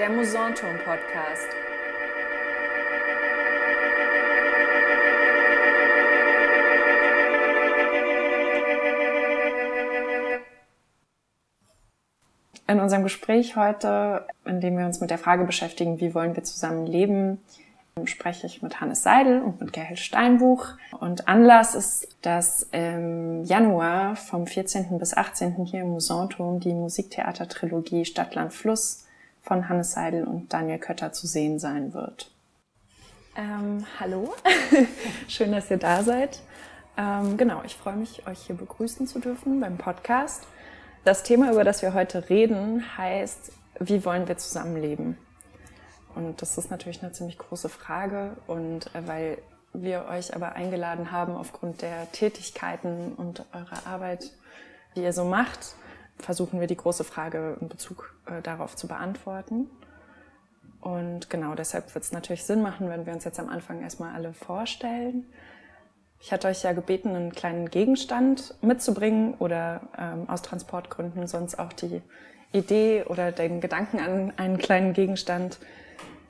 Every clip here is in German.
Der Musanturm Podcast. In unserem Gespräch heute, in dem wir uns mit der Frage beschäftigen, wie wollen wir zusammen leben, spreche ich mit Hannes Seidel und mit Gerhild Steinbuch. Und Anlass ist, dass im Januar vom 14. bis 18. hier im Musanturm die Musiktheater-Trilogie Stadtland Fluss von Hannes Seidel und Daniel Kötter zu sehen sein wird. Ähm, hallo, schön, dass ihr da seid. Ähm, genau, ich freue mich, euch hier begrüßen zu dürfen beim Podcast. Das Thema, über das wir heute reden, heißt, wie wollen wir zusammenleben? Und das ist natürlich eine ziemlich große Frage. Und äh, weil wir euch aber eingeladen haben aufgrund der Tätigkeiten und eurer Arbeit, die ihr so macht, versuchen wir die große Frage in Bezug äh, darauf zu beantworten. Und genau deshalb wird es natürlich Sinn machen, wenn wir uns jetzt am Anfang erstmal alle vorstellen. Ich hatte euch ja gebeten, einen kleinen Gegenstand mitzubringen oder ähm, aus Transportgründen sonst auch die Idee oder den Gedanken an einen kleinen Gegenstand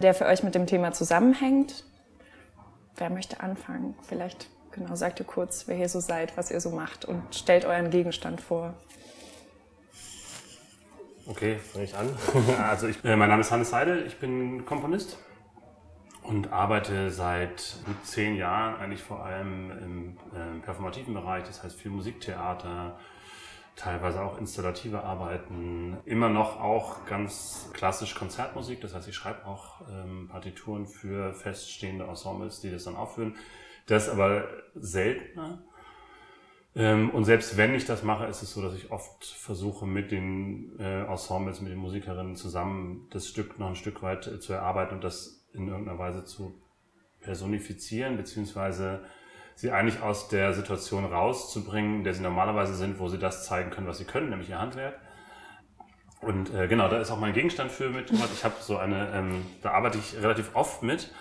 der für euch mit dem Thema zusammenhängt. Wer möchte anfangen? Vielleicht, genau, sagt ihr kurz, wer hier so seid, was ihr so macht und stellt euren Gegenstand vor. Okay, fange ich an. Also ich, äh, mein Name ist Hannes Seidel, ich bin Komponist und arbeite seit gut zehn Jahren eigentlich vor allem im äh, performativen Bereich, das heißt viel Musiktheater, teilweise auch installative Arbeiten, immer noch auch ganz klassisch Konzertmusik. Das heißt, ich schreibe auch ähm, Partituren für feststehende Ensembles, die das dann aufführen. Das aber seltener. Ähm, und selbst wenn ich das mache, ist es so, dass ich oft versuche, mit den äh, Ensembles, mit den Musikerinnen zusammen das Stück noch ein Stück weit äh, zu erarbeiten und das in irgendeiner Weise zu personifizieren, beziehungsweise sie eigentlich aus der Situation rauszubringen, in der sie normalerweise sind, wo sie das zeigen können, was sie können, nämlich ihr Handwerk. Und äh, genau, da ist auch mein Gegenstand für mitgebracht. Ich habe so eine, ähm, da arbeite ich relativ oft mit.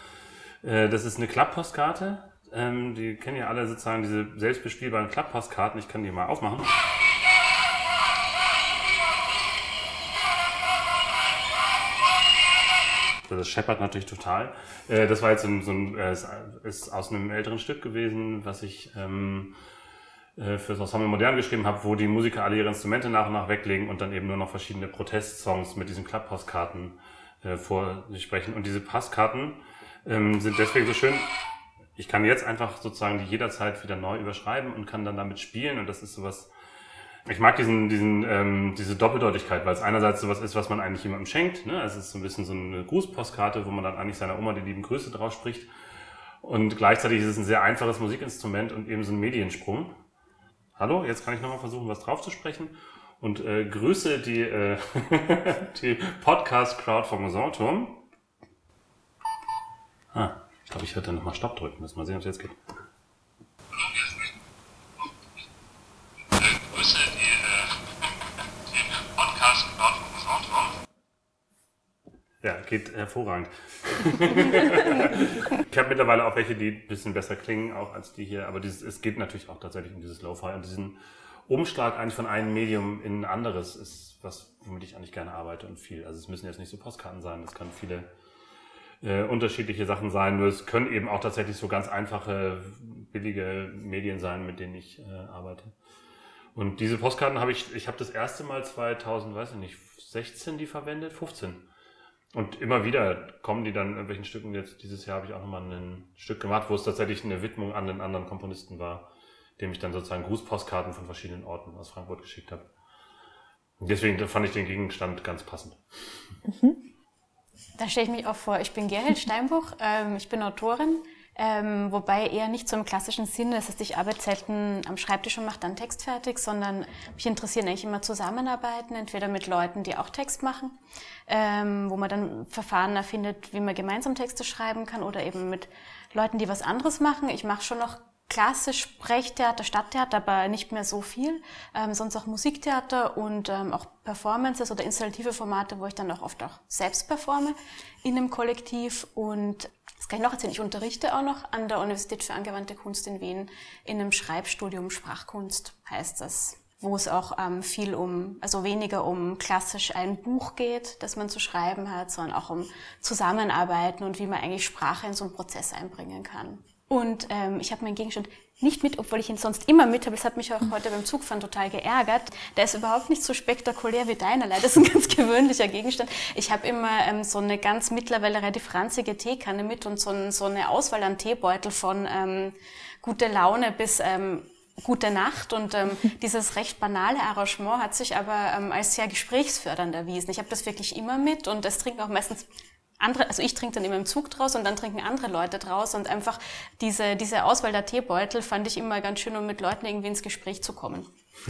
Äh, das ist eine Klapppostkarte. Ähm, die kennen ja alle sozusagen diese selbstbespielbaren Klapppostkarten. Ich kann die mal aufmachen. Das scheppert natürlich total. Äh, das war jetzt ein, so ein äh, ist aus einem älteren Stück gewesen, was ich ähm, äh, für das Ensemble Modern geschrieben habe, wo die Musiker alle ihre Instrumente nach und nach weglegen und dann eben nur noch verschiedene Protestsongs mit diesen Klappostkarten äh, vor sich sprechen. Und diese Passkarten ähm, sind deswegen so schön. Ich kann jetzt einfach sozusagen die jederzeit wieder neu überschreiben und kann dann damit spielen. Und das ist sowas, ich mag diesen, diesen, ähm, diese Doppeldeutigkeit, weil es einerseits sowas ist, was man eigentlich jemandem schenkt. Ne? Also es ist so ein bisschen so eine Grußpostkarte, wo man dann eigentlich seiner Oma die lieben Grüße drauf spricht. Und gleichzeitig ist es ein sehr einfaches Musikinstrument und eben so ein Mediensprung. Hallo, jetzt kann ich nochmal versuchen, was drauf zu sprechen. Und äh, grüße die, äh, die Podcast-Crowd vom Musanturm. Ah, ich glaube, ich werde dann nochmal Stopp drücken müssen. Mal sehen, ob es jetzt geht. Ja, geht hervorragend. ich habe mittlerweile auch welche, die ein bisschen besser klingen, auch als die hier. Aber dieses, es geht natürlich auch tatsächlich um dieses Lo-Fi und diesen Umschlag eigentlich von einem Medium in ein anderes ist was, womit ich eigentlich gerne arbeite und viel. Also es müssen jetzt nicht so Postkarten sein, es können viele äh, unterschiedliche Sachen sein. Nur es können eben auch tatsächlich so ganz einfache, billige Medien sein, mit denen ich äh, arbeite. Und diese Postkarten habe ich, ich habe das erste Mal 2000, weiß ich nicht, 16 die verwendet, 15 und immer wieder kommen die dann in irgendwelchen Stücken. Jetzt dieses Jahr habe ich auch nochmal ein Stück gemacht, wo es tatsächlich eine Widmung an den anderen Komponisten war, dem ich dann sozusagen Grußpostkarten von verschiedenen Orten aus Frankfurt geschickt habe. Deswegen fand ich den Gegenstand ganz passend. Mhm. Da stelle ich mich auch vor. Ich bin Gerhild Steinbuch, ähm, ich bin Autorin ähm, wobei eher nicht so im klassischen Sinne. Das heißt, ich arbeite selten am Schreibtisch und mache dann Text fertig, sondern mich interessieren eigentlich immer Zusammenarbeiten, entweder mit Leuten, die auch Text machen, ähm, wo man dann Verfahren erfindet, wie man gemeinsam Texte schreiben kann, oder eben mit Leuten, die was anderes machen. Ich mache schon noch klassisch Sprechtheater, Stadttheater, aber nicht mehr so viel. Ähm, sonst auch Musiktheater und ähm, auch Performances oder installative Formate, wo ich dann auch oft auch selbst performe in einem Kollektiv und das kann ich noch erzählen. Ich unterrichte auch noch an der Universität für angewandte Kunst in Wien in einem Schreibstudium Sprachkunst, heißt das. wo es auch ähm, viel um, also weniger um klassisch ein Buch geht, das man zu schreiben hat, sondern auch um Zusammenarbeiten und wie man eigentlich Sprache in so einen Prozess einbringen kann. Und ähm, ich habe meinen Gegenstand nicht mit, obwohl ich ihn sonst immer mit habe. Das hat mich auch heute beim Zugfahren total geärgert. Der ist überhaupt nicht so spektakulär wie deiner. Das ist ein ganz gewöhnlicher Gegenstand. Ich habe immer ähm, so eine ganz mittlerweile relativ ranzige Teekanne mit und so, ein, so eine Auswahl an Teebeutel von ähm, gute Laune bis ähm, gute Nacht. Und ähm, dieses recht banale Arrangement hat sich aber ähm, als sehr gesprächsfördernd erwiesen. Ich habe das wirklich immer mit und es trinken auch meistens andere, also ich trinke dann immer im Zug draus und dann trinken andere Leute draus und einfach diese, diese Auswahl der Teebeutel fand ich immer ganz schön, um mit Leuten irgendwie ins Gespräch zu kommen.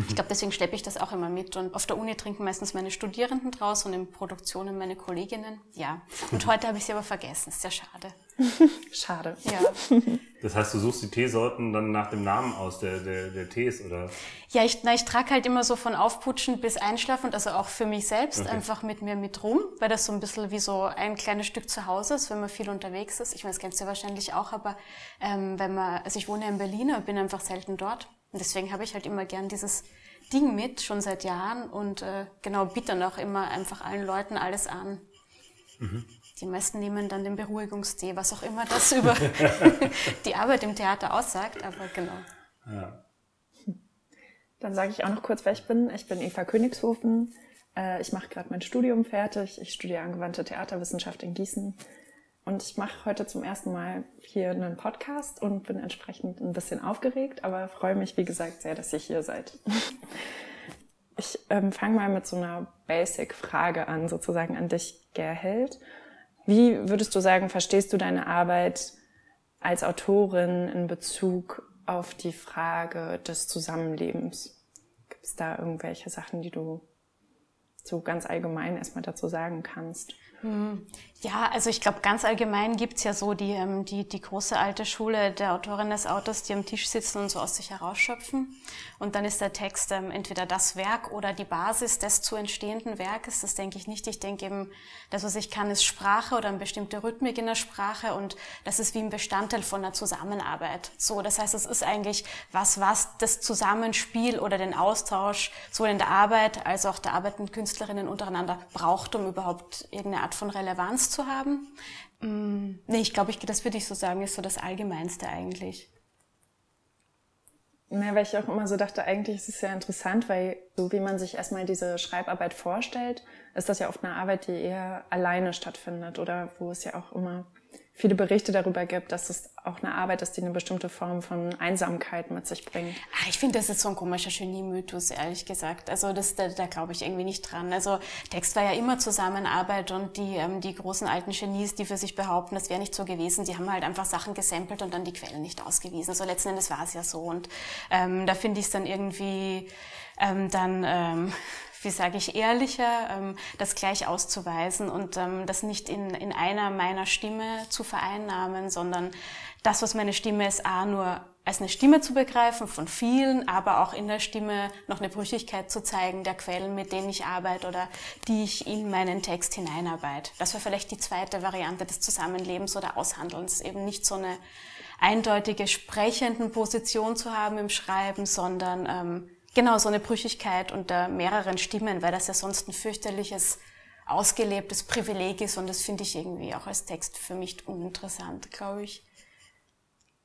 Ich glaube, deswegen schleppe ich das auch immer mit. Und auf der Uni trinken meistens meine Studierenden draus und in Produktionen meine Kolleginnen. Ja. Und heute habe ich sie aber vergessen. Ist ja schade. Schade. Ja. Das heißt, du suchst die Teesorten dann nach dem Namen aus der, der, der Tees, oder? Ja, ich, na, ich trage halt immer so von Aufputschen bis Einschlafen, also auch für mich selbst, okay. einfach mit mir mit rum, weil das so ein bisschen wie so ein kleines Stück zu Hause ist, wenn man viel unterwegs ist. Ich meine, das kennst du ja wahrscheinlich auch, aber ähm, wenn man, also ich wohne ja in Berlin und bin einfach selten dort. Und deswegen habe ich halt immer gern dieses Ding mit, schon seit Jahren und äh, genau biete dann auch immer einfach allen Leuten alles an. Mhm. Die meisten nehmen dann den Beruhigungstee, was auch immer das über die Arbeit im Theater aussagt, aber genau. Ja. Dann sage ich auch noch kurz, wer ich bin. Ich bin Eva Königshofen. Äh, ich mache gerade mein Studium fertig. Ich studiere angewandte Theaterwissenschaft in Gießen und ich mache heute zum ersten Mal hier einen Podcast und bin entsprechend ein bisschen aufgeregt, aber freue mich, wie gesagt, sehr, dass ihr hier seid. Ich ähm, fange mal mit so einer Basic-Frage an, sozusagen an dich, Gerheld. Wie würdest du sagen, verstehst du deine Arbeit als Autorin in Bezug auf die Frage des Zusammenlebens? Gibt es da irgendwelche Sachen, die du so ganz allgemein erstmal dazu sagen kannst? Hm. Ja, also ich glaube, ganz allgemein gibt's ja so die, ähm, die, die große alte Schule der Autorin des Autors, die am Tisch sitzen und so aus sich herausschöpfen. Und dann ist der Text ähm, entweder das Werk oder die Basis des zu entstehenden Werkes. Das denke ich nicht. Ich denke eben, das, was ich kann, ist Sprache oder eine bestimmte Rhythmik in der Sprache und das ist wie ein Bestandteil von einer Zusammenarbeit. So, das heißt, es ist eigentlich was, was das Zusammenspiel oder den Austausch sowohl in der Arbeit als auch der arbeitenden Künstlerinnen untereinander braucht, um überhaupt irgendeine Art von Relevanz zu haben. Mm, nee, ich glaube, ich, das würde ich so sagen, ist so das Allgemeinste eigentlich. Ja, weil ich auch immer so dachte, eigentlich ist es ja interessant, weil so wie man sich erstmal diese Schreibarbeit vorstellt, ist das ja oft eine Arbeit, die eher alleine stattfindet oder wo es ja auch immer viele Berichte darüber gibt, dass es auch eine Arbeit ist, die eine bestimmte Form von Einsamkeit mit sich bringt. Ah, ich finde, das ist so ein komischer Genie-Mythos, ehrlich gesagt. Also das, da, da glaube ich irgendwie nicht dran. Also Text war ja immer Zusammenarbeit und die, ähm, die großen alten Genies, die für sich behaupten, das wäre nicht so gewesen, die haben halt einfach Sachen gesampelt und dann die Quellen nicht ausgewiesen. Also letzten Endes war es ja so. Und ähm, da finde ich es dann irgendwie ähm, dann... Ähm, wie sage ich, ehrlicher, ähm, das gleich auszuweisen und ähm, das nicht in, in einer meiner Stimme zu vereinnahmen, sondern das, was meine Stimme ist, a, nur als eine Stimme zu begreifen von vielen, aber auch in der Stimme noch eine Brüchigkeit zu zeigen der Quellen, mit denen ich arbeite oder die ich in meinen Text hineinarbeite. Das wäre vielleicht die zweite Variante des Zusammenlebens oder Aushandelns, eben nicht so eine eindeutige sprechenden Position zu haben im Schreiben, sondern ähm, Genau, so eine Brüchigkeit unter mehreren Stimmen, weil das ja sonst ein fürchterliches, ausgelebtes Privileg ist und das finde ich irgendwie auch als Text für mich uninteressant, glaube ich.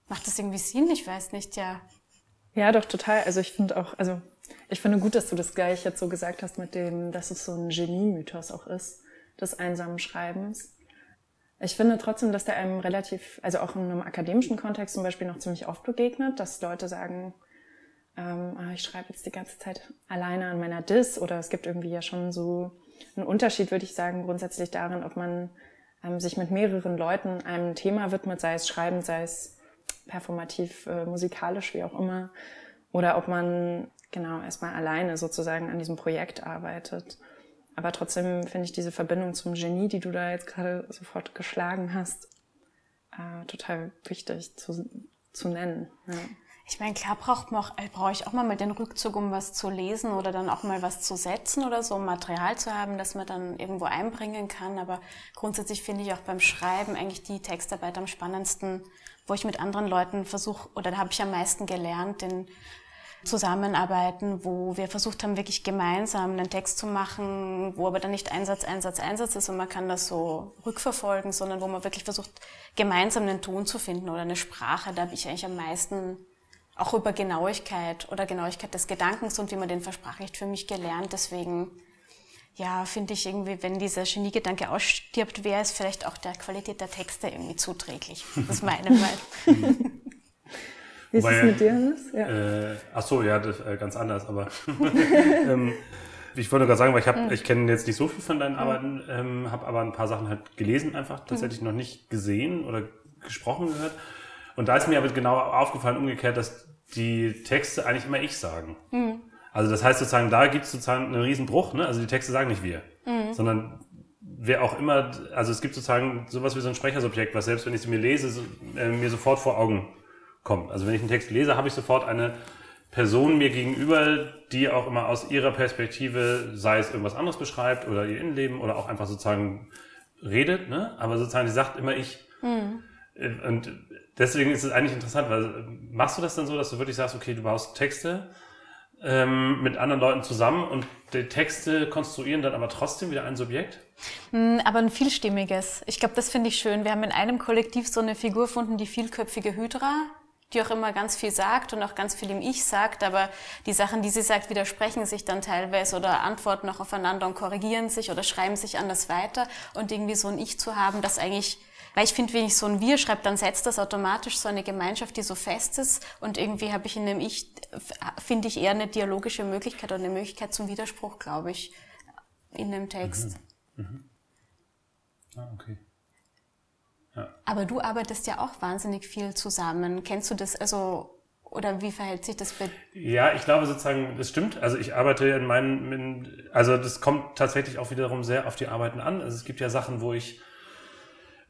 Macht das irgendwie Sinn? Ich weiß nicht, ja. Ja, doch, total. Also ich finde auch, also ich finde gut, dass du das gleich jetzt so gesagt hast mit dem, dass es so ein Genie-Mythos auch ist, des einsamen Schreibens. Ich finde trotzdem, dass der einem relativ, also auch in einem akademischen Kontext zum Beispiel noch ziemlich oft begegnet, dass Leute sagen, ähm, ah, ich schreibe jetzt die ganze Zeit alleine an meiner Dis oder es gibt irgendwie ja schon so einen Unterschied, würde ich sagen, grundsätzlich darin, ob man ähm, sich mit mehreren Leuten einem Thema widmet, sei es Schreiben, sei es performativ, äh, musikalisch, wie auch immer, oder ob man genau erstmal alleine sozusagen an diesem Projekt arbeitet. Aber trotzdem finde ich diese Verbindung zum Genie, die du da jetzt gerade sofort geschlagen hast, äh, total wichtig zu, zu nennen. Ja. Ich meine, klar braucht man auch, äh, brauche ich auch mal den Rückzug, um was zu lesen oder dann auch mal was zu setzen oder so, um Material zu haben, das man dann irgendwo einbringen kann. Aber grundsätzlich finde ich auch beim Schreiben eigentlich die Textarbeit am spannendsten, wo ich mit anderen Leuten versuche, oder da habe ich am meisten gelernt, den zusammenarbeiten, wo wir versucht haben, wirklich gemeinsam einen Text zu machen, wo aber dann nicht Einsatz, Einsatz, Einsatz ist und man kann das so rückverfolgen, sondern wo man wirklich versucht, gemeinsam einen Ton zu finden oder eine Sprache. Da habe ich eigentlich am meisten auch über Genauigkeit oder Genauigkeit des Gedankens und wie man den versprachlicht für mich gelernt. Deswegen, ja, finde ich irgendwie, wenn dieser Geniegedanke ausstirbt, wäre es vielleicht auch der Qualität der Texte irgendwie zuträglich. Das ist meine Meinung. Wie ist es mit dir, Hannes? Ja. Äh, ach so, ja, das, äh, ganz anders, aber ähm, ich wollte gerade sagen, weil ich habe, mhm. ich kenne jetzt nicht so viel von deinen Arbeiten, ähm, habe aber ein paar Sachen halt gelesen einfach, tatsächlich mhm. noch nicht gesehen oder gesprochen gehört. Und da ist mir aber genau aufgefallen, umgekehrt, dass die Texte eigentlich immer ich sagen. Mhm. Also das heißt sozusagen, da gibt es sozusagen einen Riesenbruch, ne? Also die Texte sagen nicht wir, mhm. sondern wer auch immer, also es gibt sozusagen sowas wie so ein Sprechersubjekt, was selbst wenn ich sie mir lese, so, äh, mir sofort vor Augen kommt. Also wenn ich einen Text lese, habe ich sofort eine Person mir gegenüber, die auch immer aus ihrer Perspektive, sei es irgendwas anderes beschreibt oder ihr Innenleben oder auch einfach sozusagen redet, ne? aber sozusagen, die sagt immer ich. Mhm. Und deswegen ist es eigentlich interessant, weil machst du das dann so, dass du wirklich sagst, okay, du baust Texte ähm, mit anderen Leuten zusammen und die Texte konstruieren dann aber trotzdem wieder ein Subjekt? Hm, aber ein vielstimmiges. Ich glaube, das finde ich schön. Wir haben in einem Kollektiv so eine Figur gefunden, die vielköpfige Hydra, die auch immer ganz viel sagt und auch ganz viel im Ich sagt, aber die Sachen, die sie sagt, widersprechen sich dann teilweise oder antworten auch aufeinander und korrigieren sich oder schreiben sich anders weiter und irgendwie so ein Ich zu haben, das eigentlich weil ich finde, wenn ich so ein Wir schreibe, dann setzt das automatisch so eine Gemeinschaft, die so fest ist. Und irgendwie habe ich in dem Ich, finde ich eher eine dialogische Möglichkeit oder eine Möglichkeit zum Widerspruch, glaube ich, in dem Text. Mhm. Mhm. Ah, okay. Ja. Aber du arbeitest ja auch wahnsinnig viel zusammen. Kennst du das, also, oder wie verhält sich das bei Ja, ich glaube sozusagen, das stimmt. Also ich arbeite in meinen, also das kommt tatsächlich auch wiederum sehr auf die Arbeiten an. Also es gibt ja Sachen, wo ich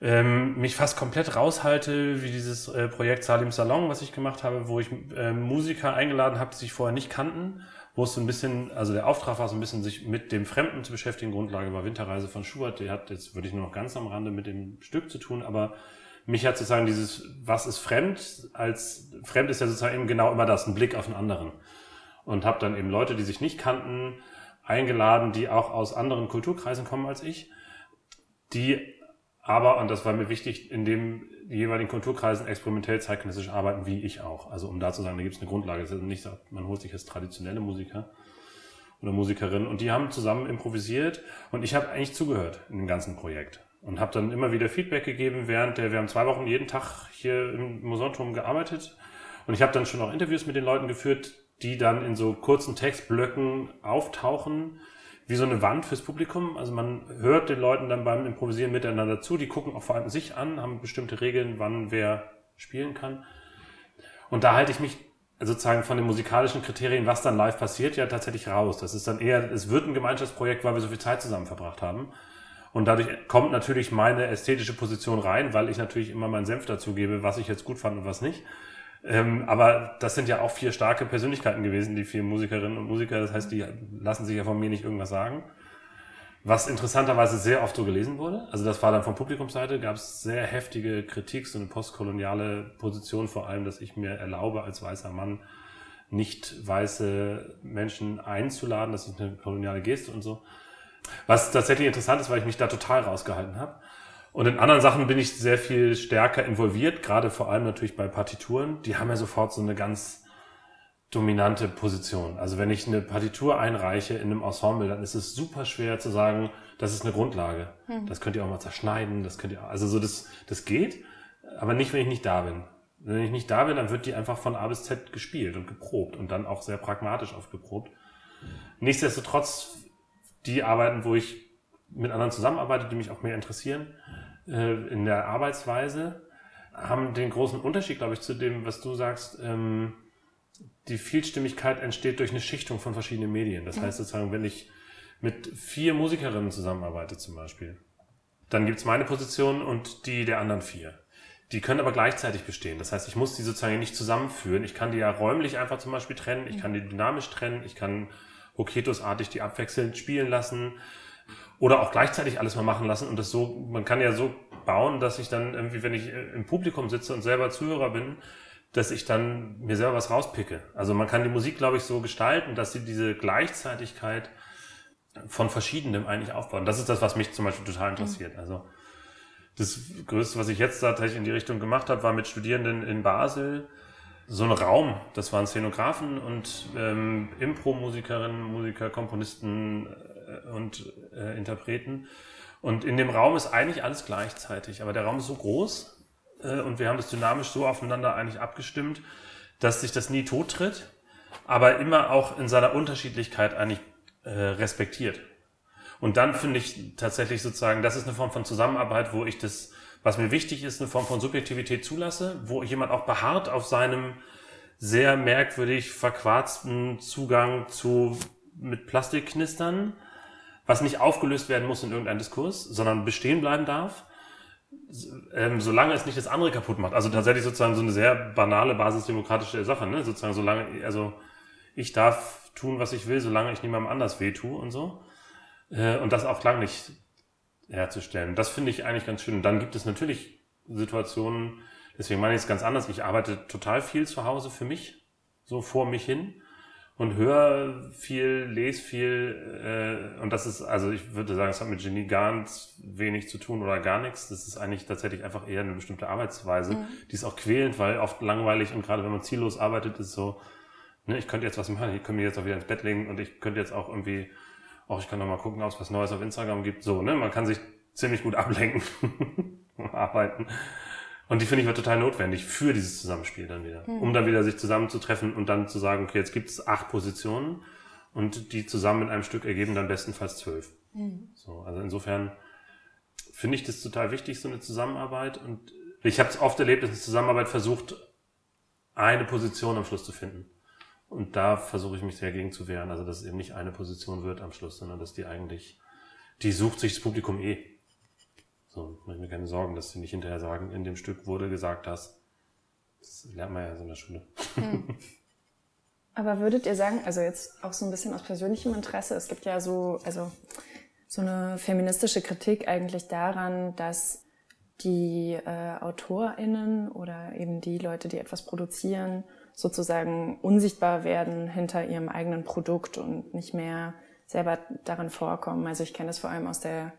ähm, mich fast komplett raushalte, wie dieses äh, Projekt Salim Salon, was ich gemacht habe, wo ich äh, Musiker eingeladen habe, die sich vorher nicht kannten, wo es so ein bisschen, also der Auftrag war so ein bisschen, sich mit dem Fremden zu beschäftigen. Grundlage war Winterreise von Schubert, der hat jetzt würde ich nur noch ganz am Rande mit dem Stück zu tun, aber mich hat sozusagen dieses, was ist fremd, als fremd ist ja sozusagen eben genau immer das, ein Blick auf einen anderen. Und habe dann eben Leute, die sich nicht kannten, eingeladen, die auch aus anderen Kulturkreisen kommen als ich, die aber, und das war mir wichtig, in dem jeweiligen Kulturkreisen experimentell zeitgenössisch arbeiten, wie ich auch. Also um da zu sagen, da gibt es eine Grundlage. Es ist nicht, man holt sich jetzt traditionelle Musiker oder Musikerinnen und die haben zusammen improvisiert und ich habe eigentlich zugehört in dem ganzen Projekt und habe dann immer wieder Feedback gegeben während der, wir haben zwei Wochen jeden Tag hier im Musanturm gearbeitet und ich habe dann schon auch Interviews mit den Leuten geführt, die dann in so kurzen Textblöcken auftauchen, wie so eine Wand fürs Publikum. Also man hört den Leuten dann beim Improvisieren miteinander zu. Die gucken auch vor allem sich an, haben bestimmte Regeln, wann wer spielen kann. Und da halte ich mich sozusagen von den musikalischen Kriterien, was dann live passiert, ja tatsächlich raus. Das ist dann eher, es wird ein Gemeinschaftsprojekt, weil wir so viel Zeit zusammen verbracht haben. Und dadurch kommt natürlich meine ästhetische Position rein, weil ich natürlich immer meinen Senf dazu gebe, was ich jetzt gut fand und was nicht. Ähm, aber das sind ja auch vier starke Persönlichkeiten gewesen, die vier Musikerinnen und Musiker. Das heißt, die lassen sich ja von mir nicht irgendwas sagen. Was interessanterweise sehr oft so gelesen wurde. Also das war dann von Publikumsseite, gab es sehr heftige Kritik, so eine postkoloniale Position, vor allem, dass ich mir erlaube, als weißer Mann nicht weiße Menschen einzuladen. Das ist eine koloniale Geste und so. Was tatsächlich interessant ist, weil ich mich da total rausgehalten habe. Und in anderen Sachen bin ich sehr viel stärker involviert, gerade vor allem natürlich bei Partituren. Die haben ja sofort so eine ganz dominante Position. Also wenn ich eine Partitur einreiche in einem Ensemble, dann ist es super schwer zu sagen, das ist eine Grundlage. Hm. Das könnt ihr auch mal zerschneiden, das könnt ihr, also so das, das geht, aber nicht, wenn ich nicht da bin. Wenn ich nicht da bin, dann wird die einfach von A bis Z gespielt und geprobt und dann auch sehr pragmatisch oft geprobt. Nichtsdestotrotz, die Arbeiten, wo ich mit anderen zusammenarbeite, die mich auch mehr interessieren, äh, in der Arbeitsweise, haben den großen Unterschied, glaube ich, zu dem, was du sagst. Ähm, die Vielstimmigkeit entsteht durch eine Schichtung von verschiedenen Medien. Das heißt sozusagen, wenn ich mit vier Musikerinnen zusammenarbeite zum Beispiel, dann gibt's meine Position und die der anderen vier. Die können aber gleichzeitig bestehen. Das heißt, ich muss die sozusagen nicht zusammenführen. Ich kann die ja räumlich einfach zum Beispiel trennen. Ich kann die dynamisch trennen. Ich kann Hoketusartig die abwechselnd spielen lassen. Oder auch gleichzeitig alles mal machen lassen und das so, man kann ja so bauen, dass ich dann irgendwie, wenn ich äh, im Publikum sitze und selber Zuhörer bin, dass ich dann mir selber was rauspicke. Also man kann die Musik, glaube ich, so gestalten, dass sie diese Gleichzeitigkeit von verschiedenem eigentlich aufbauen. Das ist das, was mich zum Beispiel total interessiert. Mhm. Also das Größte, was ich jetzt tatsächlich in die Richtung gemacht habe, war mit Studierenden in Basel so ein Raum. Das waren Szenografen und ähm, Impro-Musikerinnen, Musiker, Komponisten und äh, Interpreten. Und in dem Raum ist eigentlich alles gleichzeitig, aber der Raum ist so groß, äh, und wir haben das dynamisch so aufeinander eigentlich abgestimmt, dass sich das nie tottritt, aber immer auch in seiner Unterschiedlichkeit eigentlich äh, respektiert. Und dann finde ich tatsächlich sozusagen, das ist eine Form von Zusammenarbeit, wo ich das, was mir wichtig ist, eine Form von Subjektivität zulasse, wo jemand auch beharrt auf seinem sehr merkwürdig verquarzten Zugang zu mit Plastikknistern, was nicht aufgelöst werden muss in irgendeinem Diskurs, sondern bestehen bleiben darf ähm, solange es nicht das andere kaputt macht. Also tatsächlich sozusagen so eine sehr banale basisdemokratische Sache, ne? Sozusagen solange, also ich darf tun, was ich will, solange ich niemandem anders weh tue und so. Äh, und das auch lang nicht herzustellen. Das finde ich eigentlich ganz schön. Und dann gibt es natürlich Situationen, deswegen meine ich es ganz anders. Ich arbeite total viel zu Hause für mich, so vor mich hin und höre viel, lese viel äh, und das ist, also ich würde sagen, es hat mit Genie ganz wenig zu tun oder gar nichts. Das ist eigentlich tatsächlich einfach eher eine bestimmte Arbeitsweise. Mhm. Die ist auch quälend, weil oft langweilig und gerade wenn man ziellos arbeitet, ist so, ne, ich könnte jetzt was machen, ich könnte mich jetzt auch wieder ins Bett legen und ich könnte jetzt auch irgendwie, auch ich kann noch mal gucken, ob es was Neues auf Instagram gibt. So, ne, man kann sich ziemlich gut ablenken, arbeiten. Und die finde ich war total notwendig für dieses Zusammenspiel dann wieder. Mhm. Um dann wieder sich zusammenzutreffen und dann zu sagen, okay, jetzt gibt es acht Positionen und die zusammen in einem Stück ergeben dann bestenfalls zwölf. Mhm. So, also insofern finde ich das total wichtig, so eine Zusammenarbeit. Und ich habe es oft erlebt, dass eine Zusammenarbeit versucht, eine Position am Schluss zu finden. Und da versuche ich mich sehr gegen zu wehren. Also dass es eben nicht eine Position wird am Schluss, sondern dass die eigentlich, die sucht sich das Publikum eh. So, mache ich mir keine Sorgen, dass sie nicht hinterher sagen, in dem Stück wurde gesagt dass Das lernt man ja so in der Schule. Hm. Aber würdet ihr sagen, also jetzt auch so ein bisschen aus persönlichem Interesse, es gibt ja so, also so eine feministische Kritik eigentlich daran, dass die äh, AutorInnen oder eben die Leute, die etwas produzieren, sozusagen unsichtbar werden hinter ihrem eigenen Produkt und nicht mehr selber darin vorkommen. Also ich kenne das vor allem aus der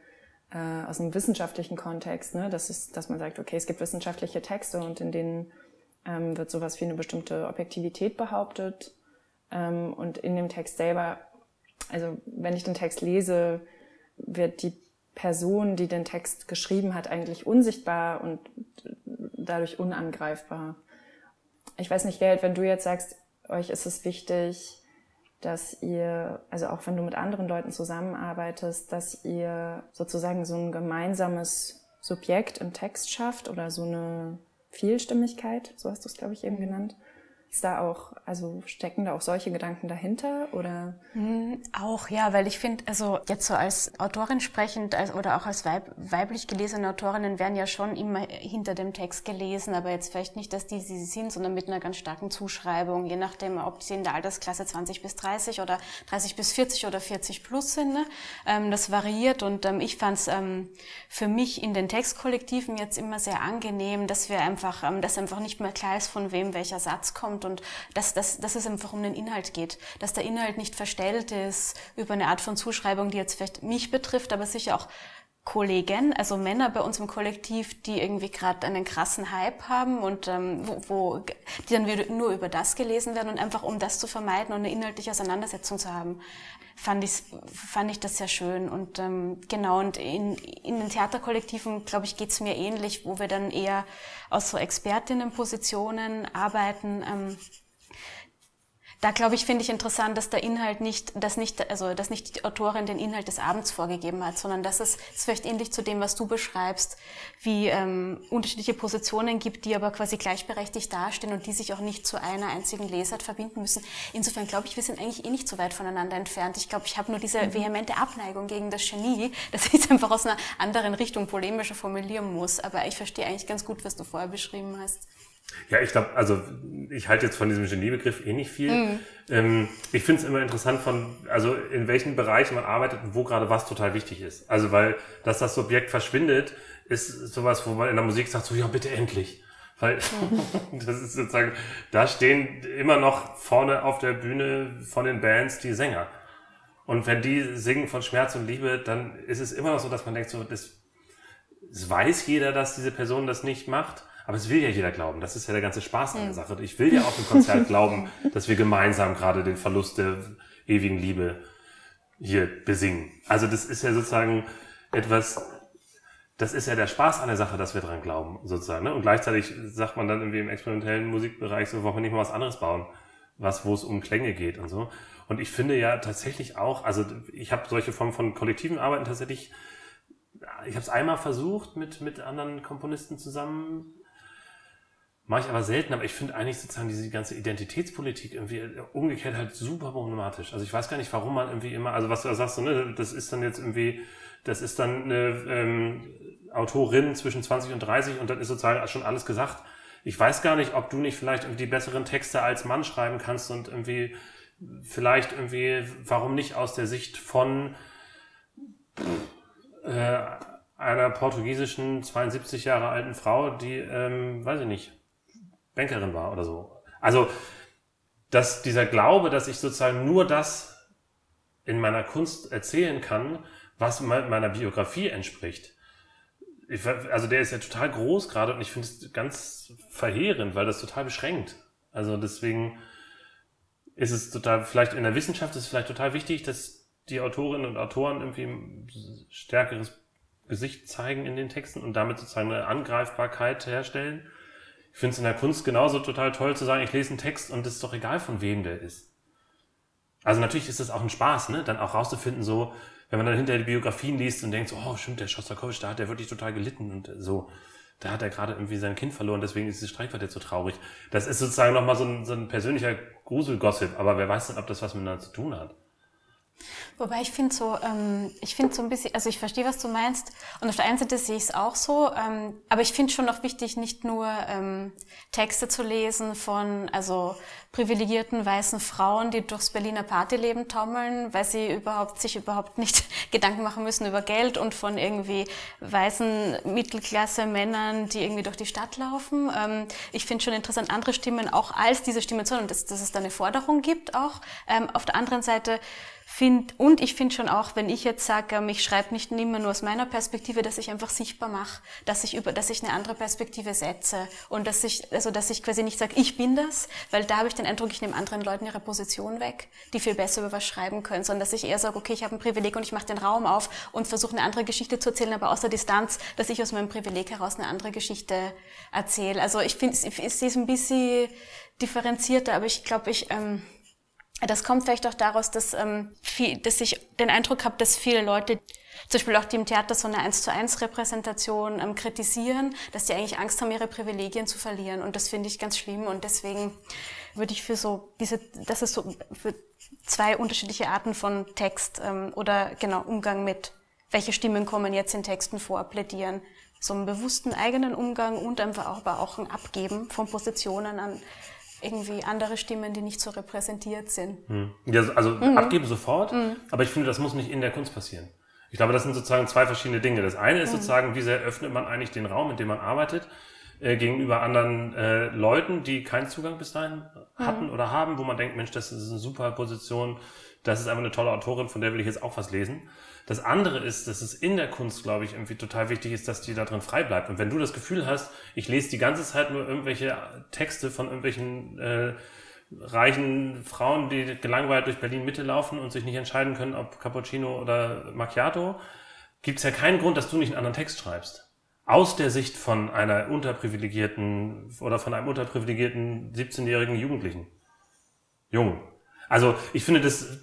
äh, aus einem wissenschaftlichen Kontext, ne? das ist, dass man sagt, okay, es gibt wissenschaftliche Texte und in denen ähm, wird sowas wie eine bestimmte Objektivität behauptet. Ähm, und in dem Text selber, also wenn ich den Text lese, wird die Person, die den Text geschrieben hat, eigentlich unsichtbar und dadurch unangreifbar. Ich weiß nicht, Geld, wenn du jetzt sagst, euch ist es wichtig, dass ihr, also auch wenn du mit anderen Leuten zusammenarbeitest, dass ihr sozusagen so ein gemeinsames Subjekt im Text schafft oder so eine Vielstimmigkeit, so hast du es, glaube ich, eben genannt. Ist da auch, also stecken da auch solche Gedanken dahinter oder? Mhm, auch, ja, weil ich finde, also jetzt so als Autorin sprechend als, oder auch als weib, weiblich gelesene Autorinnen werden ja schon immer hinter dem Text gelesen, aber jetzt vielleicht nicht, dass die sie sind, sondern mit einer ganz starken Zuschreibung, je nachdem, ob sie in der Altersklasse 20 bis 30 oder 30 bis 40 oder 40 plus sind. Ne? Ähm, das variiert und ähm, ich fand es ähm, für mich in den Textkollektiven jetzt immer sehr angenehm, dass wir einfach, ähm, dass einfach nicht mehr klar ist, von wem welcher Satz kommt und dass, dass, dass es einfach um den Inhalt geht. Dass der Inhalt nicht verstellt ist über eine Art von Zuschreibung, die jetzt vielleicht mich betrifft, aber sicher auch Kollegen, also Männer bei uns im Kollektiv, die irgendwie gerade einen krassen Hype haben und ähm, wo, wo die dann nur über das gelesen werden und einfach um das zu vermeiden und eine inhaltliche Auseinandersetzung zu haben, fand ich fand ich das sehr schön und ähm, genau und in, in den Theaterkollektiven glaube ich geht's mir ähnlich, wo wir dann eher aus so Expertinnenpositionen arbeiten. Ähm, da glaube ich, finde ich interessant, dass der Inhalt nicht, dass nicht, also, dass nicht die Autorin den Inhalt des Abends vorgegeben hat, sondern dass es, es vielleicht ähnlich zu dem, was du beschreibst, wie ähm, unterschiedliche Positionen gibt, die aber quasi gleichberechtigt dastehen und die sich auch nicht zu einer einzigen Lesart verbinden müssen. Insofern glaube ich, wir sind eigentlich eh nicht so weit voneinander entfernt. Ich glaube, ich habe nur diese mhm. vehemente Abneigung gegen das Genie, dass ich es einfach aus einer anderen Richtung polemischer formulieren muss. Aber ich verstehe eigentlich ganz gut, was du vorher beschrieben hast. Ja, ich glaube, also ich halte jetzt von diesem Geniebegriff eh nicht viel. Mhm. Ähm, ich finde es immer interessant von, also in welchen Bereichen man arbeitet und wo gerade was total wichtig ist. Also weil, dass das Subjekt verschwindet, ist sowas, wo man in der Musik sagt, so ja, bitte endlich. Weil das ist sozusagen, da stehen immer noch vorne auf der Bühne von den Bands die Sänger. Und wenn die singen von Schmerz und Liebe, dann ist es immer noch so, dass man denkt, so, das, das weiß jeder, dass diese Person das nicht macht. Aber es will ja jeder glauben. Das ist ja der ganze Spaß an der Sache. Ich will ja auf dem Konzert glauben, dass wir gemeinsam gerade den Verlust der ewigen Liebe hier besingen. Also das ist ja sozusagen etwas, das ist ja der Spaß an der Sache, dass wir dran glauben, sozusagen. Ne? Und gleichzeitig sagt man dann irgendwie im experimentellen Musikbereich so, warum nicht mal was anderes bauen, was, wo es um Klänge geht und so. Und ich finde ja tatsächlich auch, also ich habe solche Formen von kollektiven Arbeiten tatsächlich, ich habe es einmal versucht mit, mit anderen Komponisten zusammen, mache ich aber selten, aber ich finde eigentlich sozusagen diese ganze Identitätspolitik irgendwie umgekehrt halt super problematisch. Also ich weiß gar nicht, warum man irgendwie immer, also was du da sagst, so, ne, das ist dann jetzt irgendwie, das ist dann eine ähm, Autorin zwischen 20 und 30 und dann ist sozusagen schon alles gesagt. Ich weiß gar nicht, ob du nicht vielleicht irgendwie die besseren Texte als Mann schreiben kannst und irgendwie vielleicht irgendwie, warum nicht aus der Sicht von äh, einer portugiesischen 72 Jahre alten Frau, die, ähm, weiß ich nicht, Bankerin war oder so. Also, dass dieser Glaube, dass ich sozusagen nur das in meiner Kunst erzählen kann, was meiner Biografie entspricht. Ich, also der ist ja total groß gerade und ich finde es ganz verheerend, weil das total beschränkt. Also deswegen ist es total, vielleicht in der Wissenschaft ist es vielleicht total wichtig, dass die Autorinnen und Autoren irgendwie ein stärkeres Gesicht zeigen in den Texten und damit sozusagen eine Angreifbarkeit herstellen. Ich finde es in der Kunst genauso total toll zu sagen, ich lese einen Text und es ist doch egal, von wem der ist. Also natürlich ist es auch ein Spaß, ne? dann auch rauszufinden, so, wenn man dann hinterher die Biografien liest und denkt, so, oh, stimmt, der Schostakowitsch, da hat er wirklich total gelitten und so da hat er gerade irgendwie sein Kind verloren, deswegen ist dieses Streichquartett so traurig. Das ist sozusagen nochmal so ein, so ein persönlicher Gruselgossip, aber wer weiß denn, ob das was miteinander zu tun hat. Wobei ich finde so, ähm, ich finde so ein bisschen, also ich verstehe, was du meinst. Und auf der einen Seite sehe ich es auch so, ähm, aber ich finde schon noch wichtig, nicht nur ähm, Texte zu lesen von also privilegierten weißen Frauen, die durchs Berliner Partyleben taumeln, weil sie überhaupt sich überhaupt nicht Gedanken machen müssen über Geld und von irgendwie weißen Mittelklasse Männern, die irgendwie durch die Stadt laufen. Ähm, ich finde schon interessant, andere Stimmen auch als diese Stimmen zu hören und dass, dass es da eine Forderung gibt auch. Ähm, auf der anderen Seite Find, und ich finde schon auch, wenn ich jetzt sage, ähm, ich schreibe nicht immer nur aus meiner Perspektive, dass ich einfach sichtbar mache, dass ich über, dass ich eine andere Perspektive setze und dass ich, also dass ich quasi nicht sage, ich bin das, weil da habe ich den Eindruck, ich nehme anderen Leuten ihre Position weg, die viel besser über was schreiben können, sondern dass ich eher sage, okay, ich habe ein Privileg und ich mache den Raum auf und versuche eine andere Geschichte zu erzählen, aber aus der Distanz, dass ich aus meinem Privileg heraus eine andere Geschichte erzähle. Also ich finde, es ist ein bisschen differenzierter, aber ich glaube, ich ähm, das kommt vielleicht auch daraus, dass, ähm, viel, dass ich den Eindruck habe, dass viele Leute, zum Beispiel auch die im Theater so eine 1 zu 1 Repräsentation ähm, kritisieren, dass die eigentlich Angst haben, ihre Privilegien zu verlieren. Und das finde ich ganz schlimm. Und deswegen würde ich für so diese, das ist so für zwei unterschiedliche Arten von Text ähm, oder genau Umgang mit, welche Stimmen kommen jetzt in Texten vor, plädieren. So einen bewussten eigenen Umgang und einfach auch, aber auch ein Abgeben von Positionen an irgendwie andere Stimmen, die nicht so repräsentiert sind. Hm. Ja, also mhm. abgeben sofort, mhm. aber ich finde, das muss nicht in der Kunst passieren. Ich glaube, das sind sozusagen zwei verschiedene Dinge. Das eine ist mhm. sozusagen, wie sehr öffnet man eigentlich den Raum, in dem man arbeitet, äh, gegenüber anderen äh, Leuten, die keinen Zugang bis dahin hatten mhm. oder haben, wo man denkt, Mensch, das ist eine super Position, das ist einfach eine tolle Autorin, von der will ich jetzt auch was lesen. Das andere ist, dass es in der Kunst, glaube ich, irgendwie total wichtig ist, dass die da drin frei bleibt. Und wenn du das Gefühl hast, ich lese die ganze Zeit nur irgendwelche Texte von irgendwelchen äh, reichen Frauen, die gelangweilt durch Berlin Mitte laufen und sich nicht entscheiden können, ob Cappuccino oder Macchiato, gibt es ja keinen Grund, dass du nicht einen anderen Text schreibst. Aus der Sicht von einer unterprivilegierten oder von einem unterprivilegierten 17-jährigen Jugendlichen. Jung. Also ich finde das,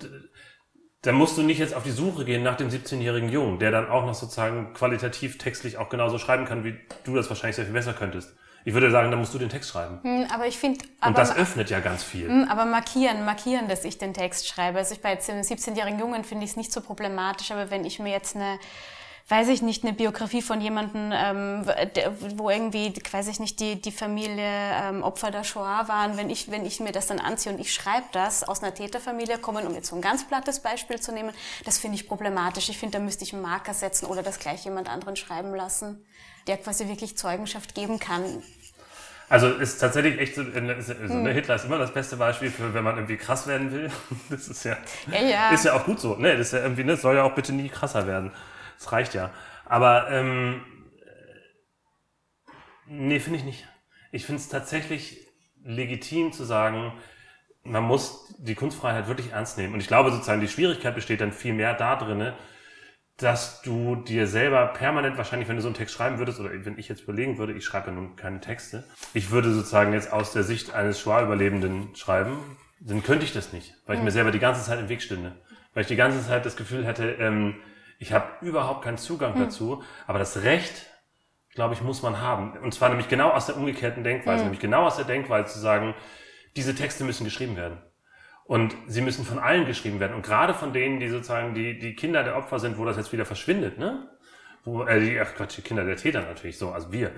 da musst du nicht jetzt auf die Suche gehen nach dem 17-jährigen Jungen, der dann auch noch sozusagen qualitativ textlich auch genauso schreiben kann, wie du das wahrscheinlich sehr viel besser könntest. Ich würde sagen, da musst du den Text schreiben. Hm, aber ich finde, und das öffnet ja ganz viel. Hm, aber markieren, markieren, dass ich den Text schreibe. Also ich bei einem 17-jährigen Jungen finde ich es nicht so problematisch, aber wenn ich mir jetzt eine weiß ich nicht, eine Biografie von jemandem, ähm, wo irgendwie, weiß ich nicht, die, die Familie ähm, Opfer der Shoah waren, wenn ich, wenn ich mir das dann anziehe und ich schreibe das aus einer Täterfamilie kommen, um jetzt so ein ganz plattes Beispiel zu nehmen, das finde ich problematisch. Ich finde, da müsste ich einen Marker setzen oder das gleich jemand anderen schreiben lassen, der quasi wirklich Zeugenschaft geben kann. Also ist tatsächlich echt so, also, ne, Hitler ist immer das beste Beispiel für, wenn man irgendwie krass werden will. Das ist ja, ja, ja. ist ja auch gut so. Ne, das ist ja irgendwie, ne, soll ja auch bitte nie krasser werden. Das reicht ja. Aber ähm, nee, finde ich nicht. Ich finde es tatsächlich legitim zu sagen, man muss die Kunstfreiheit wirklich ernst nehmen. Und ich glaube sozusagen, die Schwierigkeit besteht dann viel mehr da drinne, dass du dir selber permanent wahrscheinlich, wenn du so einen Text schreiben würdest, oder wenn ich jetzt überlegen würde, ich schreibe ja nun keine Texte, ich würde sozusagen jetzt aus der Sicht eines Schwa-Überlebenden schreiben, dann könnte ich das nicht, weil ich mir selber die ganze Zeit im Weg stünde. Weil ich die ganze Zeit das Gefühl hätte, ähm, ich habe überhaupt keinen Zugang mhm. dazu, aber das Recht, glaube ich, muss man haben. Und zwar nämlich genau aus der umgekehrten Denkweise, mhm. nämlich genau aus der Denkweise zu sagen, diese Texte müssen geschrieben werden. Und sie müssen von allen geschrieben werden. Und gerade von denen, die sozusagen die, die Kinder der Opfer sind, wo das jetzt wieder verschwindet, ne? Wo, äh, die, ach Quatsch, die Kinder der Täter natürlich so, also wir.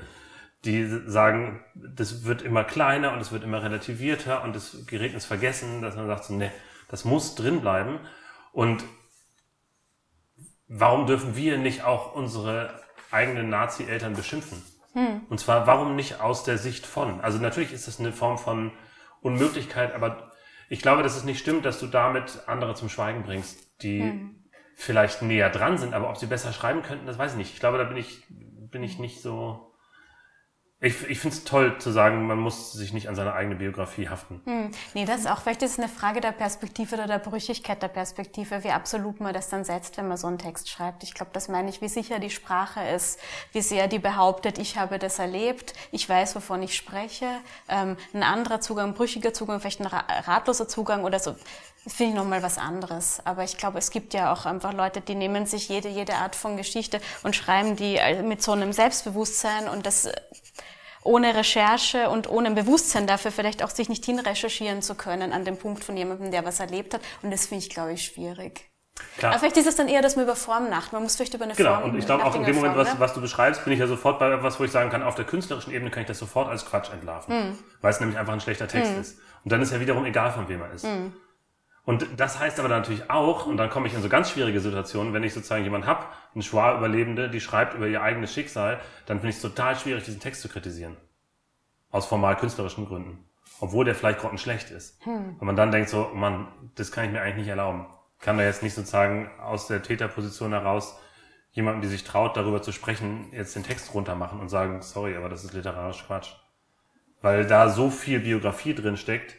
Die sagen, das wird immer kleiner und es wird immer relativierter und es gerät ins Vergessen, dass man sagt so, ne, das muss drin bleiben. Und warum dürfen wir nicht auch unsere eigenen Nazi-Eltern beschimpfen? Hm. Und zwar, warum nicht aus der Sicht von? Also natürlich ist das eine Form von Unmöglichkeit, aber ich glaube, dass es nicht stimmt, dass du damit andere zum Schweigen bringst, die hm. vielleicht näher dran sind, aber ob sie besser schreiben könnten, das weiß ich nicht. Ich glaube, da bin ich, bin ich nicht so ich, ich finde es toll zu sagen, man muss sich nicht an seine eigene Biografie haften. Hm. Nee, das ist auch, vielleicht ist es eine Frage der Perspektive oder der Brüchigkeit der Perspektive, wie absolut man das dann setzt, wenn man so einen Text schreibt. Ich glaube, das meine ich, wie sicher die Sprache ist, wie sehr die behauptet, ich habe das erlebt, ich weiß, wovon ich spreche. Ähm, ein anderer Zugang, ein brüchiger Zugang, vielleicht ein ratloser Zugang oder so, finde ich nochmal was anderes. Aber ich glaube, es gibt ja auch einfach Leute, die nehmen sich jede, jede Art von Geschichte und schreiben die äh, mit so einem Selbstbewusstsein und das ohne Recherche und ohne Bewusstsein dafür vielleicht auch sich nicht hinrecherchieren zu können an dem Punkt von jemandem, der was erlebt hat. Und das finde ich, glaube ich, schwierig. Klar. Aber vielleicht ist es dann eher, dass man über Form macht. Man muss vielleicht über eine genau. Form. Genau, und ich glaube auch in dem Moment, was, was, du beschreibst, bin ich ja sofort bei etwas, wo ich sagen kann, auf der künstlerischen Ebene kann ich das sofort als Quatsch entlarven. Mm. Weil es nämlich einfach ein schlechter Text mm. ist. Und dann ist ja wiederum egal, von wem er ist. Mm. Und das heißt aber natürlich auch, und dann komme ich in so ganz schwierige Situationen, wenn ich sozusagen jemanden hab, eine Schwa-Überlebende, die schreibt über ihr eigenes Schicksal, dann finde ich es total schwierig, diesen Text zu kritisieren. Aus formal künstlerischen Gründen. Obwohl der vielleicht grottenschlecht ist. Hm. Und man dann denkt so, man, das kann ich mir eigentlich nicht erlauben. Kann da jetzt nicht sozusagen aus der Täterposition heraus jemandem, die sich traut, darüber zu sprechen, jetzt den Text runter machen und sagen, sorry, aber das ist literarisch Quatsch. Weil da so viel Biografie drin steckt,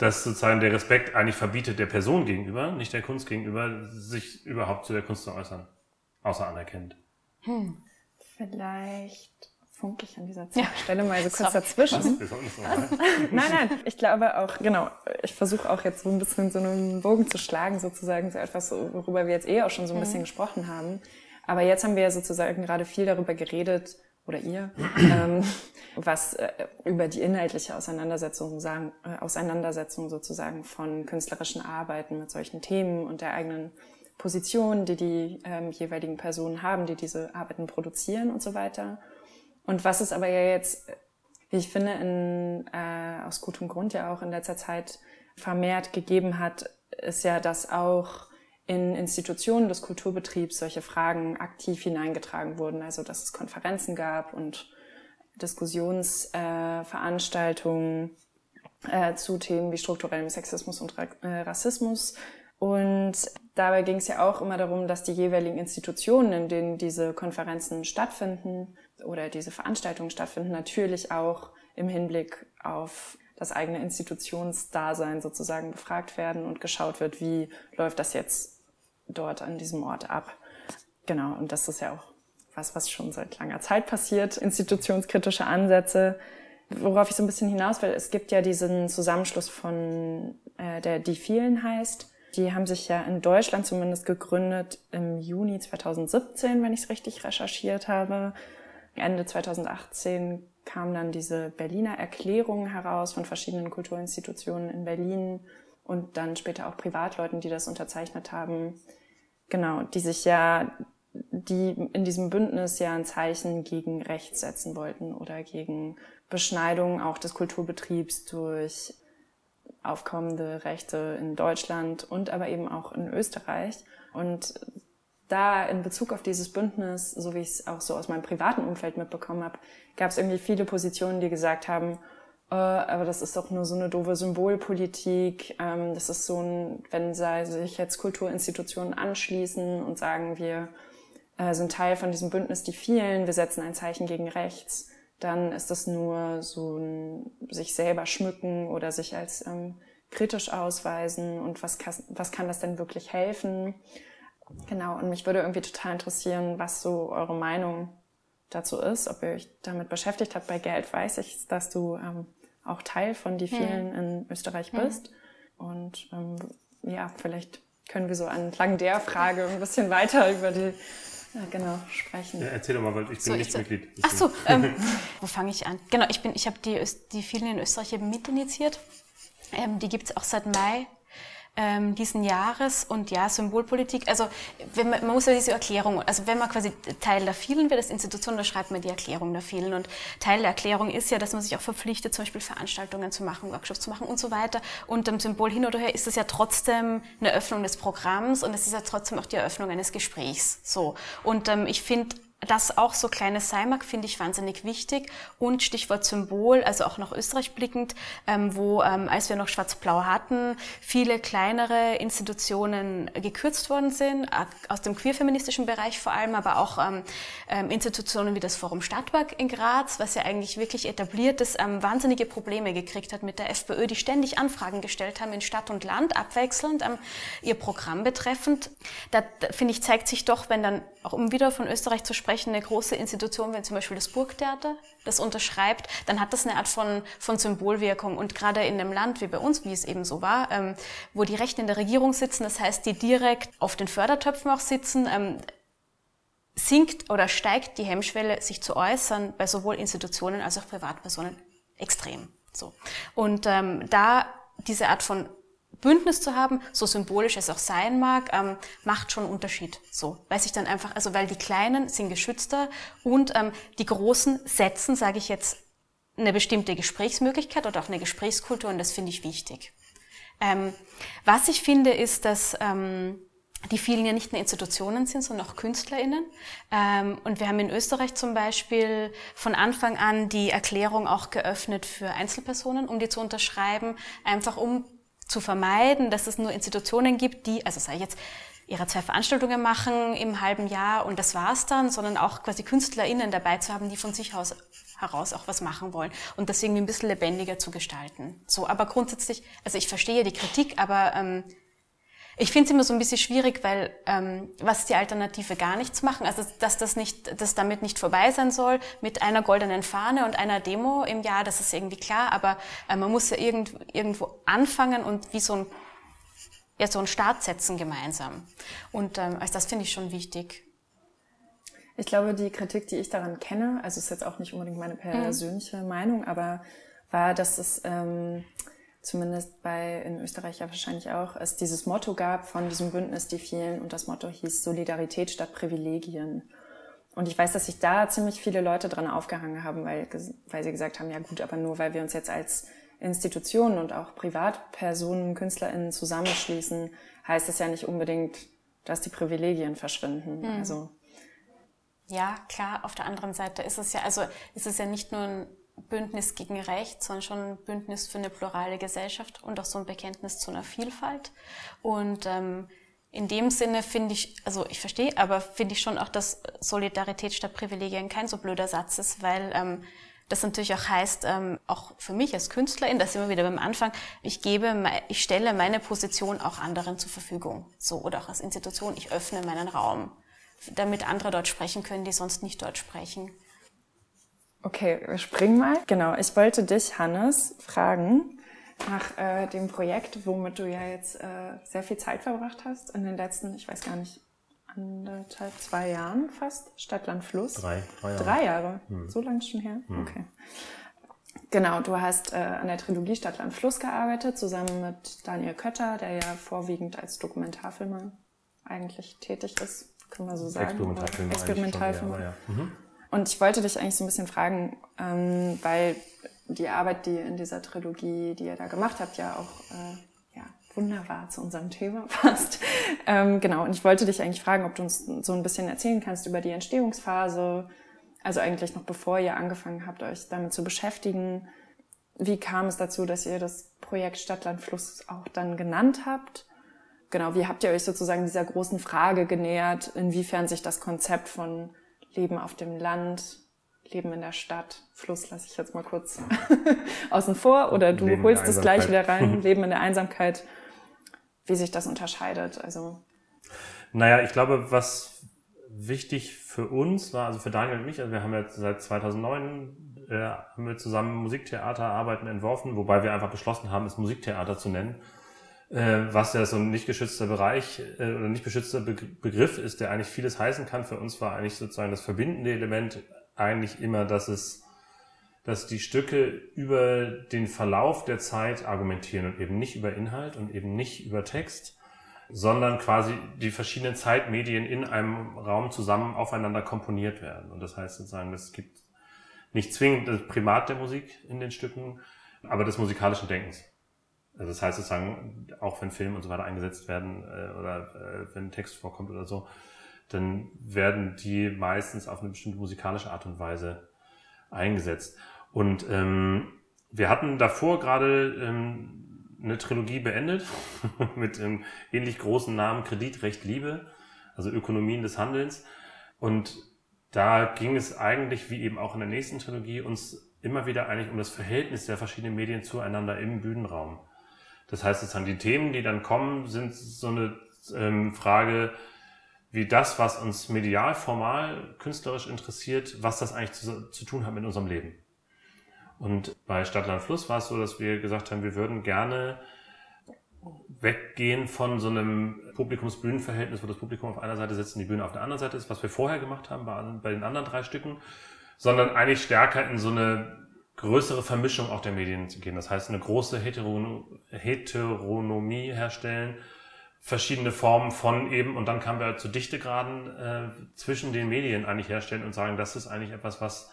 dass sozusagen der Respekt eigentlich verbietet der Person gegenüber, nicht der Kunst gegenüber, sich überhaupt zu der Kunst zu äußern. Außer anerkennt. Hm. Vielleicht funke ich an dieser Stelle mal so kurz dazwischen. nein, nein, ich glaube auch, genau, ich versuche auch jetzt so ein bisschen so einen Bogen zu schlagen, sozusagen, so etwas, worüber wir jetzt eh auch schon so ein bisschen mhm. gesprochen haben. Aber jetzt haben wir ja sozusagen gerade viel darüber geredet, oder ihr, ähm, was äh, über die inhaltliche Auseinandersetzung sagen, äh, Auseinandersetzung sozusagen von künstlerischen Arbeiten mit solchen Themen und der eigenen Position, die die ähm, jeweiligen Personen haben, die diese Arbeiten produzieren und so weiter. Und was es aber ja jetzt, wie ich finde, in, äh, aus gutem Grund ja auch in letzter Zeit vermehrt gegeben hat, ist ja, dass auch in Institutionen des Kulturbetriebs solche Fragen aktiv hineingetragen wurden, also dass es Konferenzen gab und Diskussionsveranstaltungen äh, äh, zu Themen wie strukturellem Sexismus und Ra äh, Rassismus. Und dabei ging es ja auch immer darum, dass die jeweiligen Institutionen, in denen diese Konferenzen stattfinden, oder diese Veranstaltungen stattfinden, natürlich auch im Hinblick auf das eigene Institutionsdasein sozusagen befragt werden und geschaut wird, wie läuft das jetzt dort an diesem Ort ab. Genau, und das ist ja auch was, was schon seit langer Zeit passiert, institutionskritische Ansätze. Worauf ich so ein bisschen hinaus will, es gibt ja diesen Zusammenschluss von, äh, der Die Vielen heißt. Die haben sich ja in Deutschland zumindest gegründet im Juni 2017, wenn ich es richtig recherchiert habe. Ende 2018 kam dann diese Berliner Erklärung heraus von verschiedenen Kulturinstitutionen in Berlin und dann später auch Privatleuten, die das unterzeichnet haben. Genau, die sich ja, die in diesem Bündnis ja ein Zeichen gegen Rechts setzen wollten oder gegen Beschneidung auch des Kulturbetriebs durch aufkommende Rechte in Deutschland und aber eben auch in Österreich. Und da in Bezug auf dieses Bündnis, so wie ich es auch so aus meinem privaten Umfeld mitbekommen habe, gab es irgendwie viele Positionen, die gesagt haben, aber das ist doch nur so eine doofe Symbolpolitik. Ähm, das ist so ein, wenn sich jetzt Kulturinstitutionen anschließen und sagen, wir äh, sind Teil von diesem Bündnis die vielen, wir setzen ein Zeichen gegen rechts, dann ist das nur so ein sich selber schmücken oder sich als ähm, kritisch ausweisen und was was kann das denn wirklich helfen? Genau, und mich würde irgendwie total interessieren, was so eure Meinung dazu ist, ob ihr euch damit beschäftigt habt. Bei Geld weiß ich, dass du ähm, auch Teil von die vielen hm. in Österreich hm. bist. Und ähm, ja, vielleicht können wir so entlang der Frage ein bisschen weiter über die ja, genau, sprechen. Ja, erzähl doch mal, weil ich bin so, nicht ich, Mitglied. Ach so, ähm, wo fange ich an? Genau, ich ich habe die, die vielen in Österreich eben mitinitiiert. Ähm, die gibt's auch seit Mai ähm, diesen Jahres und ja, Symbolpolitik, also wenn man, man muss ja diese Erklärung, also wenn man quasi Teil der vielen wird, als Institution, da schreibt man die Erklärung der vielen. Und Teil der Erklärung ist ja, dass man sich auch verpflichtet, zum Beispiel Veranstaltungen zu machen, Workshops zu machen und so weiter. Und dem Symbol hin oder her ist es ja trotzdem eine Öffnung des Programms und es ist ja trotzdem auch die Eröffnung eines Gesprächs, so. Und ähm, ich finde, das auch so kleines mag, finde ich wahnsinnig wichtig. Und Stichwort Symbol, also auch nach Österreich blickend, ähm, wo, ähm, als wir noch Schwarz-Blau hatten, viele kleinere Institutionen gekürzt worden sind, aus dem queerfeministischen Bereich vor allem, aber auch ähm, ähm, Institutionen wie das Forum Stadtwerk in Graz, was ja eigentlich wirklich etabliert ist, ähm, wahnsinnige Probleme gekriegt hat mit der FPÖ, die ständig Anfragen gestellt haben in Stadt und Land, abwechselnd ähm, ihr Programm betreffend. Da finde ich, zeigt sich doch, wenn dann, auch um wieder von Österreich zu sprechen, eine große Institution, wenn zum Beispiel das Burgtheater das unterschreibt, dann hat das eine Art von, von Symbolwirkung. Und gerade in einem Land wie bei uns, wie es eben so war, ähm, wo die Rechten in der Regierung sitzen, das heißt, die direkt auf den Fördertöpfen auch sitzen, ähm, sinkt oder steigt die Hemmschwelle, sich zu äußern, bei sowohl Institutionen als auch Privatpersonen extrem. So. Und ähm, da diese Art von Bündnis zu haben, so symbolisch es auch sein mag, ähm, macht schon Unterschied. So, weil sich dann einfach, also weil die Kleinen sind geschützter und ähm, die Großen setzen, sage ich jetzt, eine bestimmte Gesprächsmöglichkeit oder auch eine Gesprächskultur und das finde ich wichtig. Ähm, was ich finde, ist, dass ähm, die vielen ja nicht nur Institutionen sind, sondern auch KünstlerInnen. Ähm, und wir haben in Österreich zum Beispiel von Anfang an die Erklärung auch geöffnet für Einzelpersonen, um die zu unterschreiben, einfach um zu vermeiden, dass es nur Institutionen gibt, die, also sei jetzt, ihre zwei Veranstaltungen machen im halben Jahr und das war's dann, sondern auch quasi KünstlerInnen dabei zu haben, die von sich aus heraus auch was machen wollen und das irgendwie ein bisschen lebendiger zu gestalten. So, aber grundsätzlich, also ich verstehe die Kritik, aber ähm, ich finde es immer so ein bisschen schwierig, weil ähm, was die Alternative gar nichts machen, also dass das nicht, dass damit nicht vorbei sein soll mit einer goldenen Fahne und einer Demo im Jahr, das ist irgendwie klar, aber äh, man muss ja irgend, irgendwo anfangen und wie so ein ja, so einen Start setzen gemeinsam. Und ähm, also das finde ich schon wichtig. Ich glaube, die Kritik, die ich daran kenne, also ist jetzt auch nicht unbedingt meine persönliche mhm. Meinung, aber war, dass es ähm, zumindest bei in Österreich ja wahrscheinlich auch, es dieses Motto gab von diesem Bündnis Die vielen und das Motto hieß Solidarität statt Privilegien. Und ich weiß, dass sich da ziemlich viele Leute dran aufgehangen haben, weil, weil sie gesagt haben, ja gut, aber nur weil wir uns jetzt als Institutionen und auch Privatpersonen, KünstlerInnen zusammenschließen, heißt das ja nicht unbedingt, dass die Privilegien verschwinden. Mhm. Also ja, klar. Auf der anderen Seite ist es ja, also ist es ja nicht nur ein Bündnis gegen Recht, sondern schon ein Bündnis für eine plurale Gesellschaft und auch so ein Bekenntnis zu einer Vielfalt. Und ähm, in dem Sinne finde ich, also ich verstehe, aber finde ich schon auch, dass Solidarität statt Privilegien kein so blöder Satz ist, weil ähm, das natürlich auch heißt, ähm, auch für mich als Künstlerin, das immer wieder beim Anfang, ich gebe, ich stelle meine Position auch anderen zur Verfügung, so oder auch als Institution, ich öffne meinen Raum, damit andere dort sprechen können, die sonst nicht dort sprechen. Okay, wir springen mal. Genau, ich wollte dich, Hannes, fragen nach äh, dem Projekt, womit du ja jetzt äh, sehr viel Zeit verbracht hast in den letzten, ich weiß gar nicht, anderthalb, zwei Jahren fast, Stadtland Fluss. Drei, drei Jahre. Drei Jahre, hm. so lange schon her? Hm. Okay. Genau, du hast äh, an der Trilogie Stadtland Fluss gearbeitet, zusammen mit Daniel Kötter, der ja vorwiegend als Dokumentarfilmer eigentlich tätig ist, können wir so sagen. Experimentalfilmer. Experimentalfilmer. Ja. Mhm. Und ich wollte dich eigentlich so ein bisschen fragen, ähm, weil die Arbeit, die in dieser Trilogie, die ihr da gemacht habt, ja auch äh, ja, wunderbar zu unserem Thema passt. Ähm, genau, und ich wollte dich eigentlich fragen, ob du uns so ein bisschen erzählen kannst über die Entstehungsphase, also eigentlich noch bevor ihr angefangen habt, euch damit zu beschäftigen. Wie kam es dazu, dass ihr das Projekt Stadtland Fluss auch dann genannt habt? Genau, wie habt ihr euch sozusagen dieser großen Frage genähert, inwiefern sich das Konzept von Leben auf dem Land, Leben in der Stadt, Fluss lasse ich jetzt mal kurz außen vor. Oder du Leben holst es gleich wieder rein, Leben in der Einsamkeit, wie sich das unterscheidet. Also. Naja, ich glaube, was wichtig für uns war, also für Daniel und mich, also wir haben ja seit 2009 äh, haben wir zusammen Musiktheaterarbeiten entworfen, wobei wir einfach beschlossen haben, es Musiktheater zu nennen was ja so ein nicht geschützter Bereich äh, oder nicht beschützter Begriff ist, der eigentlich vieles heißen kann. Für uns war eigentlich sozusagen das verbindende Element eigentlich immer, dass es, dass die Stücke über den Verlauf der Zeit argumentieren und eben nicht über Inhalt und eben nicht über Text, sondern quasi die verschiedenen Zeitmedien in einem Raum zusammen aufeinander komponiert werden. Und das heißt sozusagen, es gibt nicht zwingend das Primat der Musik in den Stücken, aber des musikalischen Denkens. Also das heißt sozusagen, auch wenn Film und so weiter eingesetzt werden äh, oder äh, wenn Text vorkommt oder so, dann werden die meistens auf eine bestimmte musikalische Art und Weise eingesetzt. Und ähm, wir hatten davor gerade ähm, eine Trilogie beendet mit dem ähnlich großen Namen Kredit, Recht, Liebe, also Ökonomien des Handelns. Und da ging es eigentlich, wie eben auch in der nächsten Trilogie, uns immer wieder eigentlich um das Verhältnis der verschiedenen Medien zueinander im Bühnenraum. Das heißt sozusagen, die Themen, die dann kommen, sind so eine ähm, Frage, wie das, was uns medial, formal, künstlerisch interessiert, was das eigentlich zu, zu tun hat mit unserem Leben. Und bei Stadtland Fluss war es so, dass wir gesagt haben, wir würden gerne weggehen von so einem Publikumsbühnenverhältnis, wo das Publikum auf einer Seite sitzt und die Bühne auf der anderen Seite ist, was wir vorher gemacht haben bei, bei den anderen drei Stücken, sondern eigentlich stärker in so eine größere Vermischung auch der Medien zu gehen. Das heißt, eine große Heteronomie herstellen, verschiedene Formen von eben, und dann kamen wir zu Dichtegraden äh, zwischen den Medien eigentlich herstellen und sagen, das ist eigentlich etwas, was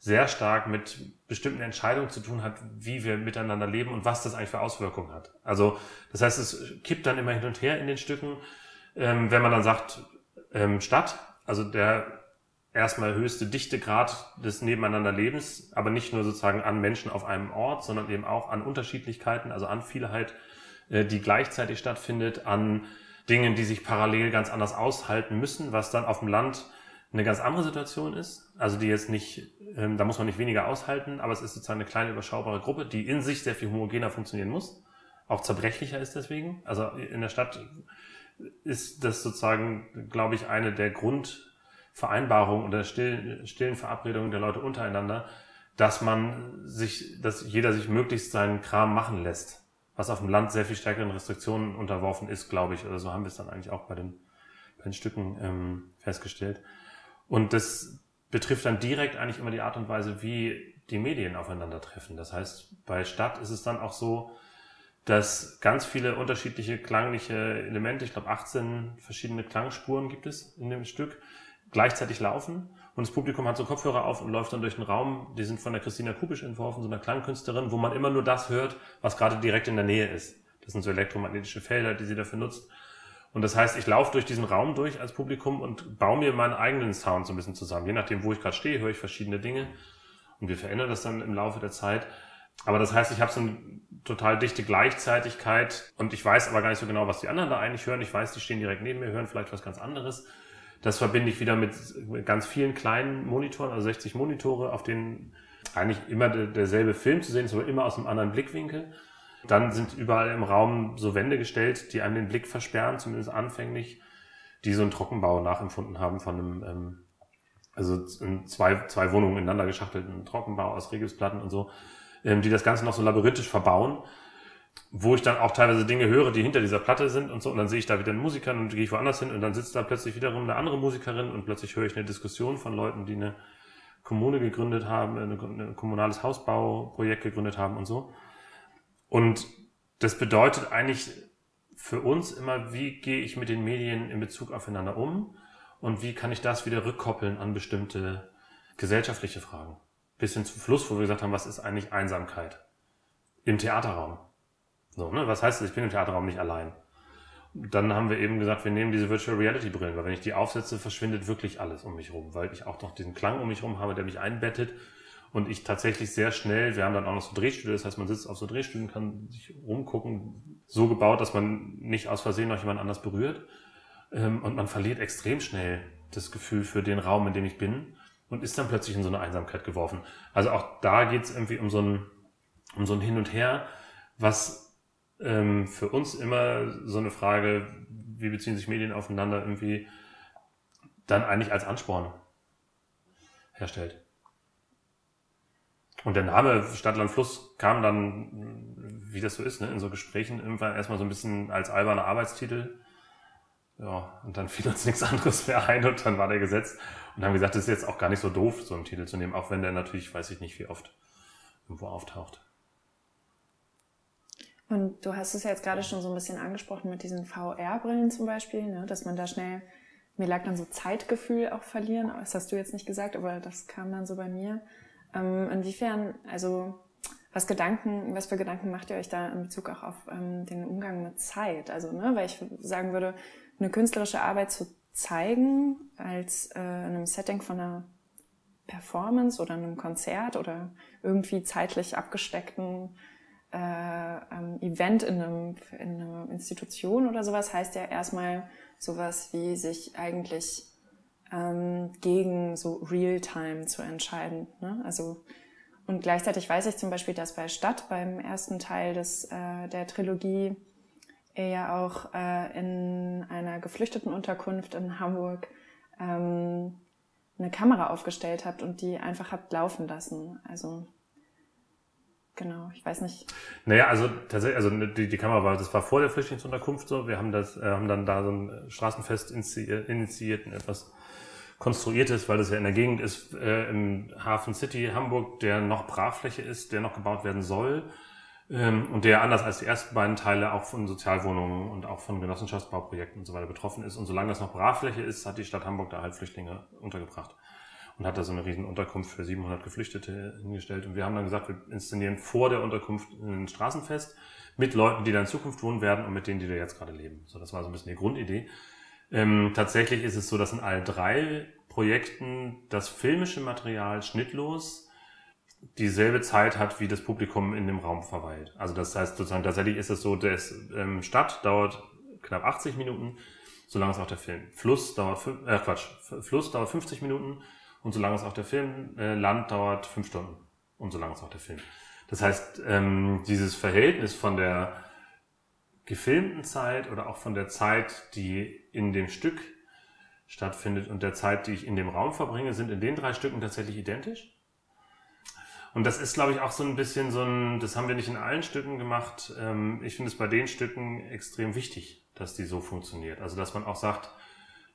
sehr stark mit bestimmten Entscheidungen zu tun hat, wie wir miteinander leben und was das eigentlich für Auswirkungen hat. Also das heißt, es kippt dann immer hin und her in den Stücken, ähm, wenn man dann sagt ähm, Stadt, also der erstmal höchste Dichtegrad des Nebeneinanderlebens, aber nicht nur sozusagen an Menschen auf einem Ort, sondern eben auch an Unterschiedlichkeiten, also an Vielheit, äh, die gleichzeitig stattfindet, an Dingen, die sich parallel ganz anders aushalten müssen, was dann auf dem Land eine ganz andere Situation ist. Also die jetzt nicht, ähm, da muss man nicht weniger aushalten, aber es ist sozusagen eine kleine überschaubare Gruppe, die in sich sehr viel homogener funktionieren muss, auch zerbrechlicher ist deswegen. Also in der Stadt ist das sozusagen, glaube ich, eine der Grund Vereinbarung oder stillen, stillen Verabredungen der Leute untereinander, dass man sich, dass jeder sich möglichst seinen Kram machen lässt. Was auf dem Land sehr viel stärkeren Restriktionen unterworfen ist, glaube ich. Oder so haben wir es dann eigentlich auch bei den, bei den Stücken ähm, festgestellt. Und das betrifft dann direkt eigentlich immer die Art und Weise, wie die Medien aufeinandertreffen. Das heißt, bei Stadt ist es dann auch so, dass ganz viele unterschiedliche klangliche Elemente, ich glaube 18 verschiedene Klangspuren gibt es in dem Stück, gleichzeitig laufen und das Publikum hat so Kopfhörer auf und läuft dann durch den Raum. Die sind von der Christina Kupisch entworfen, so einer Klangkünstlerin, wo man immer nur das hört, was gerade direkt in der Nähe ist. Das sind so elektromagnetische Felder, die sie dafür nutzt. Und das heißt, ich laufe durch diesen Raum durch als Publikum und baue mir meinen eigenen Sound so ein bisschen zusammen. Je nachdem, wo ich gerade stehe, höre ich verschiedene Dinge und wir verändern das dann im Laufe der Zeit. Aber das heißt, ich habe so eine total dichte Gleichzeitigkeit und ich weiß aber gar nicht so genau, was die anderen da eigentlich hören. Ich weiß, die stehen direkt neben mir, hören vielleicht was ganz anderes. Das verbinde ich wieder mit ganz vielen kleinen Monitoren, also 60 Monitore, auf denen eigentlich immer derselbe Film zu sehen ist, aber immer aus einem anderen Blickwinkel. Dann sind überall im Raum so Wände gestellt, die einem den Blick versperren, zumindest anfänglich, die so einen Trockenbau nachempfunden haben von einem, ähm, also zwei, zwei Wohnungen ineinander geschachtelten Trockenbau aus Regipsplatten und so, ähm, die das Ganze noch so labyrinthisch verbauen wo ich dann auch teilweise Dinge höre, die hinter dieser Platte sind und so, und dann sehe ich da wieder einen Musiker und gehe ich woanders hin und dann sitzt da plötzlich wiederum eine andere Musikerin und plötzlich höre ich eine Diskussion von Leuten, die eine Kommune gegründet haben, ein kommunales Hausbauprojekt gegründet haben und so. Und das bedeutet eigentlich für uns immer, wie gehe ich mit den Medien in Bezug aufeinander um und wie kann ich das wieder rückkoppeln an bestimmte gesellschaftliche Fragen. Bis hin zum Fluss, wo wir gesagt haben, was ist eigentlich Einsamkeit im Theaterraum? So, ne? Was heißt das? Ich bin im Theaterraum nicht allein. Dann haben wir eben gesagt, wir nehmen diese Virtual Reality Brillen, weil wenn ich die aufsetze, verschwindet wirklich alles um mich rum, weil ich auch noch diesen Klang um mich rum habe, der mich einbettet und ich tatsächlich sehr schnell, wir haben dann auch noch so Drehstühle, das heißt, man sitzt auf so Drehstühlen, kann sich rumgucken, so gebaut, dass man nicht aus Versehen noch jemand anders berührt. Ähm, und man verliert extrem schnell das Gefühl für den Raum, in dem ich bin und ist dann plötzlich in so eine Einsamkeit geworfen. Also auch da geht es irgendwie um so ein, um so ein Hin und Her, was ähm, für uns immer so eine Frage, wie beziehen sich Medien aufeinander, irgendwie dann eigentlich als Ansporn herstellt. Und der Name Stadtland Fluss kam dann, wie das so ist, ne, in so Gesprächen irgendwann erstmal so ein bisschen als alberner Arbeitstitel. Ja, und dann fiel uns nichts anderes mehr ein und dann war der gesetzt. Und haben gesagt, das ist jetzt auch gar nicht so doof, so einen Titel zu nehmen, auch wenn der natürlich, weiß ich nicht, wie oft irgendwo auftaucht. Und du hast es ja jetzt gerade schon so ein bisschen angesprochen mit diesen VR-Brillen zum Beispiel, ne, dass man da schnell, mir lag dann so Zeitgefühl auch verlieren, das hast du jetzt nicht gesagt, aber das kam dann so bei mir. Ähm, inwiefern, also was Gedanken, was für Gedanken macht ihr euch da in Bezug auch auf ähm, den Umgang mit Zeit? Also, ne, weil ich sagen würde, eine künstlerische Arbeit zu zeigen als äh, in einem Setting von einer Performance oder einem Konzert oder irgendwie zeitlich abgesteckten äh, ähm, Event in, einem, in einer Institution oder sowas, heißt ja erstmal sowas wie sich eigentlich ähm, gegen so Real-Time zu entscheiden. Ne? Also und gleichzeitig weiß ich zum Beispiel, dass bei Stadt beim ersten Teil des, äh, der Trilogie ihr ja auch äh, in einer geflüchteten Unterkunft in Hamburg ähm, eine Kamera aufgestellt habt und die einfach habt laufen lassen. Also genau, ich weiß nicht. Naja, also tatsächlich, also die, die Kamera war, das war vor der Flüchtlingsunterkunft so. Wir haben das, äh, haben dann da so ein Straßenfest initiiert, und etwas konstruiert ist, weil das ja in der Gegend ist, äh, im Hafen City Hamburg, der noch Brachfläche ist, der noch gebaut werden soll ähm, und der anders als die ersten beiden Teile auch von Sozialwohnungen und auch von Genossenschaftsbauprojekten und so weiter betroffen ist. Und solange das noch Brachfläche ist, hat die Stadt Hamburg da halt Flüchtlinge untergebracht und hat da so eine riesen Unterkunft für 700 Geflüchtete hingestellt. Und wir haben dann gesagt, wir inszenieren vor der Unterkunft ein Straßenfest mit Leuten, die da in Zukunft wohnen werden und mit denen, die da jetzt gerade leben. So, das war so ein bisschen die Grundidee. Ähm, tatsächlich ist es so, dass in all drei Projekten das filmische Material schnittlos dieselbe Zeit hat, wie das Publikum in dem Raum verweilt. Also das heißt sozusagen, tatsächlich ist es so, das ähm, Stadt dauert knapp 80 Minuten, solange es auch der Film. Fluss dauert, äh, Quatsch, Fluss dauert 50 Minuten und solange es auch der Film, äh, Land dauert 5 Stunden und solange es auch der Film. Das heißt, ähm, dieses Verhältnis von der gefilmten Zeit oder auch von der Zeit, die in dem Stück stattfindet und der Zeit, die ich in dem Raum verbringe, sind in den drei Stücken tatsächlich identisch. Und das ist, glaube ich, auch so ein bisschen so ein, das haben wir nicht in allen Stücken gemacht. Ähm, ich finde es bei den Stücken extrem wichtig, dass die so funktioniert. Also, dass man auch sagt,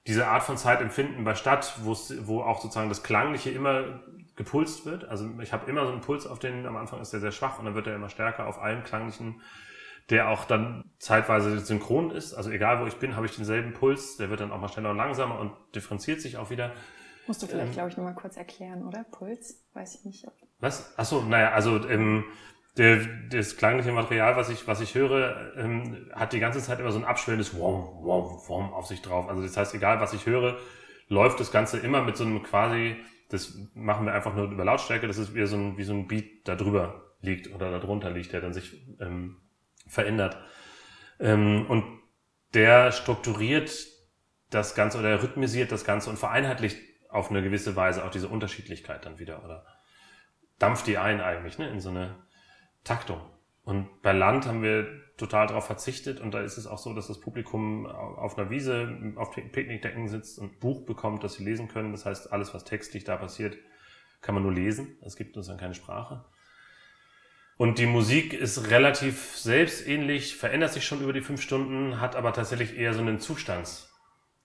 diese Art von Zeitempfinden bei Stadt, wo auch sozusagen das Klangliche immer gepulst wird. Also ich habe immer so einen Puls auf den, am Anfang ist der sehr schwach und dann wird er immer stärker auf allen klanglichen der auch dann zeitweise synchron ist. Also egal wo ich bin, habe ich denselben Puls. Der wird dann auch mal schneller und langsamer und differenziert sich auch wieder. Musst du vielleicht, ähm, glaube ich, nochmal kurz erklären, oder? Puls? Weiß ich nicht. Was? Achso, naja, also ähm, der, das klangliche Material, was ich, was ich höre, ähm, hat die ganze Zeit immer so ein abschwellendes Wom, Wom, Wom auf sich drauf. Also das heißt, egal was ich höre, läuft das Ganze immer mit so einem quasi, das machen wir einfach nur über Lautstärke, das ist wie so ein, wie so ein Beat da drüber liegt oder da drunter liegt, der dann sich ähm, verändert. Ähm, und der strukturiert das Ganze oder rhythmisiert das Ganze und vereinheitlicht auf eine gewisse Weise auch diese Unterschiedlichkeit dann wieder oder dampft die ein eigentlich ne, in so eine Taktung. Und bei Land haben wir total darauf verzichtet und da ist es auch so, dass das Publikum auf einer Wiese auf Picknickdecken sitzt und Buch bekommt, das sie lesen können. Das heißt, alles, was textlich da passiert, kann man nur lesen. Es gibt uns dann keine Sprache. Und die Musik ist relativ selbstähnlich, verändert sich schon über die fünf Stunden, hat aber tatsächlich eher so einen Zustandseffekt.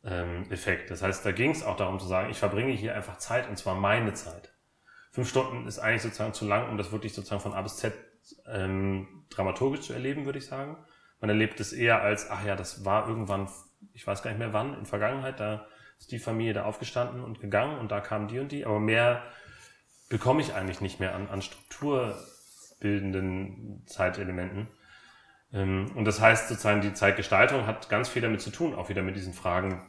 Ähm, das heißt, da ging es auch darum zu sagen, ich verbringe hier einfach Zeit und zwar meine Zeit. Fünf Stunden ist eigentlich sozusagen zu lang, um das wirklich sozusagen von A bis Z ähm, dramaturgisch zu erleben, würde ich sagen. Man erlebt es eher als, ach ja, das war irgendwann, ich weiß gar nicht mehr wann, in Vergangenheit, da ist die Familie da aufgestanden und gegangen und da kamen die und die, aber mehr bekomme ich eigentlich nicht mehr an, an Struktur bildenden Zeitelementen. Ähm, und das heißt sozusagen, die Zeitgestaltung hat ganz viel damit zu tun, auch wieder mit diesen Fragen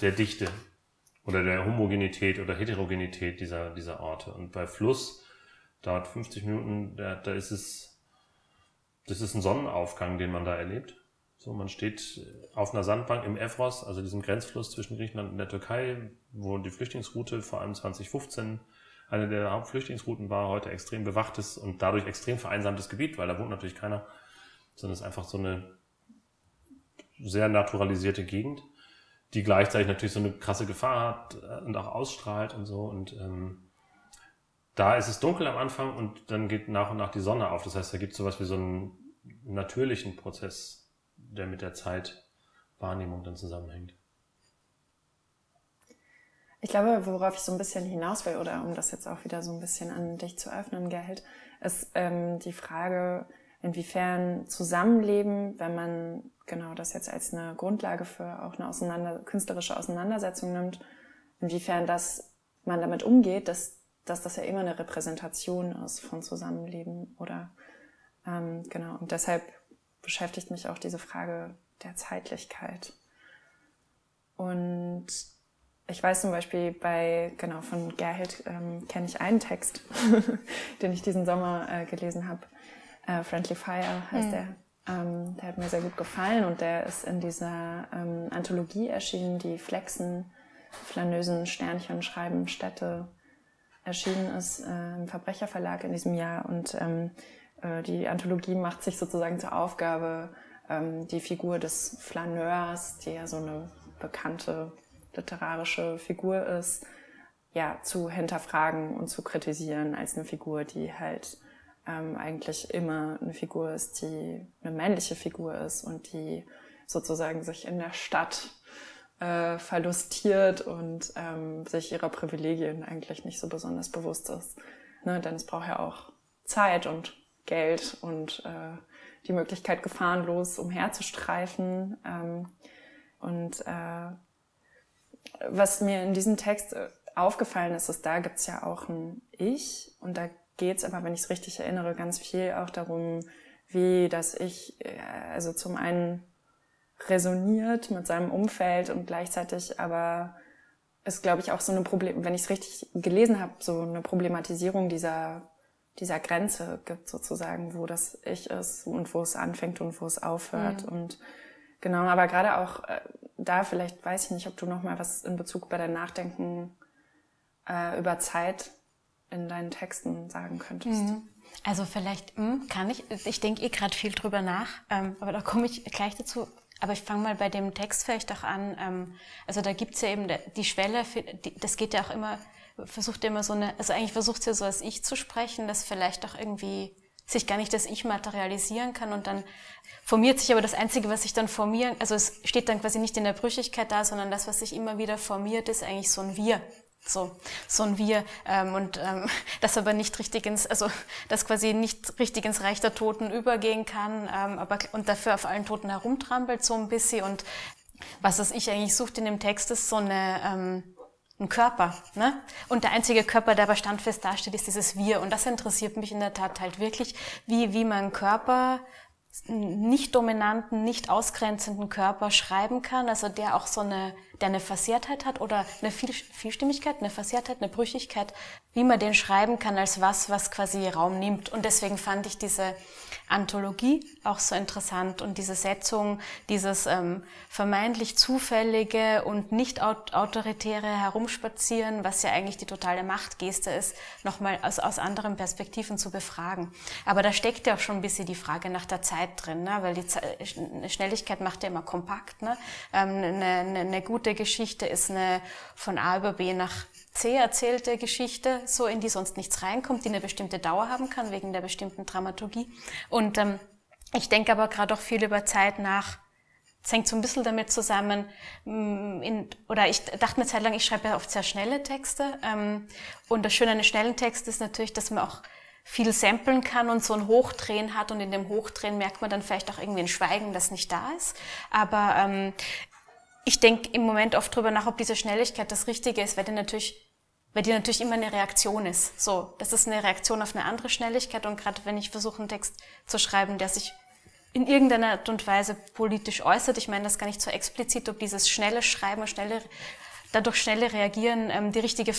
der Dichte oder der Homogenität oder Heterogenität dieser, dieser Orte. Und bei Fluss dauert 50 Minuten, da, da ist es, das ist ein Sonnenaufgang, den man da erlebt. So, man steht auf einer Sandbank im Evros, also diesem Grenzfluss zwischen Griechenland und der Türkei, wo die Flüchtlingsroute vor allem 2015 eine der Hauptflüchtlingsrouten war, heute extrem bewachtes und dadurch extrem vereinsamtes Gebiet, weil da wohnt natürlich keiner, sondern es ist einfach so eine sehr naturalisierte Gegend, die gleichzeitig natürlich so eine krasse Gefahr hat äh, und auch ausstrahlt und so und ähm, da ist es dunkel am Anfang und dann geht nach und nach die Sonne auf. Das heißt, da gibt es sowas wie so einen natürlichen Prozess, der mit der Zeitwahrnehmung dann zusammenhängt. Ich glaube, worauf ich so ein bisschen hinaus will, oder um das jetzt auch wieder so ein bisschen an dich zu öffnen, Geld, ist ähm, die Frage, inwiefern Zusammenleben, wenn man genau das jetzt als eine Grundlage für auch eine auseinander, künstlerische Auseinandersetzung nimmt, inwiefern das man damit umgeht, dass dass das ja immer eine Repräsentation ist von Zusammenleben oder ähm, genau. Und deshalb beschäftigt mich auch diese Frage der Zeitlichkeit. Und ich weiß zum Beispiel bei, genau, von Gerhild ähm, kenne ich einen Text, den ich diesen Sommer äh, gelesen habe. Äh, Friendly Fire heißt mhm. der. Ähm, der hat mir sehr gut gefallen und der ist in dieser ähm, Anthologie erschienen, die Flexen, flanösen Sternchen schreiben Städte erschienen ist äh, im Verbrecherverlag in diesem Jahr. Und ähm, äh, die Anthologie macht sich sozusagen zur Aufgabe, ähm, die Figur des Flaneurs, die ja so eine bekannte literarische Figur ist, ja, zu hinterfragen und zu kritisieren als eine Figur, die halt ähm, eigentlich immer eine Figur ist, die eine männliche Figur ist und die sozusagen sich in der Stadt äh, verlustiert und ähm, sich ihrer Privilegien eigentlich nicht so besonders bewusst ist. Ne? Denn es braucht ja auch Zeit und Geld und äh, die Möglichkeit, gefahrenlos umherzustreifen. Ähm, und äh, was mir in diesem Text äh, aufgefallen ist, ist, da gibt's ja auch ein Ich und da geht's aber, wenn ich es richtig erinnere, ganz viel auch darum, wie das Ich, äh, also zum einen resoniert mit seinem Umfeld und gleichzeitig aber ist, glaube ich, auch so eine Problem, wenn ich es richtig gelesen habe, so eine Problematisierung dieser dieser Grenze gibt sozusagen, wo das Ich ist und wo es anfängt und wo es aufhört mhm. und genau, aber gerade auch äh, da vielleicht weiß ich nicht, ob du noch mal was in Bezug bei deinem Nachdenken äh, über Zeit in deinen Texten sagen könntest. Mhm. Also vielleicht mh, hm, kann ich, ich denke eh gerade viel drüber nach, ähm, aber da komme ich gleich dazu. Aber ich fange mal bei dem Text vielleicht auch an. Ähm, also da gibt's ja eben die Schwelle, das geht ja auch immer, versucht ja immer so eine, also eigentlich versucht ja so als Ich zu sprechen, das vielleicht auch irgendwie sich gar nicht das Ich materialisieren kann und dann formiert sich aber das Einzige, was sich dann formieren, also es steht dann quasi nicht in der Brüchigkeit da, sondern das, was sich immer wieder formiert, ist eigentlich so ein Wir. So, so ein Wir ähm, und ähm, das aber nicht richtig ins, also das quasi nicht richtig ins Reich der Toten übergehen kann, ähm, aber und dafür auf allen Toten herumtrampelt so ein bisschen und was das ich eigentlich sucht in dem Text ist so eine ähm, ein Körper, ne? Und der einzige Körper, der aber standfest dasteht, ist dieses Wir. Und das interessiert mich in der Tat halt wirklich, wie, wie man Körper nicht dominanten, nicht ausgrenzenden Körper schreiben kann, also der auch so eine, der eine Versehrtheit hat oder eine Viel Vielstimmigkeit, eine Versehrtheit, eine Brüchigkeit, wie man den schreiben kann als was, was quasi Raum nimmt. Und deswegen fand ich diese Anthologie auch so interessant und diese Setzung, dieses ähm, vermeintlich zufällige und nicht autoritäre Herumspazieren, was ja eigentlich die totale Machtgeste ist, nochmal aus, aus anderen Perspektiven zu befragen. Aber da steckt ja auch schon ein bisschen die Frage nach der Zeit drin, ne? weil die Ze Schnelligkeit macht ja immer kompakt. Ne? Ähm, eine, eine, eine gute Geschichte ist eine von A über B nach C erzählte Geschichte, so in die sonst nichts reinkommt, die eine bestimmte Dauer haben kann, wegen der bestimmten Dramaturgie. Und ähm, ich denke aber gerade auch viel über Zeit nach. Es hängt so ein bisschen damit zusammen, mm, in, oder ich dachte eine Zeit lang, ich schreibe ja oft sehr schnelle Texte. Ähm, und das Schöne an schnellen Texten ist natürlich, dass man auch viel samplen kann und so ein Hochdrehen hat und in dem Hochdrehen merkt man dann vielleicht auch irgendwie ein Schweigen, das nicht da ist. Aber ähm, ich denke im Moment oft drüber nach, ob diese Schnelligkeit das Richtige ist, weil die natürlich, weil die natürlich immer eine Reaktion ist. So, das ist eine Reaktion auf eine andere Schnelligkeit und gerade wenn ich versuche, einen Text zu schreiben, der sich in irgendeiner Art und Weise politisch äußert. Ich meine das gar nicht so explizit, ob dieses schnelle Schreiben, schnelle, dadurch schnelle Reagieren ähm, die richtige,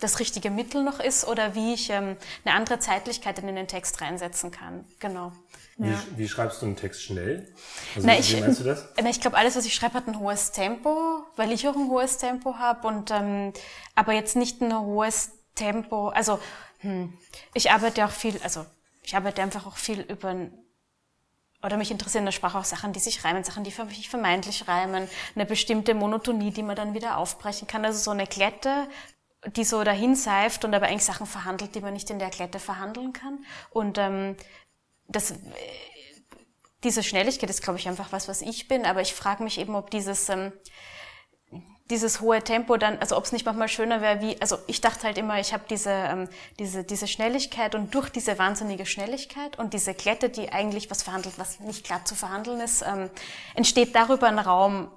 das richtige Mittel noch ist oder wie ich ähm, eine andere Zeitlichkeit in den Text reinsetzen kann. Genau. Wie, ja. wie schreibst du einen Text schnell? Also na, wie ich, meinst du das? Na, ich glaube, alles, was ich schreibe, hat ein hohes Tempo, weil ich auch ein hohes Tempo habe und ähm, aber jetzt nicht ein hohes Tempo. Also hm, ich arbeite auch viel, also ich arbeite einfach auch viel über oder mich interessieren in der Sprache auch Sachen, die sich reimen, Sachen, die sich vermeintlich reimen, eine bestimmte Monotonie, die man dann wieder aufbrechen kann. Also so eine Klette, die so dahin seift und aber eigentlich Sachen verhandelt, die man nicht in der Klette verhandeln kann. Und ähm, das, diese Schnelligkeit ist, glaube ich, einfach was, was ich bin. Aber ich frage mich eben, ob dieses ähm, dieses hohe Tempo dann, also ob es nicht manchmal schöner wäre, wie, also ich dachte halt immer, ich habe diese, ähm, diese, diese Schnelligkeit und durch diese wahnsinnige Schnelligkeit und diese Klette, die eigentlich was verhandelt, was nicht glatt zu verhandeln ist, ähm, entsteht darüber ein Raum,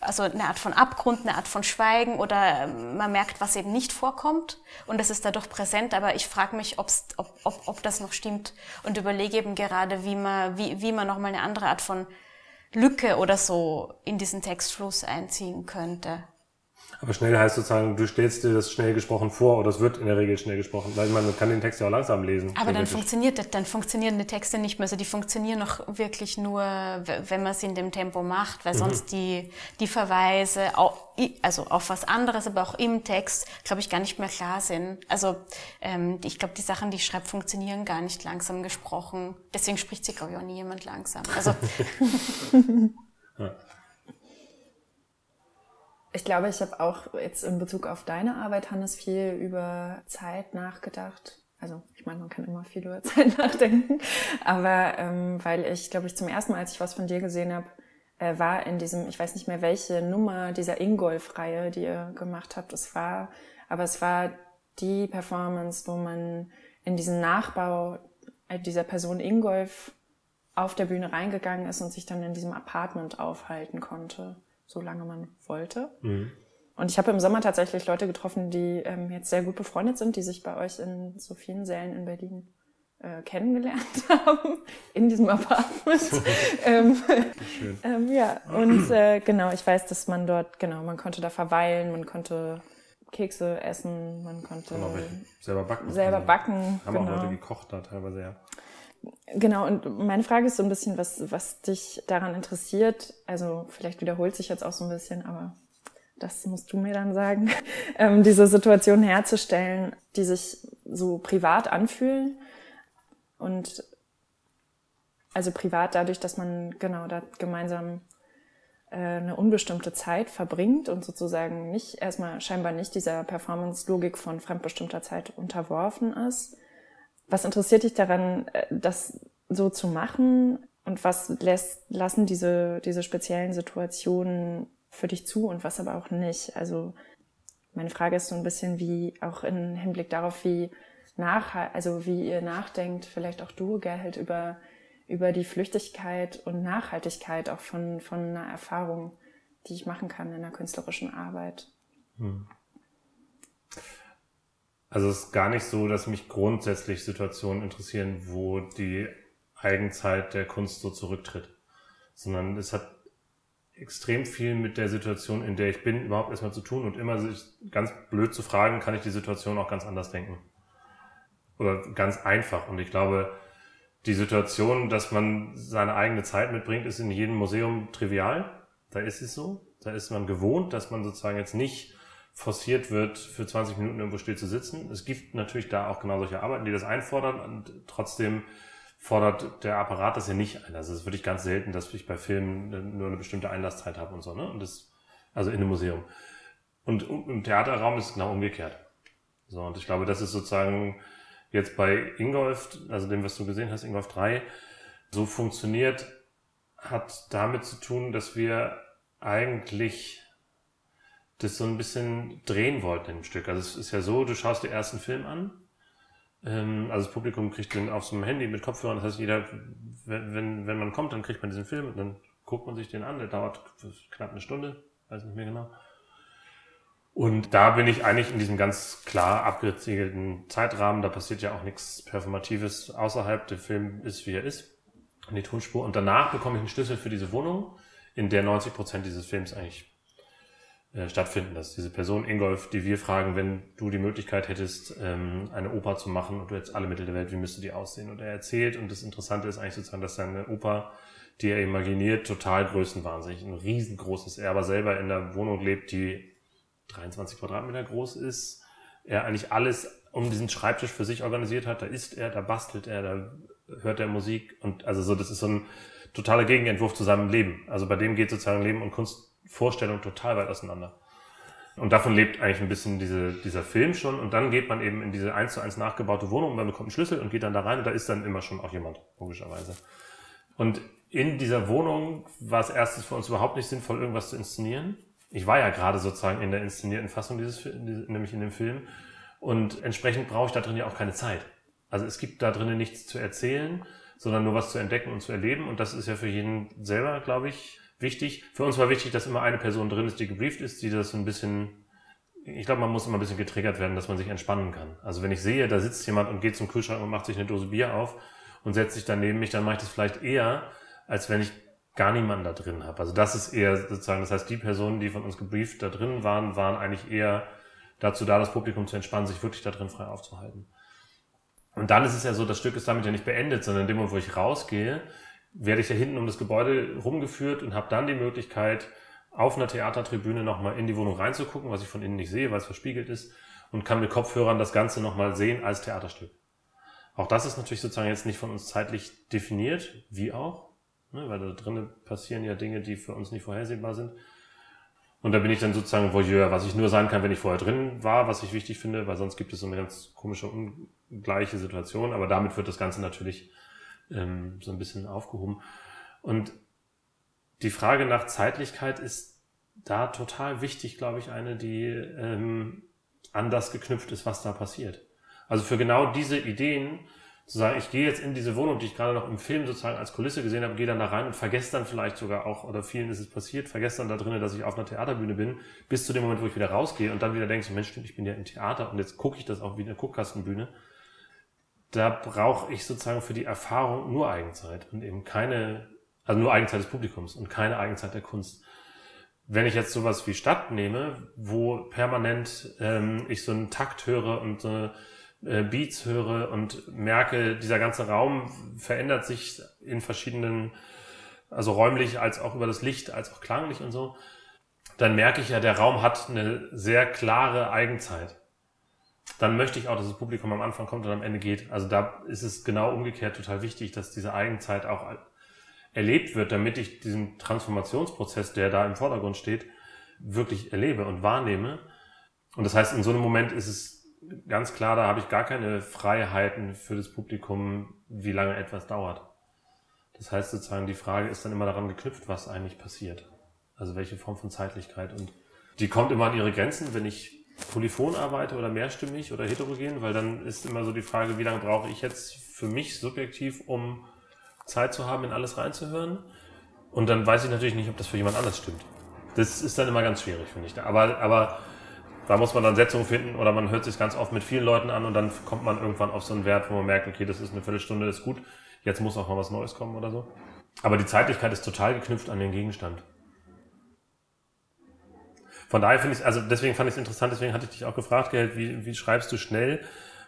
also eine Art von Abgrund, eine Art von Schweigen oder ähm, man merkt, was eben nicht vorkommt. Und das ist dadurch präsent, aber ich frage mich, ob's, ob, ob, ob das noch stimmt. Und überlege eben gerade, wie man, wie, wie man nochmal eine andere Art von Lücke oder so in diesen Textfluss einziehen könnte. Aber schnell heißt sozusagen, du stellst dir das schnell gesprochen vor oder es wird in der Regel schnell gesprochen. Weil man kann den Text ja auch langsam lesen. Aber dann funktioniert das, dann funktionieren die Texte nicht mehr. Also die funktionieren noch wirklich nur, wenn man sie in dem Tempo macht, weil mhm. sonst die, die Verweise, also auf was anderes, aber auch im Text, glaube ich, gar nicht mehr klar sind. Also ähm, ich glaube, die Sachen, die ich schreibe, funktionieren gar nicht langsam gesprochen. Deswegen spricht sie, glaube ich, auch nie jemand langsam. Also ja. Ich glaube, ich habe auch jetzt in Bezug auf deine Arbeit, Hannes, viel über Zeit nachgedacht. Also ich meine, man kann immer viel über Zeit nachdenken, aber ähm, weil ich, glaube ich, zum ersten Mal, als ich was von dir gesehen habe, äh, war in diesem, ich weiß nicht mehr welche Nummer dieser Ingolf-Reihe, die ihr gemacht habt, es war, aber es war die Performance, wo man in diesen Nachbau äh, dieser Person Ingolf auf der Bühne reingegangen ist und sich dann in diesem Apartment aufhalten konnte solange man wollte. Mhm. Und ich habe im Sommer tatsächlich Leute getroffen, die ähm, jetzt sehr gut befreundet sind, die sich bei euch in so vielen Sälen in Berlin äh, kennengelernt haben, in diesem Apartment. ähm, Schön. Ähm, ja, und äh, genau, ich weiß, dass man dort, genau, man konnte da verweilen, man konnte Kekse essen, man konnte selber backen. Selber backen. Haben genau. auch Leute gekocht da teilweise, ja. Genau, und meine Frage ist so ein bisschen, was, was dich daran interessiert. Also vielleicht wiederholt sich jetzt auch so ein bisschen, aber das musst du mir dann sagen, ähm, diese Situation herzustellen, die sich so privat anfühlen und also privat dadurch, dass man genau da gemeinsam äh, eine unbestimmte Zeit verbringt und sozusagen nicht erstmal scheinbar nicht dieser Performance-Logik von fremdbestimmter Zeit unterworfen ist was interessiert dich daran, äh, das so zu machen? Und was lässt, lassen diese, diese speziellen Situationen für dich zu und was aber auch nicht? Also meine Frage ist so ein bisschen wie auch im Hinblick darauf, wie nach, also wie ihr nachdenkt, vielleicht auch du, Gerhard, über, über die Flüchtigkeit und Nachhaltigkeit auch von, von einer Erfahrung, die ich machen kann in der künstlerischen Arbeit. Hm. Also es ist gar nicht so, dass mich grundsätzlich Situationen interessieren, wo die Eigenzeit der Kunst so zurücktritt, sondern es hat extrem viel mit der Situation, in der ich bin, überhaupt erstmal zu tun und immer sich ganz blöd zu fragen, kann ich die Situation auch ganz anders denken. Oder ganz einfach. Und ich glaube, die Situation, dass man seine eigene Zeit mitbringt, ist in jedem Museum trivial. Da ist es so. Da ist man gewohnt, dass man sozusagen jetzt nicht forciert wird, für 20 Minuten irgendwo still zu sitzen. Es gibt natürlich da auch genau solche Arbeiten, die das einfordern und trotzdem fordert der Apparat das ja nicht ein. Also es ist wirklich ganz selten, dass ich bei Filmen nur eine bestimmte Einlasszeit habe und so, ne? Und das, also in einem Museum. Und im Theaterraum ist es genau umgekehrt. So, und ich glaube, das ist sozusagen jetzt bei Ingolf, also dem, was du gesehen hast, Ingolf 3, so funktioniert, hat damit zu tun, dass wir eigentlich das so ein bisschen drehen wollten im Stück. Also es ist ja so, du schaust den ersten Film an, ähm, also das Publikum kriegt den auf so einem Handy mit Kopfhörern, das heißt jeder, wenn, wenn, wenn man kommt, dann kriegt man diesen Film und dann guckt man sich den an, der dauert knapp eine Stunde, weiß nicht mehr genau. Und da bin ich eigentlich in diesem ganz klar abgeziegelten Zeitrahmen, da passiert ja auch nichts Performatives außerhalb, der Film ist, wie er ist. in die Tonspur. Und danach bekomme ich einen Schlüssel für diese Wohnung, in der 90 Prozent dieses Films eigentlich äh, stattfinden. Das ist diese Person Ingolf, die wir fragen, wenn du die Möglichkeit hättest, ähm, eine Oper zu machen und du hättest alle Mittel der Welt, wie müsste die aussehen? Und er erzählt, und das Interessante ist eigentlich sozusagen, dass seine Oper, die er imaginiert, total größenwahnsinnig, ein riesengroßes, er aber selber in der Wohnung lebt, die 23 Quadratmeter groß ist, er eigentlich alles um diesen Schreibtisch für sich organisiert hat, da isst er, da bastelt er, da hört er Musik und also so, das ist so ein totaler Gegenentwurf zu seinem Leben. Also bei dem geht sozusagen Leben und Kunstvorstellung total weit auseinander. Und davon lebt eigentlich ein bisschen diese, dieser Film schon. Und dann geht man eben in diese eins zu eins nachgebaute Wohnung, man bekommt einen Schlüssel und geht dann da rein und da ist dann immer schon auch jemand, logischerweise. Und in dieser Wohnung war es erstes für uns überhaupt nicht sinnvoll, irgendwas zu inszenieren. Ich war ja gerade sozusagen in der inszenierten Fassung dieses, nämlich in dem Film. Und entsprechend brauche ich da drin ja auch keine Zeit. Also es gibt da drinnen nichts zu erzählen, sondern nur was zu entdecken und zu erleben. Und das ist ja für jeden selber, glaube ich, wichtig. Für uns war wichtig, dass immer eine Person drin ist, die gebrieft ist, die das so ein bisschen, ich glaube, man muss immer ein bisschen getriggert werden, dass man sich entspannen kann. Also wenn ich sehe, da sitzt jemand und geht zum Kühlschrank und macht sich eine Dose Bier auf und setzt sich dann neben mich, dann mache ich das vielleicht eher, als wenn ich gar niemanden da drin habe. Also das ist eher sozusagen, das heißt, die Personen, die von uns gebrieft da drin waren, waren eigentlich eher dazu da, das Publikum zu entspannen, sich wirklich da drin frei aufzuhalten. Und dann ist es ja so, das Stück ist damit ja nicht beendet, sondern in dem Moment, wo ich rausgehe, werde ich ja hinten um das Gebäude rumgeführt und habe dann die Möglichkeit, auf einer Theatertribüne nochmal in die Wohnung reinzugucken, was ich von innen nicht sehe, weil es verspiegelt ist, und kann mit Kopfhörern das Ganze nochmal sehen als Theaterstück. Auch das ist natürlich sozusagen jetzt nicht von uns zeitlich definiert, wie auch, ne, weil da drinnen passieren ja Dinge, die für uns nicht vorhersehbar sind. Und da bin ich dann sozusagen Voyeur, was ich nur sein kann, wenn ich vorher drin war, was ich wichtig finde, weil sonst gibt es so eine ganz komische, ungleiche Situation. Aber damit wird das Ganze natürlich ähm, so ein bisschen aufgehoben. Und die Frage nach Zeitlichkeit ist da total wichtig, glaube ich, eine, die ähm, an das geknüpft ist, was da passiert. Also für genau diese Ideen zu sagen, ich gehe jetzt in diese Wohnung, die ich gerade noch im Film sozusagen als Kulisse gesehen habe, gehe dann da rein und vergesse dann vielleicht sogar auch, oder vielen ist es passiert, vergesse dann da drinnen, dass ich auf einer Theaterbühne bin, bis zu dem Moment, wo ich wieder rausgehe und dann wieder denke, Mensch, ich bin ja im Theater und jetzt gucke ich das auch wie eine Guckkastenbühne. Da brauche ich sozusagen für die Erfahrung nur Eigenzeit und eben keine, also nur Eigenzeit des Publikums und keine Eigenzeit der Kunst. Wenn ich jetzt sowas wie Stadt nehme, wo permanent ähm, ich so einen Takt höre und so äh, Beats höre und merke, dieser ganze Raum verändert sich in verschiedenen, also räumlich als auch über das Licht, als auch klanglich und so, dann merke ich ja, der Raum hat eine sehr klare Eigenzeit. Dann möchte ich auch, dass das Publikum am Anfang kommt und am Ende geht. Also da ist es genau umgekehrt total wichtig, dass diese Eigenzeit auch erlebt wird, damit ich diesen Transformationsprozess, der da im Vordergrund steht, wirklich erlebe und wahrnehme. Und das heißt, in so einem Moment ist es ganz klar, da habe ich gar keine Freiheiten für das Publikum, wie lange etwas dauert. Das heißt sozusagen, die Frage ist dann immer daran geknüpft, was eigentlich passiert. Also welche Form von Zeitlichkeit. Und die kommt immer an ihre Grenzen, wenn ich polyphon arbeite oder mehrstimmig oder heterogen, weil dann ist immer so die Frage, wie lange brauche ich jetzt für mich subjektiv, um Zeit zu haben, in alles reinzuhören. Und dann weiß ich natürlich nicht, ob das für jemand anders stimmt. Das ist dann immer ganz schwierig, finde ich. Aber, aber da muss man dann Setzungen finden oder man hört sich ganz oft mit vielen Leuten an und dann kommt man irgendwann auf so einen Wert, wo man merkt, okay, das ist eine Viertelstunde, ist gut, jetzt muss auch mal was Neues kommen oder so. Aber die Zeitlichkeit ist total geknüpft an den Gegenstand. Von daher finde ich, also deswegen fand ich es interessant, deswegen hatte ich dich auch gefragt, Geld, wie, wie schreibst du schnell?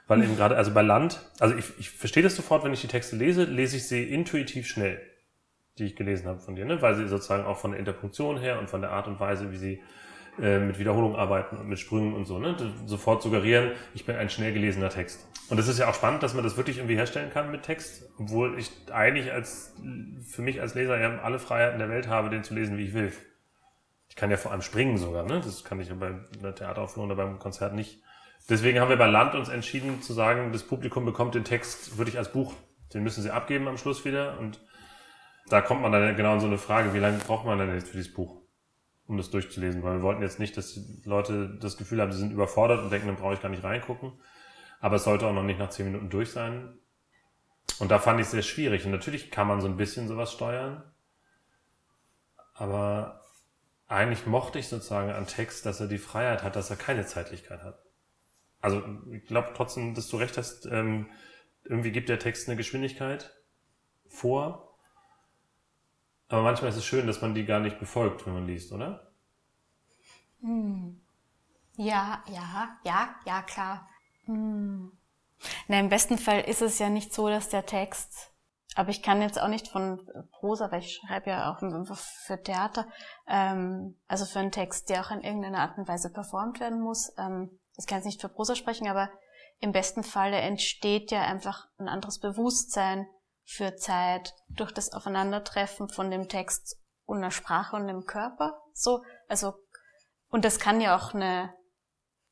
Weil eben gerade, also bei Land, also ich, ich verstehe das sofort, wenn ich die Texte lese, lese ich sie intuitiv schnell, die ich gelesen habe von dir, ne? weil sie sozusagen auch von der Interpunktion her und von der Art und Weise, wie sie äh, mit Wiederholung arbeiten und mit Sprüngen und so, ne? Sofort suggerieren, ich bin ein schnell gelesener Text. Und das ist ja auch spannend, dass man das wirklich irgendwie herstellen kann mit Text, obwohl ich eigentlich als, für mich als Leser ja alle Freiheiten der Welt habe, den zu lesen, wie ich will. Ich kann ja vor allem springen sogar, ne? Das kann ich ja bei einer Theateraufführung oder beim Konzert nicht. Deswegen haben wir bei Land uns entschieden zu sagen, das Publikum bekommt den Text wirklich als Buch. Den müssen sie abgeben am Schluss wieder und da kommt man dann genau in so eine Frage, wie lange braucht man denn jetzt für dieses Buch? um das durchzulesen, weil wir wollten jetzt nicht, dass die Leute das Gefühl haben, sie sind überfordert und denken, dann brauche ich gar nicht reingucken. Aber es sollte auch noch nicht nach zehn Minuten durch sein. Und da fand ich es sehr schwierig. Und natürlich kann man so ein bisschen sowas steuern. Aber eigentlich mochte ich sozusagen an Text, dass er die Freiheit hat, dass er keine Zeitlichkeit hat. Also ich glaube trotzdem, dass du recht hast, ähm, irgendwie gibt der Text eine Geschwindigkeit vor Aber manchmal ist es schön, dass man die gar nicht befolgt, wenn man liest, oder? Hm. Ja, ja, ja, ja, klar. Hm. Na, im besten Fall ist es ja nicht so, dass der Text, aber ich kann jetzt auch nicht von Prosa, weil ich schreibe ja auch für Theater, ähm, also für einen Text, der auch in irgendeiner Art und Weise performt werden muss. Ähm, das kann jetzt nicht für Prosa sprechen, aber im besten Falle entsteht ja einfach ein anderes Bewusstsein für Zeit durch das Aufeinandertreffen von dem Text und der Sprache und dem Körper. So, also, und das kann ja auch eine,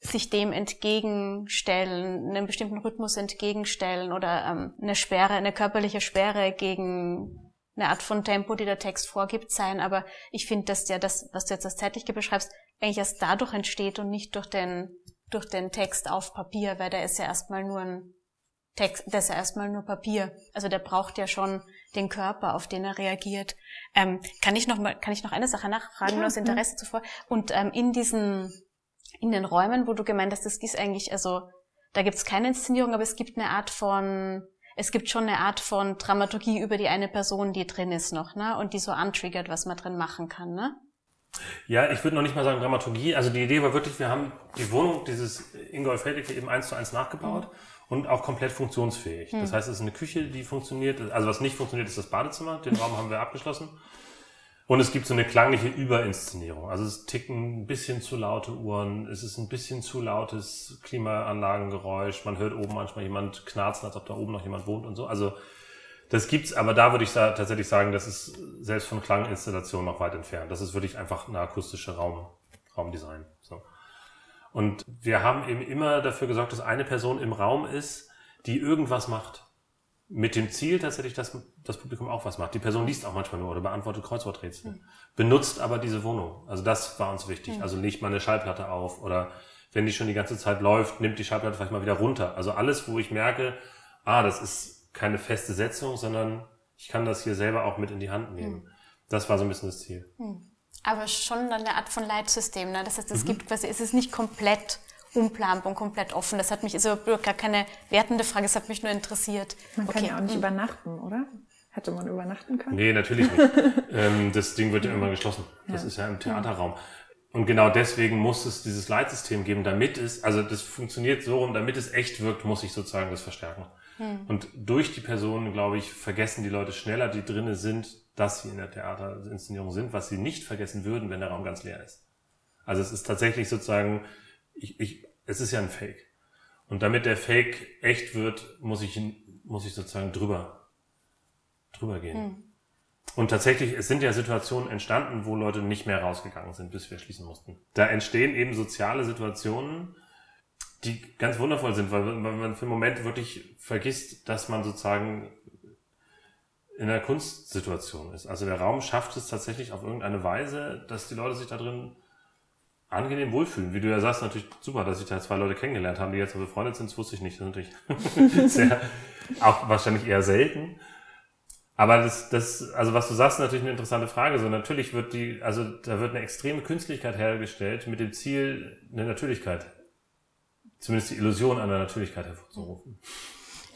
sich dem entgegenstellen, einem bestimmten Rhythmus entgegenstellen oder ähm, eine Sperre, eine körperliche Sperre gegen eine Art von Tempo, die der Text vorgibt, sein. Aber ich finde, dass ja das, was du jetzt als Zeitliche beschreibst, eigentlich erst dadurch entsteht und nicht durch den, durch den Text auf Papier, weil der ist ja erstmal nur ein Text, das ist ja erstmal nur Papier. Also der braucht ja schon den Körper, auf den er reagiert. Ähm, kann ich noch mal, kann ich noch eine Sache nachfragen, ja, nur aus Interesse ja. zuvor? Und ähm, in diesen, in den Räumen, wo du gemeint hast, das ist eigentlich, also da gibt es keine Inszenierung, aber es gibt eine Art von, es gibt schon eine Art von Dramaturgie über die eine Person, die drin ist noch, ne? Und die so untriggert, was man drin machen kann, ne? Ja, ich würde noch nicht mal sagen Dramaturgie. Also die Idee war wirklich, wir haben die Wohnung dieses Ingolf Hedeke eben eins zu eins nachgebaut. Mhm und auch komplett funktionsfähig. Hm. Das heißt, es ist eine Küche, die funktioniert. Also was nicht funktioniert, ist das Badezimmer. Den Raum haben wir abgeschlossen. Und es gibt so eine klangliche Überinszenierung. Also es ticken ein bisschen zu laute Uhren, es ist ein bisschen zu lautes Klimaanlagengeräusch. Man hört oben manchmal jemand knarzen, als ob da oben noch jemand wohnt und so. Also das gibt's, aber da würde ich tatsächlich sagen, das ist selbst von Klanginstallation noch weit entfernt. Das ist wirklich einfach eine akustische Raum, Raumdesign. So. Und wir haben eben immer dafür gesorgt, dass eine Person im Raum ist, die irgendwas macht. Mit dem Ziel tatsächlich, dass das Publikum auch was macht. Die Person liest auch manchmal nur oder beantwortet Kreuzworträtsel. Mhm. Benutzt aber diese Wohnung. Also das war uns wichtig. Mhm. Also legt mal eine Schallplatte auf oder wenn die schon die ganze Zeit läuft, nimmt die Schallplatte vielleicht mal wieder runter. Also alles, wo ich merke, ah, das ist keine feste Setzung, sondern ich kann das hier selber auch mit in die Hand nehmen. Mhm. Das war so ein bisschen das Ziel. Aber schon eine Art von Leitsystem. Ne? Das heißt, es mhm. gibt quasi, es ist nicht komplett unplanbar und komplett offen. Das hat mich, ist überhaupt gar keine wertende Frage, es hat mich nur interessiert. Man okay. kann ja auch nicht mhm. übernachten, oder? Hätte man übernachten können? Nee, natürlich nicht. ähm, das Ding wird ja immer geschlossen. Das ja. ist ja im Theaterraum. Und genau deswegen muss es dieses Leitsystem geben, damit es, also das funktioniert so rum, damit es echt wirkt, muss ich sozusagen das verstärken. Hm. Und durch die Personen, glaube ich, vergessen die Leute schneller, die drinnen sind, dass sie in der Theaterinszenierung sind, was sie nicht vergessen würden, wenn der Raum ganz leer ist. Also es ist tatsächlich sozusagen, ich, ich, es ist ja ein Fake. Und damit der Fake echt wird, muss ich, muss ich sozusagen drüber, drüber gehen. Hm. Und tatsächlich, es sind ja Situationen entstanden, wo Leute nicht mehr rausgegangen sind, bis wir schließen mussten. Da entstehen eben soziale Situationen, die ganz wundervoll sind, weil, weil man für einen Moment wirklich vergisst, dass man sozusagen in einer Kunstsituation ist. Also der Raum schafft es tatsächlich auf irgendeine Weise, dass die Leute sich da drin angenehm wohlfühlen. Wie du ja sagst, natürlich super, dass sich da zwei Leute kennengelernt haben, die jetzt befreundet sind, das wusste ich nicht. Das ist natürlich sehr, auch wahrscheinlich eher selten. Aber das, das, also was du sagst, ist natürlich eine interessante Frage. So natürlich wird die, also da wird eine extreme Künstlichkeit hergestellt mit dem Ziel, eine Natürlichkeit, zumindest die Illusion einer Natürlichkeit hervorzurufen.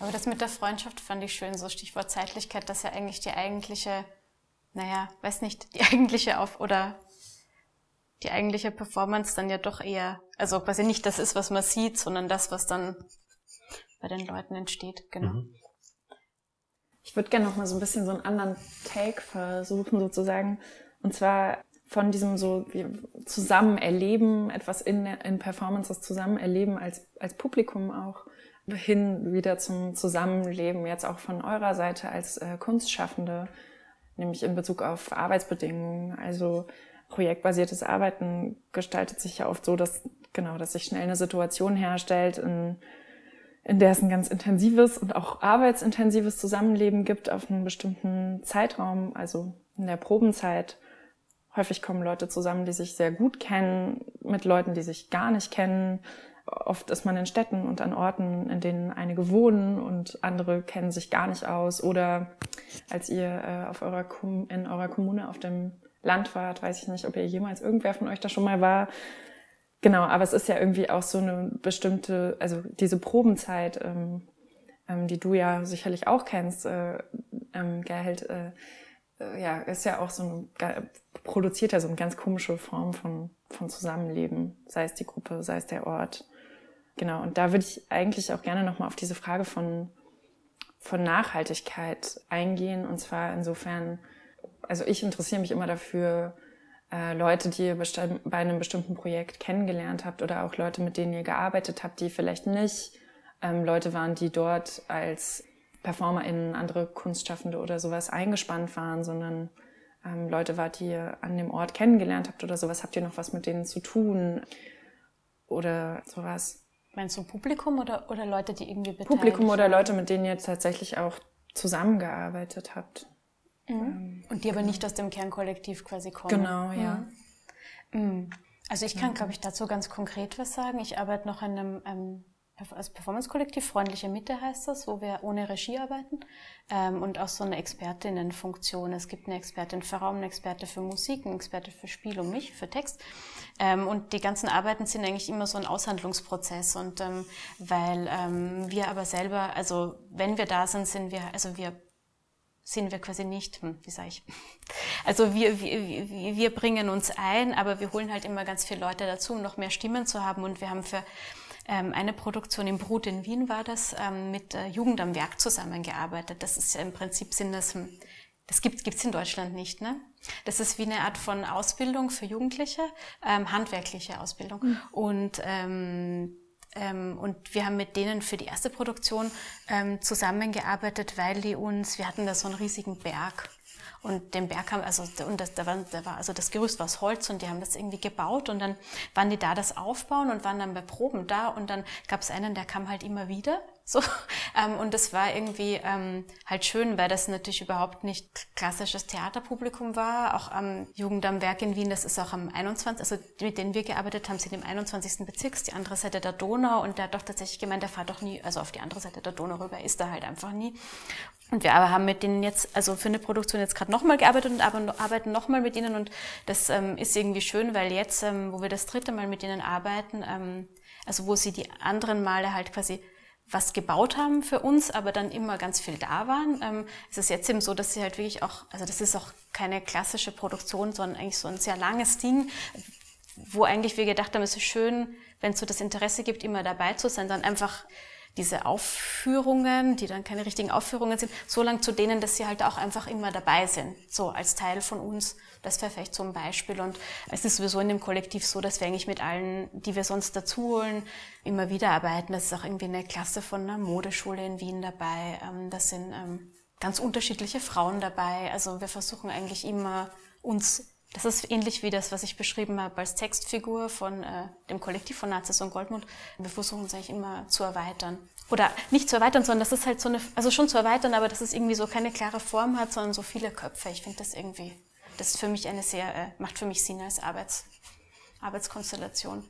Aber das mit der Freundschaft fand ich schön, so Stichwort Zeitlichkeit, dass ja eigentlich die eigentliche, naja, weiß nicht, die eigentliche Auf- oder die eigentliche Performance dann ja doch eher, also quasi nicht das ist, was man sieht, sondern das, was dann bei den Leuten entsteht, genau. Mhm. Ich würde gerne noch mal so ein bisschen so einen anderen Take versuchen sozusagen, und zwar von diesem so zusammen erleben, etwas in, in Performances zusammen erleben als, als Publikum auch hin wieder zum Zusammenleben, jetzt auch von eurer Seite als äh, Kunstschaffende, nämlich in Bezug auf Arbeitsbedingungen. Also projektbasiertes Arbeiten gestaltet sich ja oft so, dass genau, dass sich schnell eine Situation herstellt, in, in der es ein ganz intensives und auch arbeitsintensives Zusammenleben gibt auf einen bestimmten Zeitraum, also in der Probenzeit. Häufig kommen Leute zusammen, die sich sehr gut kennen, mit Leuten, die sich gar nicht kennen Oft ist man in Städten und an Orten, in denen einige wohnen und andere kennen sich gar nicht aus. Oder als ihr äh, auf eurer in eurer Kommune auf dem Land wart, weiß ich nicht, ob ihr jemals irgendwer von euch da schon mal war. Genau, aber es ist ja irgendwie auch so eine bestimmte, also diese Probenzeit, ähm, ähm, die du ja sicherlich auch kennst, äh, ähm, Gerhard, äh, äh, ja, ist ja auch so ein, produziert ja so eine ganz komische Form von, von Zusammenleben, sei es die Gruppe, sei es der Ort. Genau, und da würde ich eigentlich auch gerne nochmal auf diese Frage von, von Nachhaltigkeit eingehen. Und zwar insofern, also ich interessiere mich immer dafür, äh, Leute, die ihr bei einem bestimmten Projekt kennengelernt habt oder auch Leute, mit denen ihr gearbeitet habt, die vielleicht nicht ähm, Leute waren, die dort als PerformerInnen, andere Kunstschaffende oder sowas eingespannt waren, sondern ähm, Leute wart, die ihr an dem Ort kennengelernt habt oder sowas. Habt ihr noch was mit denen zu tun oder sowas? Meinst du Publikum oder, oder Leute, die irgendwie beteiligt Publikum oder Leute, mit denen ihr tatsächlich auch zusammengearbeitet habt. Mhm. Ähm, Und die aber nicht aus dem Kernkollektiv quasi kommen. Genau, ja. Mhm. Also ich kann, glaube ich, dazu ganz konkret was sagen. Ich arbeite noch in einem ähm, also Performance-Kollektiv, Freundliche Mitte heißt das, wo wir ohne Regie arbeiten ähm, und auch so eine Expertinnenfunktion. Es gibt eine Expertin für Raum, eine Experte für Musik, eine Experte für Spiel und mich, für Text. Ähm, und die ganzen Arbeiten sind eigentlich immer so ein Aushandlungsprozess und ähm, weil ähm, wir aber selber, also wenn wir da sind, sind wir, also wir sind wir quasi nicht, hm, wie sage ich, also wir, wir, wir bringen uns ein, aber wir holen halt immer ganz viele Leute dazu, um noch mehr Stimmen zu haben und wir haben für ähm, eine Produktion im Brut in Wien war das, ähm, mit äh, Jugend am Werk zusammengearbeitet. Das ist ja im Prinzip sind das, hm, das gibt es in Deutschland nicht, ne? Das ist wie eine Art von Ausbildung für Jugendliche, ähm, handwerkliche Ausbildung. Mhm. Und ähm, ähm, und wir haben mit denen für die erste Produktion ähm, zusammengearbeitet, weil die uns, wir hatten da so einen riesigen Berg und den Berg haben, also, und das, da war, da war, also das Gerüst war aus Holz und die haben das irgendwie gebaut und dann waren die da das aufbauen und waren dann bei Proben da und dann gab es einen, der kam halt immer wieder. So. Ähm, und das war irgendwie ähm, halt schön, weil das natürlich überhaupt nicht klassisches Theaterpublikum war. Auch am Jugend am Werk in Wien, das ist auch am 21., also mit denen wir gearbeitet haben, sind im 21. Bezirks, die andere Seite der Donau und der hat doch tatsächlich gemeint, der fährt doch nie, also auf die andere Seite der Donau rüber, ist er halt einfach nie. Und wir aber haben mit denen jetzt, also für eine Produktion jetzt gerade nochmal gearbeitet und arbeiten nochmal mit ihnen und das ähm, ist irgendwie schön, weil jetzt, ähm, wo wir das dritte Mal mit ihnen arbeiten, ähm, also wo sie die anderen Male halt quasi was gebaut haben für uns, aber dann immer ganz viel da waren, ähm, ist es jetzt eben so, dass sie halt wirklich auch, also das ist auch keine klassische Produktion, sondern eigentlich so ein sehr langes Ding, wo eigentlich wir gedacht haben, es ist schön, wenn es so das Interesse gibt, immer dabei zu sein, dann einfach diese Aufführungen, die dann keine richtigen Aufführungen sind, so lang zu denen, dass sie halt auch einfach immer dabei sind, so als Teil von uns. Das wäre vielleicht so Beispiel. Und es ist sowieso in dem Kollektiv so, dass wir eigentlich mit allen, die wir sonst dazu holen, immer wieder arbeiten. Das ist auch irgendwie eine Klasse von einer Modeschule in Wien dabei. Ähm, das sind ähm, ganz unterschiedliche Frauen dabei. Also wir versuchen eigentlich immer uns das ist ähnlich wie das, was ich beschrieben habe als Textfigur von äh, dem Kollektiv von Nazis und Goldmund. Wir versuchen es eigentlich immer zu erweitern. Oder nicht zu erweitern, sondern das ist halt so eine, also schon zu erweitern, aber dass es irgendwie so keine klare Form hat, sondern so viele Köpfe. Ich finde das irgendwie, das ist für mich eine sehr, äh, macht für mich Sinn als Arbeits, Arbeitskonstellation.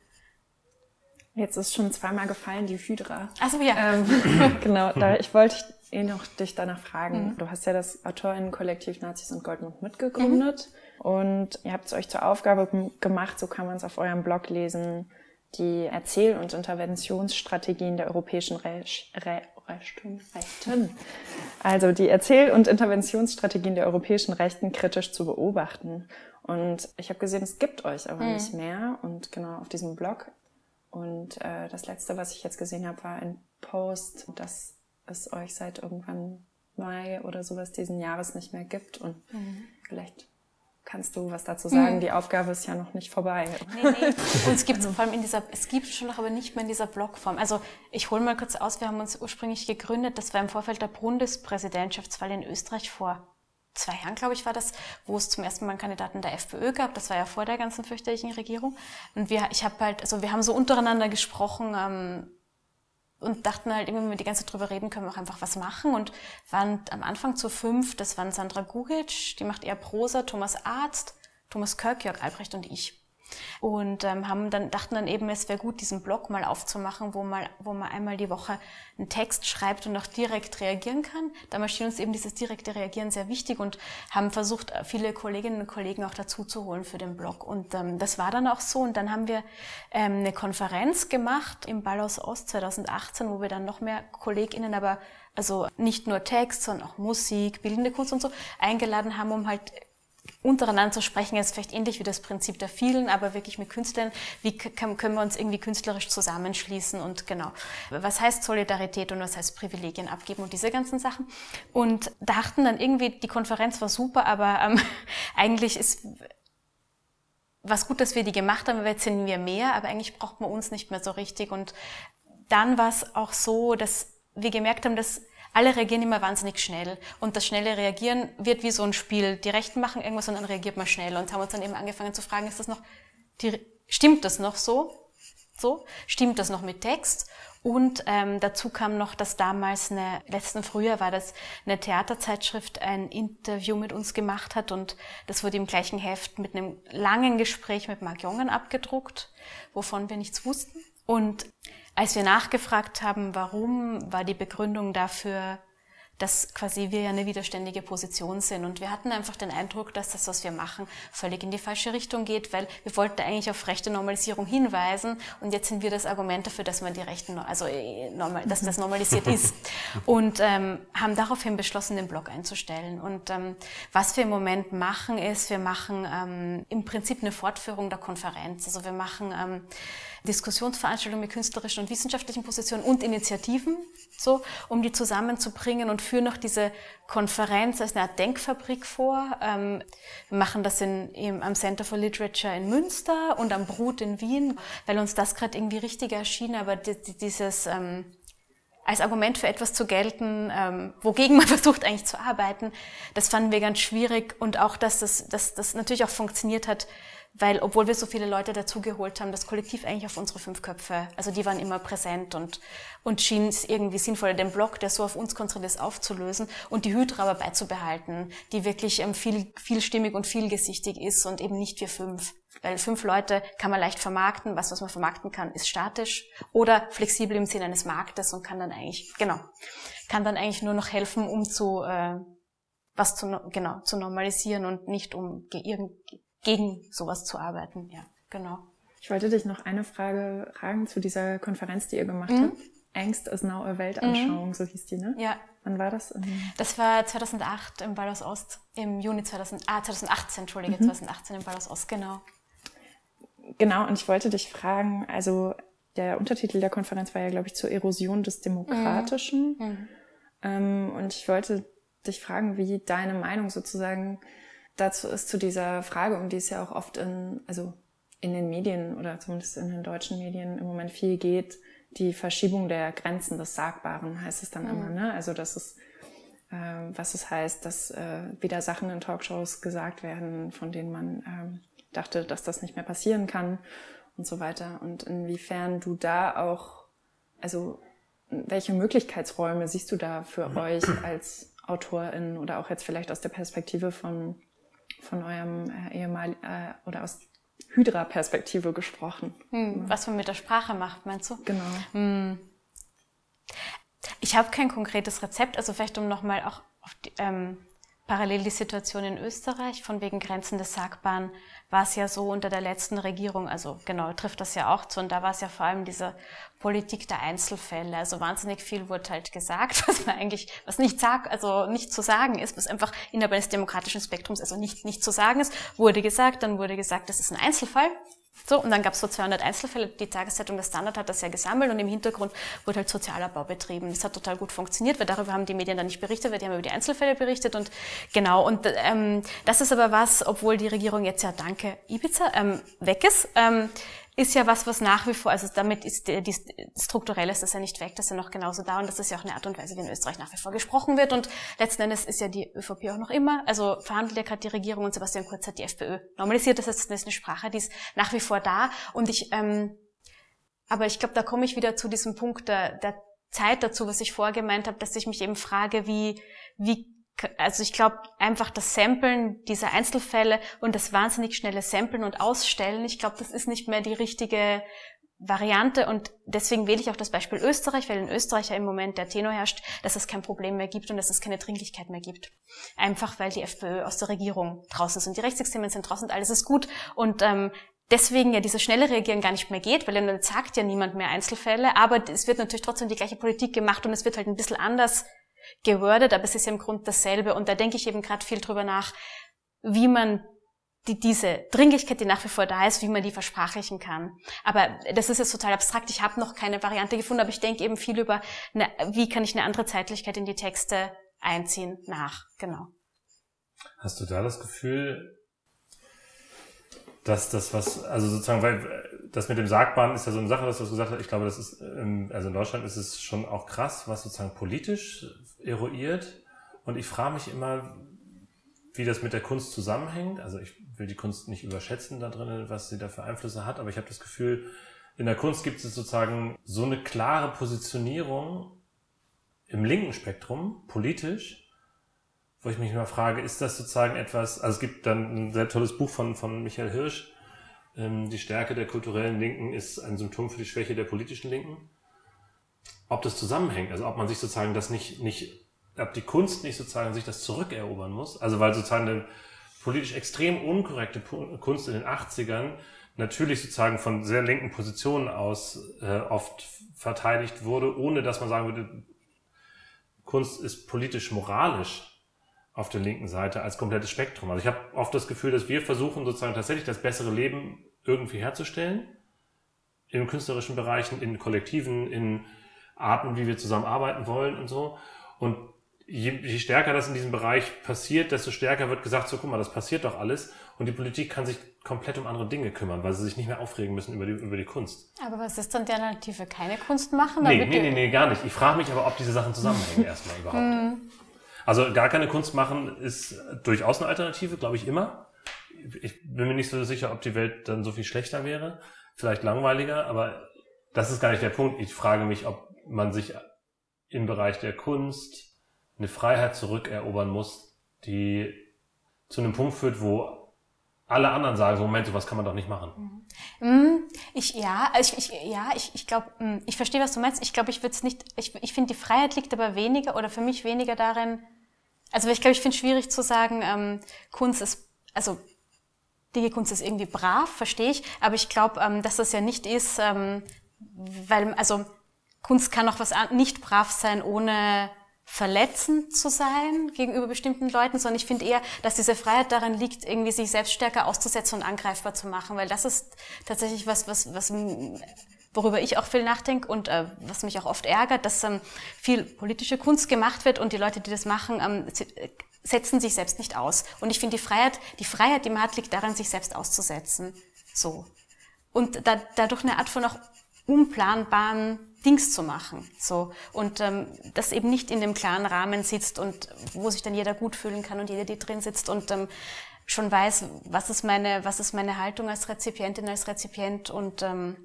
Jetzt ist schon zweimal gefallen, die Hydra. Also ja. Ähm, genau, da, ich wollte eh noch dich danach fragen. Mhm. Du hast ja das Autorinnenkollektiv Nazis und Goldmund mitgegründet. Mhm. Und ihr habt es euch zur Aufgabe gemacht, so kann man es auf eurem Blog lesen, die Erzähl- und Interventionsstrategien der europäischen Rech Re Rechten, Rechten, also die Erzähl- und Interventionsstrategien der europäischen Rechten kritisch zu beobachten. Und ich habe gesehen, es gibt euch aber mhm. nicht mehr. Und genau auf diesem Blog. Und äh, das letzte, was ich jetzt gesehen habe, war ein Post, dass es euch seit irgendwann Mai oder sowas diesen Jahres nicht mehr gibt. Und mhm. vielleicht kannst du was dazu sagen? Mhm. Die Aufgabe ist ja noch nicht vorbei. Nee, nee. Und es gibt vor allem in dieser, es gibt schon noch, aber nicht mehr in dieser Blogform. Also ich hole mal kurz aus, wir haben uns ursprünglich gegründet, das war im Vorfeld der Bundespräsidentschaftswahl in Österreich vor zwei Jahren, glaube ich, war das, wo es zum ersten Mal einen Kandidaten der FPÖ gab. Das war ja vor der ganzen fürchterlichen Regierung. Und wir, ich habe halt, also wir haben so untereinander gesprochen, ähm, und dachten halt, wenn wir die ganze Zeit drüber reden, können wir auch einfach was machen und waren am Anfang zu fünf, das waren Sandra Gugic, die macht eher Prosa, Thomas Arzt, Thomas Kirk, Jörg Albrecht und ich. Und ähm, haben dann dachten dann eben, es wäre gut, diesen Blog mal aufzumachen, wo mal, wo man einmal die Woche einen Text schreibt und auch direkt reagieren kann. Da schien uns eben dieses direkte Reagieren sehr wichtig und haben versucht, viele Kolleginnen und Kollegen auch dazu zu holen für den Blog. Und ähm, das war dann auch so. Und dann haben wir ähm, eine Konferenz gemacht im Ballhaus Ost 2018, wo wir dann noch mehr KollegInnen, aber also nicht nur Text, sondern auch Musik, bildende Kunst und so eingeladen haben, um halt untereinander zu sprechen, ist vielleicht ähnlich wie das Prinzip der vielen, aber wirklich mit Künstlern, wie können wir uns irgendwie künstlerisch zusammenschließen und genau, was heißt Solidarität und was heißt Privilegien abgeben und diese ganzen Sachen. Und dachten dann irgendwie, die Konferenz war super, aber ähm, eigentlich ist was gut, dass wir die gemacht haben, weil jetzt sind wir mehr, aber eigentlich braucht man uns nicht mehr so richtig. Und dann war es auch so, dass wir gemerkt haben, dass alle reagieren immer wahnsinnig schnell. Und das schnelle Reagieren wird wie so ein Spiel. Die Rechten machen irgendwas und dann reagiert man schnell. Und haben uns dann eben angefangen zu fragen, ist das noch, die, stimmt das noch so? So? Stimmt das noch mit Text? Und ähm, dazu kam noch, dass damals eine, letzten Frühjahr war das, eine Theaterzeitschrift ein Interview mit uns gemacht hat und das wurde im gleichen Heft mit einem langen Gespräch mit Mark Jongen abgedruckt, wovon wir nichts wussten. Und als wir nachgefragt haben, warum, war die Begründung dafür, dass quasi wir ja eine widerständige Position sind. Und wir hatten einfach den Eindruck, dass das, was wir machen, völlig in die falsche Richtung geht, weil wir wollten eigentlich auf rechte Normalisierung hinweisen und jetzt sind wir das Argument dafür, dass man die Rechten, also äh, normal, dass das normalisiert ist. Und ähm, haben daraufhin beschlossen, den Blog einzustellen. Und ähm, was wir im Moment machen, ist, wir machen ähm, im Prinzip eine Fortführung der Konferenz. Also wir machen ähm, Diskussionsveranstaltungen mit künstlerischen und wissenschaftlichen Positionen und Initiativen, so, um die zusammenzubringen und führen noch diese Konferenz als eine Art Denkfabrik vor. Ähm, wir machen das in, im, am Center for Literature in Münster und am Brut in Wien, weil uns das gerade irgendwie richtig erschien, aber die, die, dieses, ähm, als Argument für etwas zu gelten, ähm, wogegen man versucht eigentlich zu arbeiten, das fanden wir ganz schwierig und auch, dass das, dass das natürlich auch funktioniert hat, weil obwohl wir so viele Leute dazugeholt haben, das Kollektiv eigentlich auf unsere fünf Köpfe, also die waren immer präsent und, und schien es irgendwie sinnvoller, den Block, der so auf uns konzentriert ist, aufzulösen und die Hydra aber beizubehalten, die wirklich ähm, viel, vielstimmig und vielgesichtig ist und eben nicht wir fünf. Weil fünf Leute kann man leicht vermarkten, was, was man vermarkten kann, ist statisch oder flexibel im Sinne eines Marktes und kann dann eigentlich, genau, kann dann eigentlich nur noch helfen, um zu, äh, was zu, genau, zu normalisieren und nicht um irgendwie gegen sowas zu arbeiten. Ja, genau. Ich wollte dich noch eine Frage fragen zu dieser Konferenz, die ihr gemacht mhm. habt. Angst ist now a Weltanschauung, mhm. so hieß die, ne? Ja. Wann war das? Das war 2008 im Ballhaus Ost, im Juni 2000, ah, 2018, Entschuldige, mhm. 2018 im Ballhaus Ost, genau. Genau, und ich wollte dich fragen, also der Untertitel der Konferenz war ja, glaube ich, zur Erosion des Demokratischen. Mhm. mhm. Ähm, und ich wollte dich fragen, wie deine Meinung sozusagen dazu ist zu dieser Frage, um die es ja auch oft in, also in den Medien oder zumindest in den deutschen Medien im Moment viel geht, die Verschiebung der Grenzen des Sagbaren heißt es dann mhm. immer, ne? Also dass es, äh, was es heißt, dass äh, wieder Sachen in Talkshows gesagt werden, von denen man ähm, dachte, dass das nicht mehr passieren kann und so weiter. Und inwiefern du da auch, also welche Möglichkeitsräume siehst du da für euch als Autorin oder auch jetzt vielleicht aus der Perspektive von von eurem äh, Ehemal äh, oder aus Hydra-Perspektive gesprochen. Hm, was man mit der Sprache macht, meinst du? Genau. Hm. Ich habe kein konkretes Rezept, also vielleicht um nochmal auch auf die, ähm, parallel die Situation in Österreich, von wegen Grenzen des Sagbaren, war es ja so unter der letzten Regierung, also genau, trifft das ja auch zu, und da war es ja vor allem diese Politik der Einzelfälle, also wahnsinnig viel wurde halt gesagt, was man eigentlich, was nicht sagt, also nicht zu sagen ist, was einfach innerhalb eines demokratischen Spektrums, also nicht, nicht zu sagen ist, wurde gesagt, dann wurde gesagt, das ist ein Einzelfall, so, und dann gab es so 200 Einzelfälle. Die Tageszeitung Der Standard hat das ja gesammelt und im Hintergrund wurde halt Sozialabbau betrieben. Das hat total gut funktioniert, weil darüber haben die Medien dann nicht berichtet, weil die haben über die Einzelfälle berichtet und genau. Und ähm, das ist aber was, obwohl die Regierung jetzt ja danke Ibiza ähm, weg ist. Ähm, ist ja was, was nach wie vor, also damit ist die, die strukturell ist das ja nicht weg, das ist ja noch genauso da und das ist ja auch eine Art und Weise, wie in Österreich nach wie vor gesprochen wird und letzten Endes ist ja die ÖVP auch noch immer, also verhandelt ja gerade die Regierung und Sebastian Kurz hat die FPÖ normalisiert, das heißt, das ist eine Sprache, die ist nach wie vor da und ich, ähm, aber ich glaube, da komme ich wieder zu diesem Punkt der, der Zeit dazu, was ich vorher gemeint habe, dass ich mich eben frage, wie, wie also ich glaube einfach das Samplen dieser Einzelfälle und das wahnsinnig schnelle Samplen und Ausstellen, ich glaube, das ist nicht mehr die richtige Variante und deswegen wähle ich auch das Beispiel Österreich, weil in Österreich ja im Moment der Tenor herrscht, dass es kein Problem mehr gibt und dass es keine Dringlichkeit mehr gibt. Einfach weil die FPÖ aus der Regierung draußen ist und die Rechtsextremen sind draußen und alles ist gut und ähm, deswegen ja dieses schnelle Reagieren gar nicht mehr geht, weil dann sagt ja niemand mehr Einzelfälle, aber es wird natürlich trotzdem die gleiche Politik gemacht und es wird halt ein bisschen anders gewordet, aber es ist ja im Grunde dasselbe. Und da denke ich eben gerade viel drüber nach, wie man die, diese Dringlichkeit, die nach wie vor da ist, wie man die versprachlichen kann. Aber das ist jetzt total abstrakt. Ich habe noch keine Variante gefunden, aber ich denke eben viel über, eine, wie kann ich eine andere Zeitlichkeit in die Texte einziehen nach. Genau. Hast du da das Gefühl, dass das was, also sozusagen, weil das mit dem Sagbaren ist ja so eine Sache, dass du gesagt hast, ich glaube, das ist, also in Deutschland ist es schon auch krass, was sozusagen politisch eruiert. Und ich frage mich immer, wie das mit der Kunst zusammenhängt. Also ich will die Kunst nicht überschätzen da drinnen, was sie da für Einflüsse hat, aber ich habe das Gefühl, in der Kunst gibt es sozusagen so eine klare Positionierung im linken Spektrum, politisch, wo ich mich immer frage, ist das sozusagen etwas, also es gibt dann ein sehr tolles Buch von, von Michael Hirsch, ähm, die Stärke der kulturellen Linken ist ein Symptom für die Schwäche der politischen Linken. Ob das zusammenhängt, also ob man sich sozusagen das nicht, nicht, ob die Kunst nicht sozusagen sich das zurückerobern muss, also weil sozusagen eine politisch extrem unkorrekte Kunst in den 80ern natürlich sozusagen von sehr linken Positionen aus äh, oft verteidigt wurde, ohne dass man sagen würde, Kunst ist politisch moralisch auf der linken Seite als komplettes Spektrum. Also ich habe oft das Gefühl, dass wir versuchen sozusagen tatsächlich das bessere Leben irgendwie herzustellen. In künstlerischen Bereichen, in Kollektiven, in Arten, wie wir zusammenarbeiten wollen und so. Und je, je stärker das in diesem Bereich passiert, desto stärker wird gesagt, so guck mal, das passiert doch alles. Und die Politik kann sich komplett um andere Dinge kümmern, weil sie sich nicht mehr aufregen müssen über die, über die Kunst. Aber was ist dann die Alternative? Keine Kunst machen? Nee, nee, nee, nee, gar nicht. Ich frage mich aber, ob diese Sachen zusammenhängen erstmal überhaupt. Also gar keine Kunst machen ist durchaus eine Alternative, glaube ich immer. Ich bin mir nicht so sicher, ob die Welt dann so viel schlechter wäre, vielleicht langweiliger, aber das ist gar nicht der Punkt. Ich frage mich, ob man sich im Bereich der Kunst eine Freiheit zurückerobern muss, die zu einem Punkt führt, wo alle anderen sagen, so Moment, was kann man doch nicht machen. Mhm. Ich, ja, also ich, ich, ja, ich, ich glaube, hm, ich verstehe, was du meinst. Ich glaube, ich würde es nicht, ich, ich finde, die Freiheit liegt aber weniger oder für mich weniger darin, also ich glaube, ich finde es schwierig zu sagen, ähm, Kunst ist, also die Kunst ist irgendwie brav, verstehe ich, aber ich glaube, ähm, dass das ja nicht ist, ähm, weil, also Kunst kann auch was nicht brav sein, ohne verletzend zu sein gegenüber bestimmten Leuten, sondern ich finde eher, dass diese Freiheit darin liegt, irgendwie sich selbst stärker auszusetzen und angreifbar zu machen, weil das ist tatsächlich was, was, was worüber ich auch viel nachdenke und äh, was mich auch oft ärgert, dass ähm, viel politische Kunst gemacht wird und die Leute, die das machen, ähm, äh, setzen sich selbst nicht aus. Und ich finde die Freiheit, die Freiheit, die man hat, liegt darin, sich selbst auszusetzen. So. Und da, dadurch eine Art von auch unplanbaren Dings zu machen. So. Und ähm, das eben nicht in dem klaren Rahmen sitzt und wo sich dann jeder gut fühlen kann und jeder, die drin sitzt und ähm, schon weiß, was ist meine, was ist meine Haltung als Rezipientin, als Rezipient und ähm,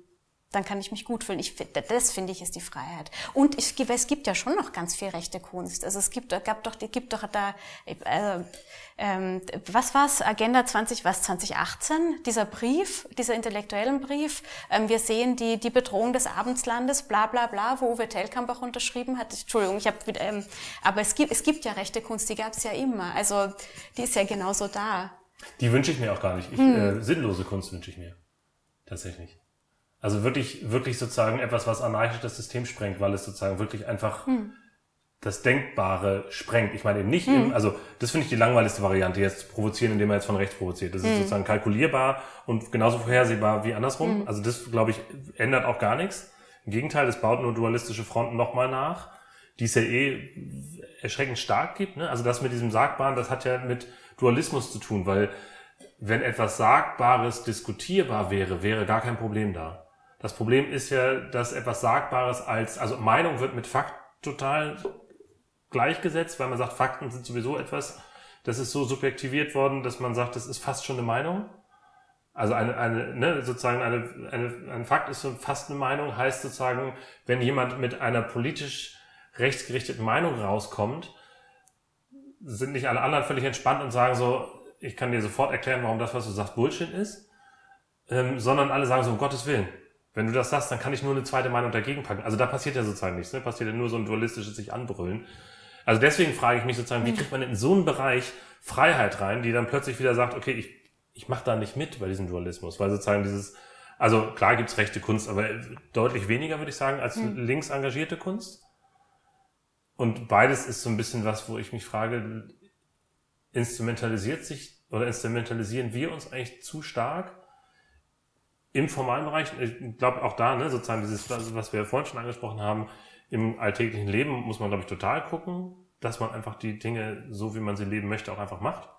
dann kann ich mich gut fühlen. Ich, das finde ich ist die Freiheit. Und ich, es gibt ja schon noch ganz viel rechte Kunst. Also es gibt, gab doch, gibt doch da, äh, ähm, was war's? Agenda 20, was 2018? Dieser Brief, dieser intellektuellen Brief. Ähm, wir sehen die die Bedrohung des Abendslandes, bla bla bla, wo Uwe Telkamp auch unterschrieben hat. Entschuldigung, ich habe, ähm, aber es gibt es gibt ja rechte Kunst, die gab es ja immer. Also die ist ja genauso da. Die wünsche ich mir auch gar nicht. Ich, hm. äh, sinnlose Kunst wünsche ich mir tatsächlich. Also wirklich, wirklich sozusagen etwas, was anarchisch das System sprengt, weil es sozusagen wirklich einfach hm. das Denkbare sprengt. Ich meine eben nicht, hm. im, also das finde ich die langweiligste Variante, jetzt provozieren, indem man jetzt von rechts provoziert. Das hm. ist sozusagen kalkulierbar und genauso vorhersehbar wie andersrum. Hm. Also das, glaube ich, ändert auch gar nichts. Im Gegenteil, es baut nur dualistische Fronten nochmal nach, die es ja eh erschreckend stark gibt. Ne? Also das mit diesem Sagbaren, das hat ja mit Dualismus zu tun, weil wenn etwas Sagbares diskutierbar wäre, wäre gar kein Problem da. Das Problem ist ja, dass etwas Sagbares als, also Meinung wird mit Fakt total gleichgesetzt, weil man sagt, Fakten sind sowieso etwas, das ist so subjektiviert worden, dass man sagt, das ist fast schon eine Meinung. Also eine, eine ne, sozusagen eine, eine, ein Fakt ist fast eine Meinung, heißt sozusagen, wenn jemand mit einer politisch rechtsgerichteten Meinung rauskommt, sind nicht alle anderen völlig entspannt und sagen so, ich kann dir sofort erklären, warum das, was du sagst, Bullshit ist, ähm, sondern alle sagen so, um Gottes Willen, wenn du das sagst, dann kann ich nur eine zweite Meinung dagegen packen. Also da passiert ja sozusagen nichts, ne? passiert ja nur so ein dualistisches sich anbrüllen. Also deswegen frage ich mich sozusagen, wie kriegt man in so einen Bereich Freiheit rein, die dann plötzlich wieder sagt, okay, ich, ich mache da nicht mit bei diesem Dualismus, weil sozusagen dieses, also klar gibt's rechte Kunst, aber deutlich weniger, würde ich sagen, als mhm. links engagierte Kunst. Und beides ist so ein bisschen was, wo ich mich frage, instrumentalisiert sich oder instrumentalisieren wir uns eigentlich zu stark im formalen Bereich? Ich glaube auch da, ne, sozusagen dieses, was wir vorhin schon angesprochen haben, im alltäglichen Leben muss man, glaube ich, total gucken, dass man einfach die Dinge so, wie man sie leben möchte, auch einfach macht.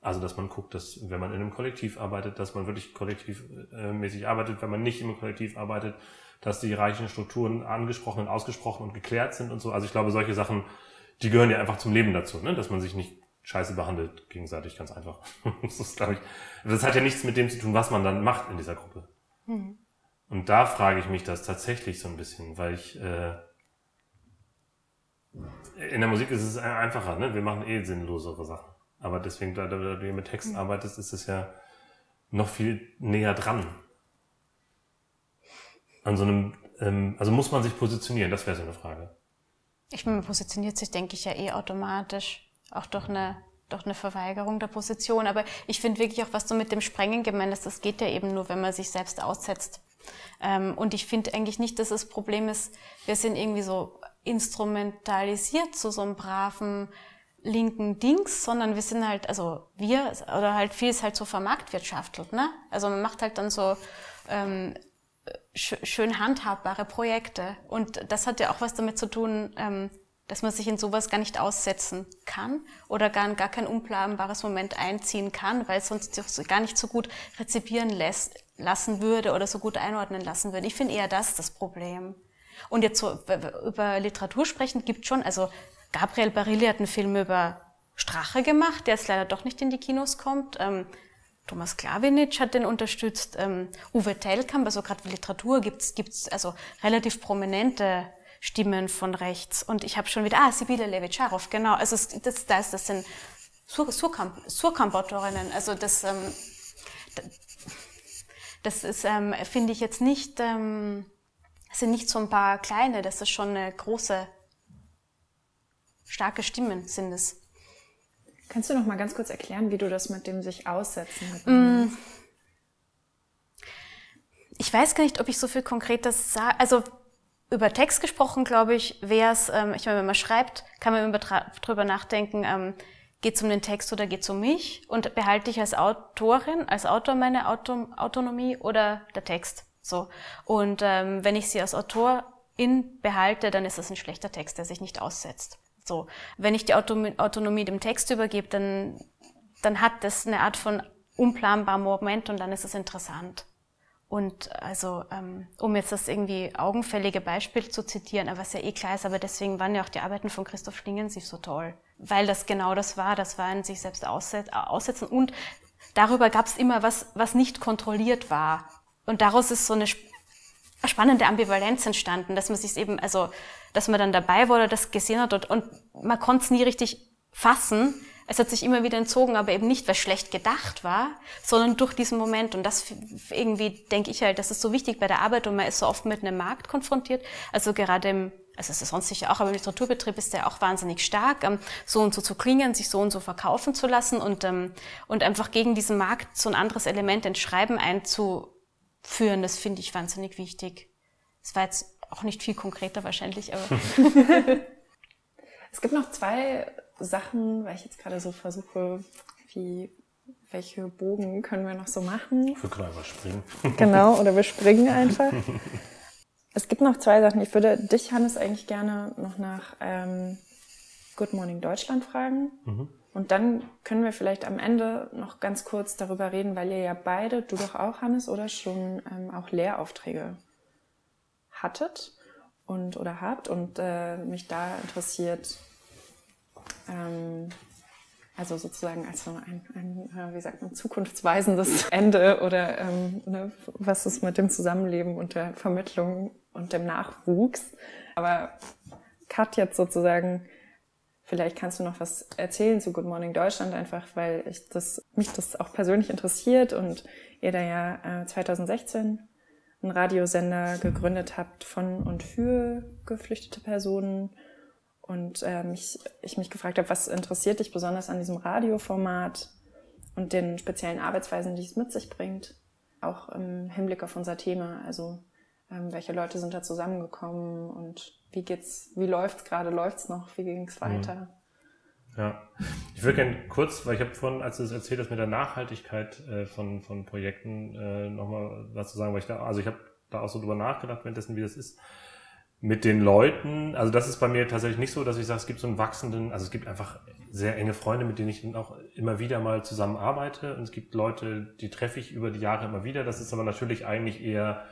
Also, dass man guckt, dass, wenn man in einem Kollektiv arbeitet, dass man wirklich kollektivmäßig äh, arbeitet, wenn man nicht im Kollektiv arbeitet, dass die hierarchischen Strukturen angesprochen und ausgesprochen und geklärt sind und so. Also ich glaube, solche Sachen, die gehören ja einfach zum Leben dazu, ne? dass man sich nicht scheiße behandelt, gegenseitig, ganz einfach. das ist, ich, das hat ja nichts mit dem zu tun, was man dann macht in dieser Gruppe. Mhm. Und da frage ich mich das tatsächlich so ein bisschen, weil ich äh, in der Musik ist es einfacher, ne? Wir machen eh sinnlosere Sachen. Aber deswegen, da, da du mit Texten mhm. arbeitest, ist es ja noch viel näher dran. An so einem, ähm, also muss man sich positionieren, das wäre so eine Frage. Ich meine, man positioniert sich, denke ich, ja eh automatisch. Auch durch eine, durch eine Verweigerung der Position. Aber ich finde wirklich auch, was du mit dem Sprengen gemeint hast, das geht ja eben nur, wenn man sich selbst aussetzt. Ähm, und ich finde eigentlich nicht, dass das Problem ist, wir sind irgendwie so instrumentalisiert zu so einem braven linken Dings, sondern wir sind halt, also wir, oder halt viel ist halt so vermarktwirtschaftelt, ne? Also man macht halt dann so ähm, sch schön handhabbare Projekte. Und das hat ja auch was damit zu tun, ähm, dass man sich in sowas gar nicht aussetzen kann oder gar, gar kein unplanbares Moment einziehen kann, weil es sonst sich gar nicht so gut rezipieren lässt, lassen würde oder so gut einordnen lassen würde. Ich finde eher das das Problem. Und jetzt so über Literatur sprechen gibt schon, also Gabriel Barilli hat einen Film über Strache gemacht, der jetzt leider doch nicht in die Kinos kommt. Ähm, Thomas Klawinitsch hat den unterstützt. Ähm, Uwe Tellkamp, also gerade Literatur gibt's gibt's also relativ prominente Stimmen von rechts. Und ich habe schon wieder, ah, Sibylle Levitscharow, genau. Also das, das, das sind Surkamp-Autorinnen. Also das, ähm, das ist, ähm, finde ich jetzt nicht, ähm, sind nicht so ein paar kleine, das ist schon eine große, starke Stimmen sind es. Kannst du noch mal ganz kurz erklären, wie du das mit dem sich aussetzen mm. Ich weiß gar nicht, ob ich so viel Konkretes sage. Also über Text gesprochen, glaube ich, wäre es, ähm, ich meine, wenn man schreibt, kann man immer drüber nachdenken, ähm, geht es um den Text oder geht es um mich? Und behalte ich als Autorin, als Autor meine Auto Autonomie oder der Text? So. Und ähm, wenn ich sie als Autorin behalte, dann ist das ein schlechter Text, der sich nicht aussetzt. So. Wenn ich die Autonomie dem Text übergebe, dann, dann hat das eine Art von unplanbarem Moment und dann ist es interessant. Und also, ähm, um jetzt das irgendwie augenfällige Beispiel zu zitieren, was ja eh klar ist, aber deswegen waren ja auch die Arbeiten von Christoph Schlingensief so toll. Weil das genau das war, das war ein sich selbst aussetzen und darüber gab es immer was, was nicht kontrolliert war. Und daraus ist so eine spannende Ambivalenz entstanden, dass man sich eben, also, dass man dann dabei war oder das gesehen hat und, und man konnte es nie richtig fassen. Es hat sich immer wieder entzogen, aber eben nicht, weil schlecht gedacht war, sondern durch diesen Moment. Und das irgendwie denke ich halt, das ist so wichtig bei der Arbeit und man ist so oft mit einem Markt konfrontiert. Also gerade im, also es ist sonst sicher auch, aber im Literaturbetrieb ist der auch wahnsinnig stark, ähm, so und so zu klingen, sich so und so verkaufen zu lassen und, ähm, und einfach gegen diesen Markt so ein anderes Element ins Schreiben einzu, führen. Das finde ich wahnsinnig wichtig. Es war jetzt auch nicht viel konkreter wahrscheinlich, aber. es gibt noch zwei Sachen, weil ich jetzt gerade so versuche, wie, welche Bogen können wir noch so machen? Wir können einfach springen. Genau, oder wir springen einfach. es gibt noch zwei Sachen. Ich würde dich, Hannes, eigentlich gerne noch nach ähm, Good Morning Deutschland fragen. Mhm. Und dann können wir vielleicht am Ende noch ganz kurz darüber reden, weil ihr ja beide, du doch auch, Hannes, oder schon ähm, auch Lehraufträge hattet und oder habt und äh, mich da interessiert, ähm, also sozusagen als so ein, ein äh, wie sagt man, zukunftsweisendes Ende oder ähm, ne, was ist mit dem Zusammenleben und der Vermittlung und dem Nachwuchs. Aber Kat jetzt sozusagen Vielleicht kannst du noch was erzählen zu Good Morning Deutschland, einfach weil ich das, mich das auch persönlich interessiert und ihr da ja äh, 2016 einen Radiosender gegründet habt von und für geflüchtete Personen und äh, mich, ich mich gefragt habe, was interessiert dich besonders an diesem Radioformat und den speziellen Arbeitsweisen, die es mit sich bringt, auch im Hinblick auf unser Thema. Also ähm, welche Leute sind da zusammengekommen und wie geht's, wie läuft's gerade, läuft's noch, wie ging's mhm. weiter? Ja, ich würde gerne kurz, weil ich habe vorhin, als du es erzählt hast mit der Nachhaltigkeit äh, von, von Projekten, äh, nochmal was zu sagen, weil ich da, also ich habe da auch so drüber nachgedacht, währenddessen, wie das ist. Mit den Leuten, also das ist bei mir tatsächlich nicht so, dass ich sage, es gibt so einen wachsenden, also es gibt einfach sehr enge Freunde, mit denen ich auch immer wieder mal zusammenarbeite. Und es gibt Leute, die treffe ich über die Jahre immer wieder. Das ist aber natürlich eigentlich eher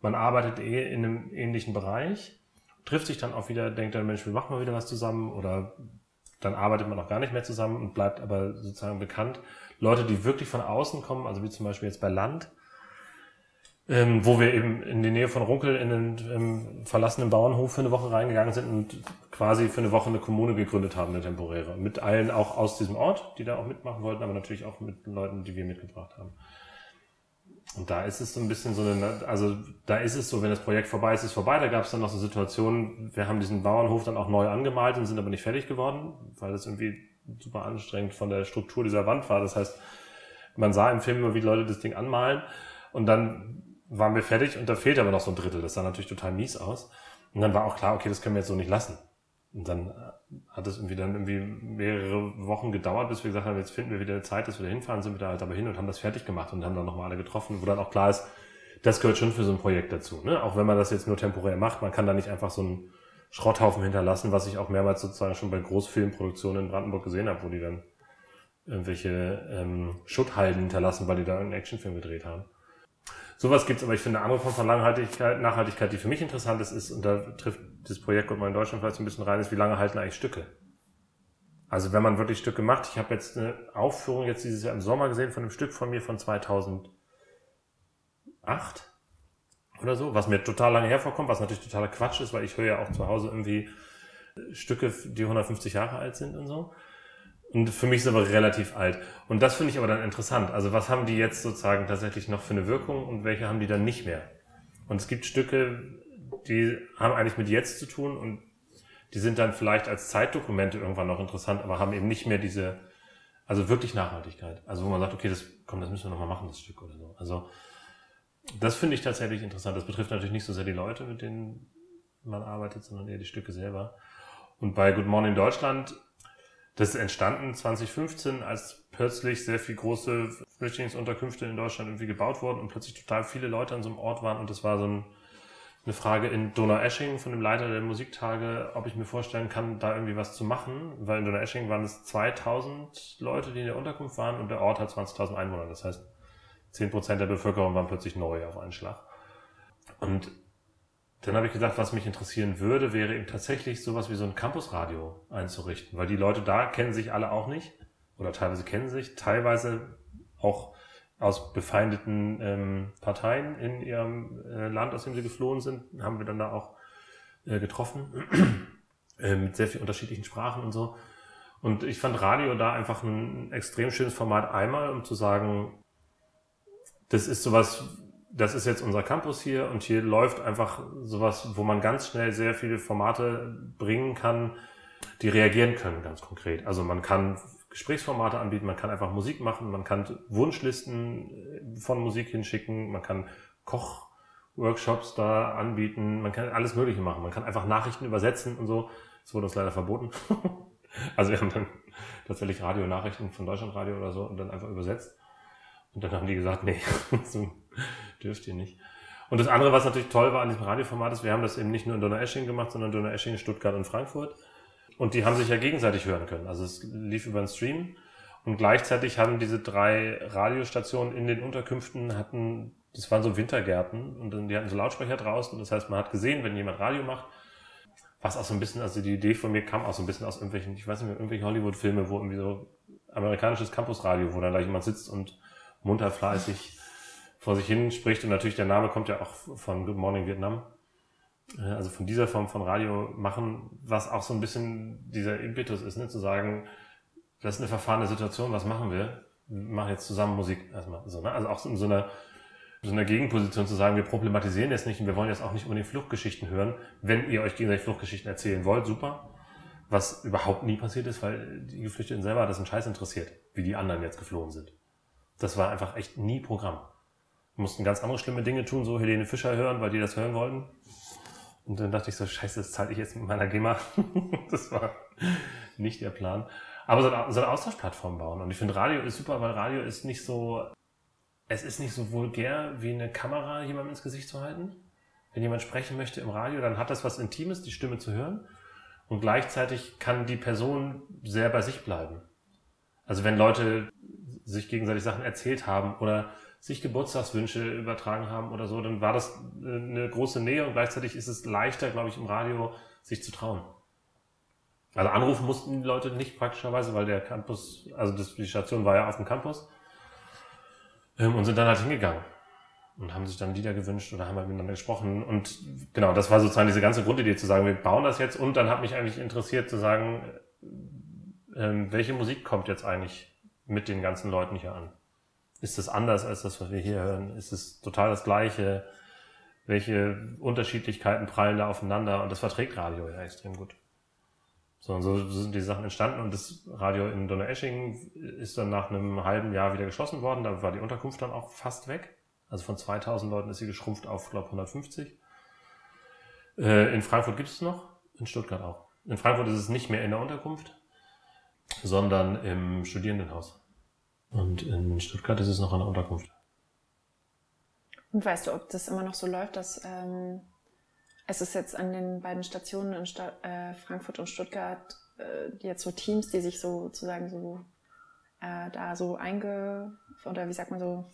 man arbeitet eh in einem ähnlichen Bereich, trifft sich dann auch wieder, denkt dann, Mensch, wir machen mal wieder was zusammen oder dann arbeitet man auch gar nicht mehr zusammen und bleibt aber sozusagen bekannt. Leute, die wirklich von außen kommen, also wie zum Beispiel jetzt bei Land, ähm, wo wir eben in die Nähe von Runkel in einen ähm, verlassenen Bauernhof für eine Woche reingegangen sind und quasi für eine Woche eine Kommune gegründet haben, eine temporäre. Mit allen auch aus diesem Ort, die da auch mitmachen wollten, aber natürlich auch mit Leuten, die wir mitgebracht haben. Und da ist es so ein bisschen so eine, also da ist es so, wenn das Projekt vorbei ist, ist vorbei. Da gab es dann noch so Situationen, wir haben diesen Bauernhof dann auch neu angemalt und sind aber nicht fertig geworden, weil das irgendwie super anstrengend von der Struktur dieser Wand war. Das heißt, man sah im Film immer, wie Leute das Ding anmalen und dann waren wir fertig und da fehlt aber noch so ein Drittel. Das sah natürlich total mies aus. Und dann war auch klar, okay, das können wir jetzt so nicht lassen. Und dann äh, hat es irgendwie dann irgendwie mehrere Wochen gedauert, bis wir gesagt haben, jetzt finden wir wieder Zeit, dass wir da hinfahren, sind wir da halt aber hin und haben das fertig gemacht und haben dann nochmal alle getroffen, wo dann auch klar ist, das gehört schon für so ein Projekt dazu. Ne? Auch wenn man das jetzt nur temporär macht, man kann da nicht einfach so einen Schrotthaufen hinterlassen, was ich auch mehrmals sozusagen schon bei Großfilmproduktionen in Brandenburg gesehen habe, wo die dann irgendwelche ähm, Schutthalden hinterlassen, weil die da einen Actionfilm gedreht haben. Sowas gibt's, aber ich finde eine andere Form von Nachhaltigkeit, Nachhaltigkeit, die für mich interessant ist, ist, und da trifft das Projekt mal in Deutschland vielleicht ein bisschen rein, ist, wie lange halten eigentlich Stücke? Also wenn man wirklich Stücke macht, ich habe jetzt eine Aufführung jetzt dieses Jahr im Sommer gesehen von einem Stück von mir von 2008 oder so, was mir total lange hervorkommt, was natürlich totaler Quatsch ist, weil ich höre ja auch zu Hause irgendwie Stücke, die 150 Jahre alt sind und so. Und für mich ist aber relativ alt. Und das finde ich aber dann interessant. Also was haben die jetzt sozusagen tatsächlich noch für eine Wirkung und welche haben die dann nicht mehr? Und es gibt Stücke, die haben eigentlich mit jetzt zu tun und die sind dann vielleicht als Zeitdokumente irgendwann noch interessant, aber haben eben nicht mehr diese, also wirklich Nachhaltigkeit. Also wo man sagt, okay, das, komm, das müssen wir nochmal machen, das Stück oder so. Also das finde ich tatsächlich interessant. Das betrifft natürlich nicht so sehr die Leute, mit denen man arbeitet, sondern eher die Stücke selber. Und bei Good Morning Deutschland das ist entstanden 2015, als plötzlich sehr viel große Flüchtlingsunterkünfte in Deutschland irgendwie gebaut wurden und plötzlich total viele Leute an so einem Ort waren. Und das war so ein, eine Frage in Donaueschingen von dem Leiter der Musiktage, ob ich mir vorstellen kann, da irgendwie was zu machen. Weil in Donaueschingen waren es 2000 Leute, die in der Unterkunft waren und der Ort hat 20.000 Einwohner. Das heißt, 10% der Bevölkerung waren plötzlich neu auf einen Schlag. Und dann habe ich gedacht, was mich interessieren würde, wäre eben tatsächlich sowas wie so ein Campusradio einzurichten, weil die Leute da kennen sich alle auch nicht oder teilweise kennen sich, teilweise auch aus befeindeten ähm, Parteien in ihrem äh, Land, aus dem sie geflohen sind, haben wir dann da auch äh, getroffen äh, mit sehr vielen unterschiedlichen Sprachen und so. Und ich fand Radio da einfach ein extrem schönes Format einmal, um zu sagen, das ist sowas, das ist jetzt unser Campus hier und hier läuft einfach sowas, wo man ganz schnell sehr viele Formate bringen kann, die reagieren können ganz konkret. Also man kann Gesprächsformate anbieten, man kann einfach Musik machen, man kann Wunschlisten äh, von Musik hinschicken, man kann Kochworkshops da anbieten, man kann alles Mögliche machen. Man kann einfach Nachrichten übersetzen und so. Das wurde uns leider verboten. also wir haben dann tatsächlich Radionachrichten von Deutschlandradio oder so und dann einfach übersetzt. Und dann haben die gesagt, nee, dürft ihr nicht. Und das andere, was natürlich toll war an diesem Radioformat, ist, wir haben das eben nicht nur in Donaueschingen gemacht, sondern Donaueschingen, Stuttgart und Frankfurt. Und die haben sich ja gegenseitig hören können. Also es lief über den Stream. Und gleichzeitig haben diese drei Radiostationen in den Unterkünften hatten, das waren so Wintergärten und die hatten so Lautsprecher draußen. Das heißt, man hat gesehen, wenn jemand Radio macht, was auch so ein bisschen, also die Idee von mir kam auch so ein bisschen aus irgendwelchen, ich weiß nicht mehr, irgendwelchen Hollywood-Filme, wo irgendwie so amerikanisches Campusradio, wo dann da jemand sitzt und munter fleißig vor sich hin spricht. Und natürlich der Name kommt ja auch von Good Morning Vietnam. äh, also von dieser Form von Radio machen, was auch so ein bisschen dieser Impetus ist, ne? zu sagen, das ist eine verfahrene Situation, was machen wir? Wir machen jetzt zusammen Musik erstmal. So, ne? Also auch in so einer, so einer Gegenposition zu sagen, wir problematisieren jetzt nicht und wir wollen jetzt auch nicht unbedingt Fluchtgeschichten hören. Wenn ihr euch gegenseitig Fluchtgeschichten erzählen wollt, super. Was überhaupt nie passiert ist, weil die Geflüchteten selber das einen Scheiß interessiert, wie die anderen jetzt geflohen sind. Das war einfach echt nie Programm. Mussten ganz andere schlimme Dinge tun, so Helene Fischer hören, weil die das hören wollten. Und dann dachte ich so, scheiße, das zahle ich jetzt mit meiner GEMA. das war nicht der Plan. Aber so eine, so eine Austauschplattform bauen. Und ich finde, Radio ist super, weil Radio ist nicht so, es ist nicht so vulgär, wie eine Kamera jemandem ins Gesicht zu halten. Wenn jemand sprechen möchte im Radio, dann hat das was Intimes, die Stimme zu hören. Und gleichzeitig kann die Person sehr bei sich bleiben. Also wenn Leute sich gegenseitig Sachen erzählt haben oder sich Geburtstagswünsche übertragen haben oder so, dann war das äh, eine große Nähe und gleichzeitig ist es leichter, glaube ich, im Radio sich zu trauen. Also anrufen mussten die Leute nicht praktischerweise, weil der Campus, also die Station war ja auf dem Campus ähm, und sind dann halt hingegangen und haben sich dann Lieder gewünscht oder haben halt miteinander gesprochen und genau, das war sozusagen diese ganze Grundidee zu sagen, wir bauen das jetzt und dann hat mich eigentlich interessiert zu sagen, ähm, welche Musik kommt jetzt eigentlich mit den ganzen Leuten hier an? Ist es anders als das, was wir hier hören? Ist es total das Gleiche? Welche Unterschiedlichkeiten prallen da aufeinander? Und das verträgt Radio ja extrem gut. So, und so sind die Sachen entstanden und das Radio in Donaueschingen ist dann nach einem halben Jahr wieder geschlossen worden. Da war die Unterkunft dann auch fast weg. Also von 2000 Leuten ist sie geschrumpft auf, glaube 150. Äh, in Frankfurt gibt es noch, in Stuttgart auch. In Frankfurt ist es nicht mehr in der Unterkunft, sondern im Studierendenhaus. Und in Stuttgart ist es noch der Unterkunft. Und weißt du, ob das immer noch so läuft, dass ähm, es ist jetzt an den beiden Stationen in Sta äh, Frankfurt und Stuttgart äh, jetzt so Teams, die sich so sozusagen so äh, da so einge oder wie sagt man so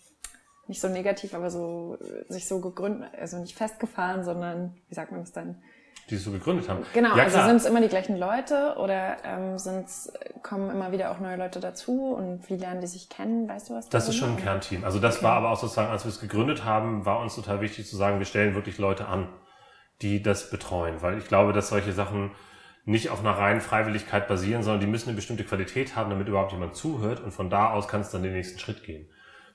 nicht so negativ, aber so sich so gegründet, also nicht festgefahren, sondern wie sagt man das dann? Die es so gegründet haben. Genau, ja, also sind es immer die gleichen Leute oder ähm, sind's, kommen immer wieder auch neue Leute dazu und wie lernen die sich kennen? Weißt du was? Das ist schon ein Kernteam. Also das okay. war aber auch sozusagen, als wir es gegründet haben, war uns total wichtig zu sagen, wir stellen wirklich Leute an die das betreuen. Weil ich glaube, dass solche Sachen nicht auf einer reinen Freiwilligkeit basieren, sondern die müssen eine bestimmte Qualität haben, damit überhaupt jemand zuhört und von da aus kann es dann den nächsten Schritt gehen.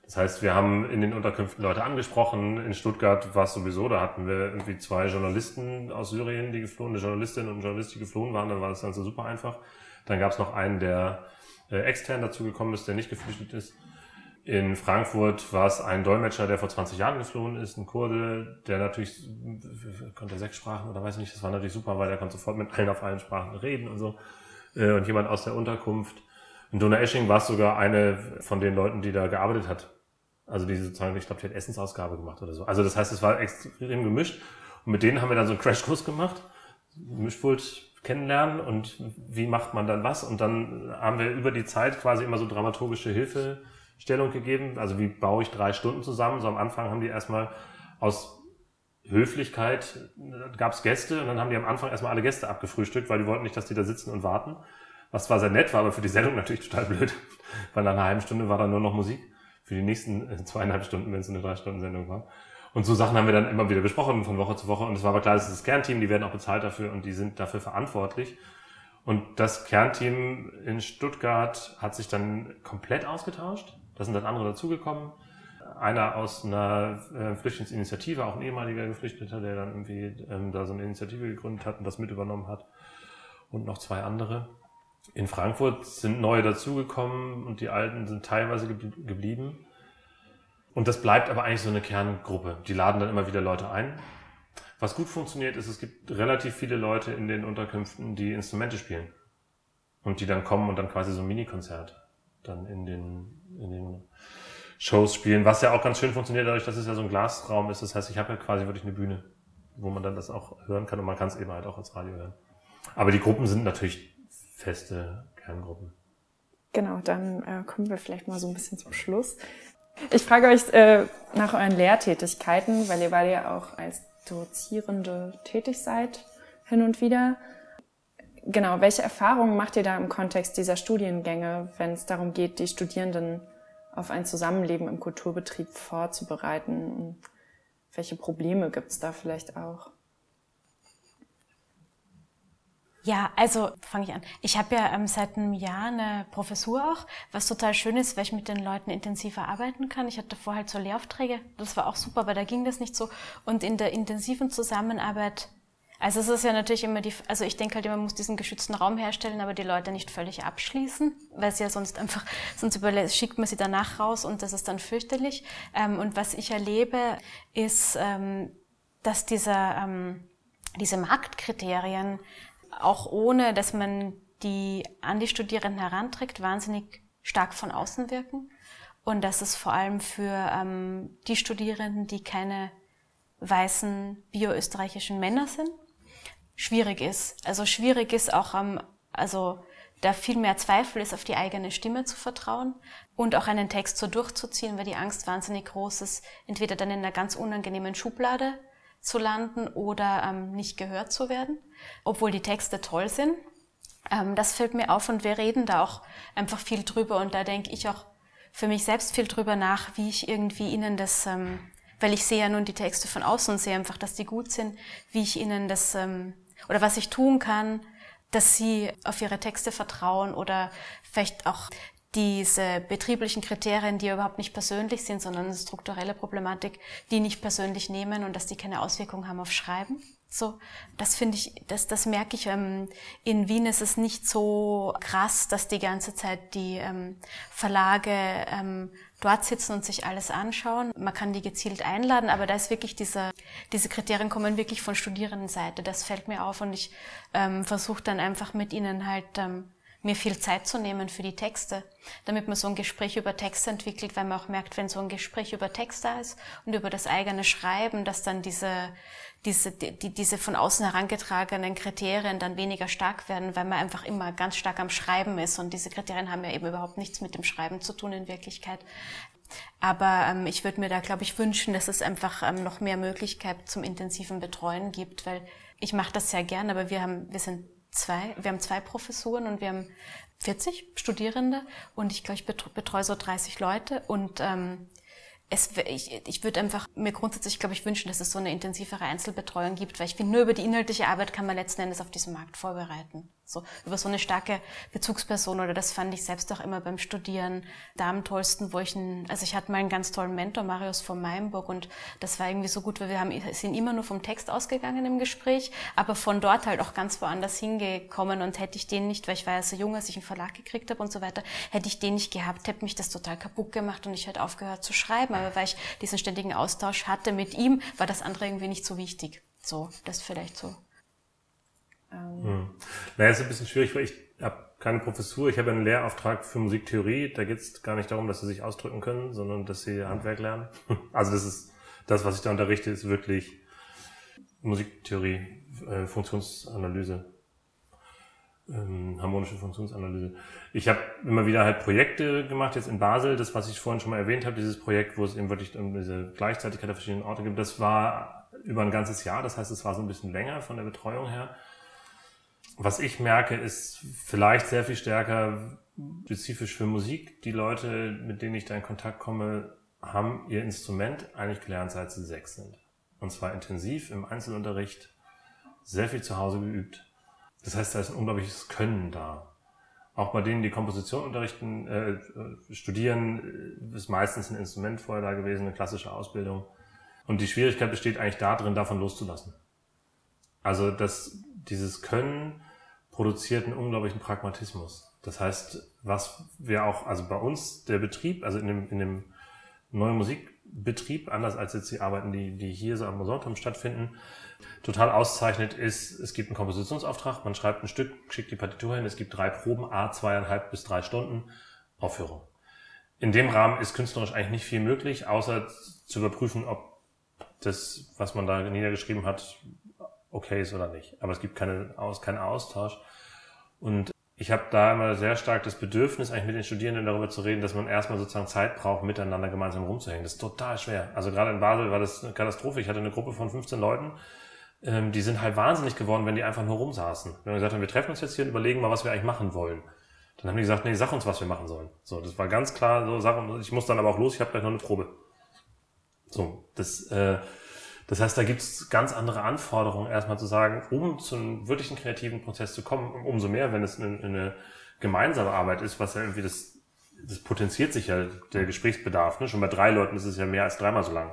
Das heißt, wir haben in den Unterkünften Leute angesprochen. In Stuttgart war es sowieso, da hatten wir irgendwie zwei Journalisten aus Syrien, die geflohen, eine Journalistin und ein Journalist, die geflohen waren, dann war das Ganze super einfach. Dann gab es noch einen, der äh, extern dazugekommen ist, der nicht geflüchtet ist. In Frankfurt war es ein Dolmetscher, der vor 20 Jahren geflohen ist, ein Kurde, der natürlich konnte sechs Sprachen oder weiß nicht, das war natürlich super, weil er konnte sofort mit allen auf allen Sprachen reden und so. Äh, und jemand aus der Unterkunft. In Donaueschingen war es sogar eine von den Leuten, die da gearbeitet hat. Also die sozusagen, ich glaube, die hat Essensausgabe gemacht oder so. Also das heißt, es war extrem gemischt. Und mit denen haben wir dann so einen Crashkurs gemacht. Mischpult kennenlernen und wie macht man dann was. Und dann haben wir über die Zeit quasi immer so dramaturgische Hilfe Stellung gegeben. Also wie baue ich drei Stunden zusammen? So am Anfang haben die erstmal aus Höflichkeit gab es Gäste und dann haben die am Anfang erstmal alle Gäste abgefrühstückt, weil die wollten nicht, dass die da sitzen und warten. Was zwar sehr nett war, aber für die Sendung natürlich total blöd. Weil nach einer halben Stunde war dann nur noch Musik. Für die nächsten äh, zweieinhalb Stunden, wenn es eine drei Stunden Sendung war. Und so Sachen haben wir dann immer wieder besprochen von Woche zu Woche. Und es war aber klar, das ist das Kernteam, die werden auch bezahlt dafür und die sind dafür verantwortlich. Und das Kernteam in Stuttgart hat sich dann komplett ausgetauscht. Da sind dann andere dazugekommen. Einer aus einer äh, Flüchtlingsinitiative, auch ein ehemaliger Geflüchteter, der dann irgendwie ähm, da so eine Initiative gegründet hat und das mit übernommen hat. Und noch zwei andere. In Frankfurt sind neue dazugekommen und die alten sind teilweise geblieben. Und das bleibt aber eigentlich so eine Kerngruppe. Die laden dann immer wieder Leute ein. Was gut funktioniert, ist, es gibt relativ viele Leute in den Unterkünften, die Instrumente spielen. Und die dann kommen und dann quasi so ein Mini-Konzert dann in den in den Shows spielen, was ja auch ganz schön funktioniert, dadurch, dass es ja so ein Glasraum ist. Das heißt, ich habe ja quasi wirklich eine Bühne, wo man dann das auch hören kann und man kann es eben halt auch als Radio hören. Aber die Gruppen sind natürlich feste Kerngruppen. Genau, dann äh, kommen wir vielleicht mal so ein bisschen zum Schluss. Ich frage euch äh, nach euren Lehrtätigkeiten, weil ihr beide ja auch als Dozierende tätig seid, hin und wieder. Genau, welche Erfahrungen macht ihr da im Kontext dieser Studiengänge, wenn es darum geht, die Studierenden auf ein Zusammenleben im Kulturbetrieb vorzubereiten? welche Probleme gibt es da vielleicht auch? Ja, also fange ich an. Ich habe ja ähm, seit einem Jahr eine Professur auch, was total schön ist, weil ich mit den Leuten intensiver arbeiten kann. Ich hatte vorher halt so Lehraufträge, das war auch super, aber da ging das nicht so. Und in der intensiven Zusammenarbeit, also es ist ja natürlich immer die, also ich denke halt immer, man muss diesen geschützten Raum herstellen, aber die Leute nicht völlig abschließen, weil sie ja sonst einfach, sonst schickt man sie danach raus und das ist dann fürchterlich. Ähm, und was ich erlebe, ist, ähm, dass dieser, ähm, diese Marktkriterien auch ohne, dass man die an die Studierenden heranträgt, wahnsinnig stark von außen wirken. Und dass es vor allem für ähm, die Studierenden, die keine weißen bioösterreichischen Männer sind, schwierig ist. Also schwierig ist auch ähm, also da viel mehr Zweifel ist, auf die eigene Stimme zu vertrauen und auch einen Text so durchzuziehen, weil die Angst wahnsinnig groß ist, entweder dann in einer ganz unangenehmen Schublade zu landen oder ähm, nicht gehört zu werden, obwohl die Texte toll sind. Ähm, das fällt mir auf und wir reden da auch einfach viel drüber und da denke ich auch für mich selbst viel drüber nach, wie ich irgendwie ihnen das, ähm, weil ich sehe ja nun die Texte von außen und sehe einfach, dass die gut sind, wie ich ihnen das ähm, oder was ich tun kann, dass sie auf ihre Texte vertrauen oder vielleicht auch diese betrieblichen Kriterien, die überhaupt nicht persönlich sind, sondern eine strukturelle Problematik, die nicht persönlich nehmen und dass die keine Auswirkungen haben auf Schreiben. So, das finde ich, das, das merke ich. Ähm, in Wien ist es nicht so krass, dass die ganze Zeit die ähm, Verlage ähm, dort sitzen und sich alles anschauen. Man kann die gezielt einladen, aber da ist wirklich dieser, diese Kriterien kommen wirklich von Studierendenseite. Das fällt mir auf und ich ähm, versuche dann einfach mit ihnen halt ähm, mir viel Zeit zu nehmen für die Texte, damit man so ein Gespräch über Texte entwickelt, weil man auch merkt, wenn so ein Gespräch über Text da ist und über das eigene Schreiben, dass dann diese, diese, die, diese von außen herangetragenen Kriterien dann weniger stark werden, weil man einfach immer ganz stark am Schreiben ist und diese Kriterien haben ja eben überhaupt nichts mit dem Schreiben zu tun in Wirklichkeit. Aber ähm, ich würde mir da, glaube ich, wünschen, dass es einfach ähm, noch mehr Möglichkeit zum intensiven Betreuen gibt, weil ich mache das sehr gern, aber wir haben, wir sind zwei, wir haben zwei Professuren und wir haben 40 Studierende und ich glaube, ich betreue so 30 Leute und ähm, es, ich, ich würde einfach mir grundsätzlich, glaube ich, wünschen, dass es so eine intensivere Einzelbetreuung gibt, weil ich finde, nur über die inhaltliche Arbeit kann man letzten Endes auf diesen Markt vorbereiten. So, über so eine starke Bezugsperson oder das fand ich selbst auch immer beim Studieren da am tollsten, wo ich einen, also ich hatte mal einen ganz tollen Mentor, Marius von Meimburg und das war irgendwie so gut, weil wir haben, sind immer nur vom Text ausgegangen im Gespräch, aber von dort halt auch ganz woanders hingekommen und hätte ich den nicht, weil ich war ja so jung, als ich einen Verlag gekriegt habe und so weiter, hätte ich den nicht gehabt, hätte mich das total kaputt gemacht und ich hätte aufgehört zu schreiben, aber weil ich diesen ständigen Austausch hatte mit ihm, war das andere irgendwie nicht so wichtig. So, das vielleicht so ähm hm. Naja, ist ein bisschen schwierig, weil ich habe keine Professur, ich habe einen Lehrauftrag für Musiktheorie. Da geht es gar nicht darum, dass sie sich ausdrücken können, sondern dass sie Handwerk lernen. Also das ist das, was ich da unterrichte, ist wirklich Musiktheorie, äh, Funktionsanalyse, ähm, harmonische Funktionsanalyse. Ich habe immer wieder halt Projekte gemacht, jetzt in Basel, das, was ich vorhin schon mal erwähnt habe, dieses Projekt, wo es eben wirklich um diese Gleichzeitigkeit der verschiedenen Orte gibt, das war über ein ganzes Jahr, das heißt, es war so ein bisschen länger von der Betreuung her was ich merke, ist vielleicht sehr viel stärker spezifisch für Musik. Die Leute, mit denen ich da in Kontakt komme, haben ihr Instrument eigentlich gelernt, seit sie sechs sind. Und zwar intensiv im Einzelunterricht, sehr viel zu Hause geübt. Das heißt, da ist ein unglaubliches Können da. Auch bei denen, die Komposition unterrichten, äh, studieren, ist meistens ein Instrument vorher da gewesen, eine klassische Ausbildung. Und die Schwierigkeit besteht eigentlich darin, davon loszulassen. Also, dass dieses Können produziert einen unglaublichen Pragmatismus. Das heißt, was wir auch, also bei uns, der Betrieb, also in dem, in dem neuen Musikbetrieb, anders als jetzt die Arbeiten, die, die hier so am Sonntag stattfinden, total auszeichnet ist, es gibt einen Kompositionsauftrag, man schreibt ein Stück, schickt die Partitur hin, es gibt drei Proben, a zweieinhalb bis drei Stunden, Aufführung. In dem Rahmen ist künstlerisch eigentlich nicht viel möglich, außer zu überprüfen, ob das, was man da niedergeschrieben hat, okay ist oder nicht. Aber es gibt keine, aus, keinen Austausch. Und ich habe da immer sehr stark das Bedürfnis, eigentlich mit den Studierenden darüber zu reden, dass man erstmal sozusagen Zeit braucht, miteinander gemeinsam rumzuhängen. Das ist total schwer. Also gerade in Basel war das eine Katastrophe. Ich hatte eine Gruppe von 15 Leuten, ähm, die sind halt wahnsinnig geworden, wenn die einfach nur rumsaßen. Wenn wir gesagt haben, wir treffen uns jetzt hier und überlegen mal, was wir eigentlich machen wollen. Dann haben die gesagt, nee, sag uns, was wir machen sollen. So, das war ganz klar, so Sachen. Ich muss dann aber auch los, ich habe gleich noch eine Probe. So, das, äh, Das heißt, da gibt es ganz andere Anforderungen, erstmal zu sagen, um zu einem wirklichen kreativen Prozess zu kommen, umso mehr, wenn es eine, eine gemeinsame Arbeit ist, was ja irgendwie das, das potenziert sich ja der Gesprächsbedarf. Ne? Schon bei drei Leuten ist es ja mehr als dreimal so lang,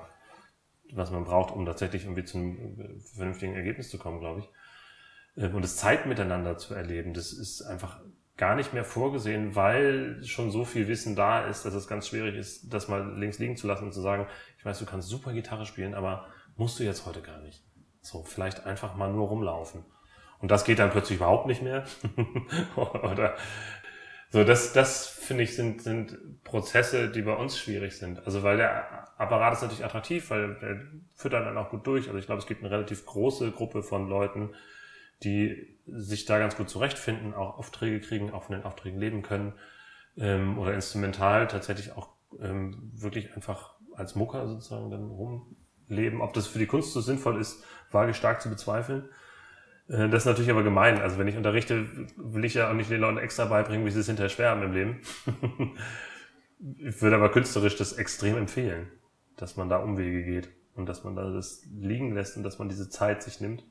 was man braucht, um tatsächlich irgendwie zu einem vernünftigen Ergebnis zu kommen, glaube ich. Ähm, und das Zeit miteinander zu erleben, das ist einfach gar nicht mehr vorgesehen, weil schon so viel Wissen da ist, dass es ganz schwierig ist, das mal links liegen zu lassen und zu sagen, ich weiß, du kannst super Gitarre spielen, aber musst du jetzt heute gar nicht. So, vielleicht einfach mal nur rumlaufen. Und das geht dann plötzlich überhaupt nicht mehr. Oder so, das, das finde ich sind, sind Prozesse, die bei uns schwierig sind. Also weil der Apparat ist natürlich attraktiv, weil der führt dann auch gut durch. Also ich glaube, es gibt eine relativ große Gruppe von Leuten, die sich da ganz gut zurechtfinden, auch Aufträge kriegen, auch von den Aufträgen leben können ähm, oder instrumental tatsächlich auch ähm, wirklich einfach als Mucker sozusagen dann rumleben. Ob das für die Kunst so sinnvoll ist, wage stark zu bezweifeln. Äh, das ist natürlich aber gemein. Also wenn ich unterrichte, will ich ja auch nicht den Leuten extra beibringen, wie sie es hinterher schwer haben im Leben. ich würde aber künstlerisch das extrem empfehlen, dass man da Umwege geht und dass man da das liegen lässt und dass man diese Zeit sich nimmt.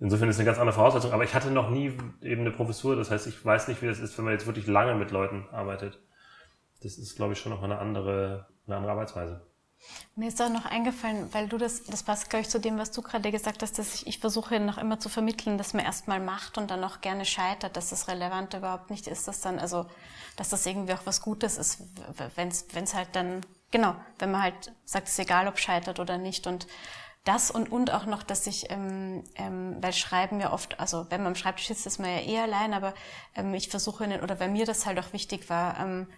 Insofern ist es eine ganz andere Voraussetzung, aber ich hatte noch nie eben eine Professur, das heißt, ich weiß nicht, wie das ist, wenn man jetzt wirklich lange mit Leuten arbeitet. Das ist, glaube ich, schon noch eine andere, eine andere Arbeitsweise. Mir ist auch noch eingefallen, weil du das, das passt, glaube ich, zu dem, was du gerade gesagt hast, dass ich, ich versuche noch immer zu vermitteln, dass man erstmal macht und dann auch gerne scheitert, dass das relevant überhaupt nicht ist, dass dann, also, dass das irgendwie auch was Gutes ist, wenn es halt dann, genau, wenn man halt sagt, es ist egal, ob scheitert oder nicht. Und das und, und auch noch, dass ich, ähm, ähm, weil Schreiben ja oft, also wenn man am Schreibtisch sitzt, ist man ja eh allein, aber ähm, ich versuche, oder bei mir das halt auch wichtig war, ähm,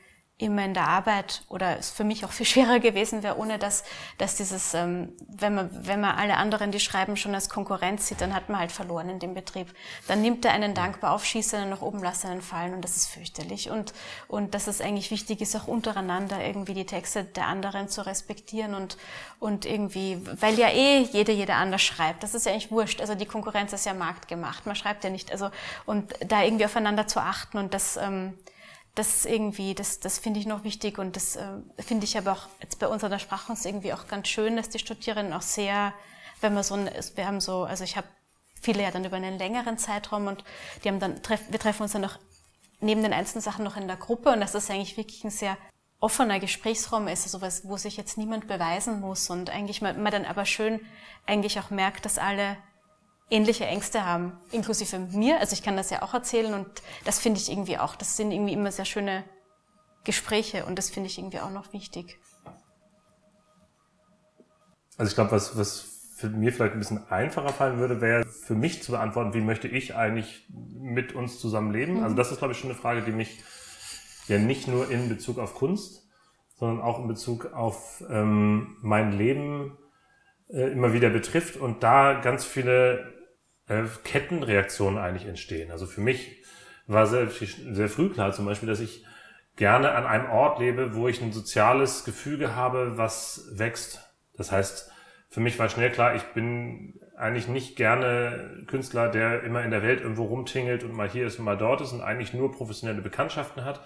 immer in der Arbeit oder es für mich auch viel schwerer gewesen wäre, ohne dass, dass dieses, ähm, wenn man, wenn man alle anderen, die schreiben, schon als Konkurrenz sieht, dann hat man halt verloren in dem Betrieb. Dann nimmt er einen dankbar auf, schießt einen nach oben, lässt einen fallen und das ist fürchterlich. Und, und dass es eigentlich wichtig ist, auch untereinander irgendwie die Texte der anderen zu respektieren und, und irgendwie, weil ja eh jeder, jeder anders schreibt. Das ist ja eigentlich wurscht. Also die Konkurrenz ist ja marktgemacht. Man schreibt ja nicht, also, und da irgendwie aufeinander zu achten und das, ähm, das irgendwie, das, das finde ich noch wichtig und das äh, finde ich aber auch jetzt bei uns an der Sprachkunst irgendwie auch ganz schön, dass die Studierenden auch sehr, wenn man so ein, wir haben so, also ich habe viele ja dann über einen längeren Zeitraum und die haben dann, wir treffen uns dann noch neben den einzelnen Sachen noch in der Gruppe und dass das eigentlich wirklich ein sehr offener Gesprächsraum ist, also was, wo sich jetzt niemand beweisen muss und eigentlich man, man dann aber schön eigentlich auch merkt, dass alle ähnliche Ängste haben, inklusive mir. Also ich kann das ja auch erzählen und das finde ich irgendwie auch. Das sind irgendwie immer sehr schöne Gespräche und das finde ich irgendwie auch noch wichtig. Also ich glaube, was, was für mir vielleicht ein bisschen einfacher fallen würde, wäre für mich zu beantworten, wie möchte ich eigentlich mit uns zusammenleben. Mhm. Also das ist, glaube ich, schon eine Frage, die mich ja nicht nur in Bezug auf Kunst, sondern auch in Bezug auf ähm, mein Leben äh, immer wieder betrifft und da ganz viele äh, Kettenreaktionen eigentlich entstehen. Also für mich war sehr, sehr früh klar zum Beispiel, dass ich gerne an einem Ort lebe, wo ich ein soziales Gefüge habe, was wächst. Das heißt, für mich war schnell klar, ich bin eigentlich nicht gerne Künstler, der immer in der Welt irgendwo rumtingelt und mal hier ist und mal dort ist und eigentlich nur professionelle Bekanntschaften hat,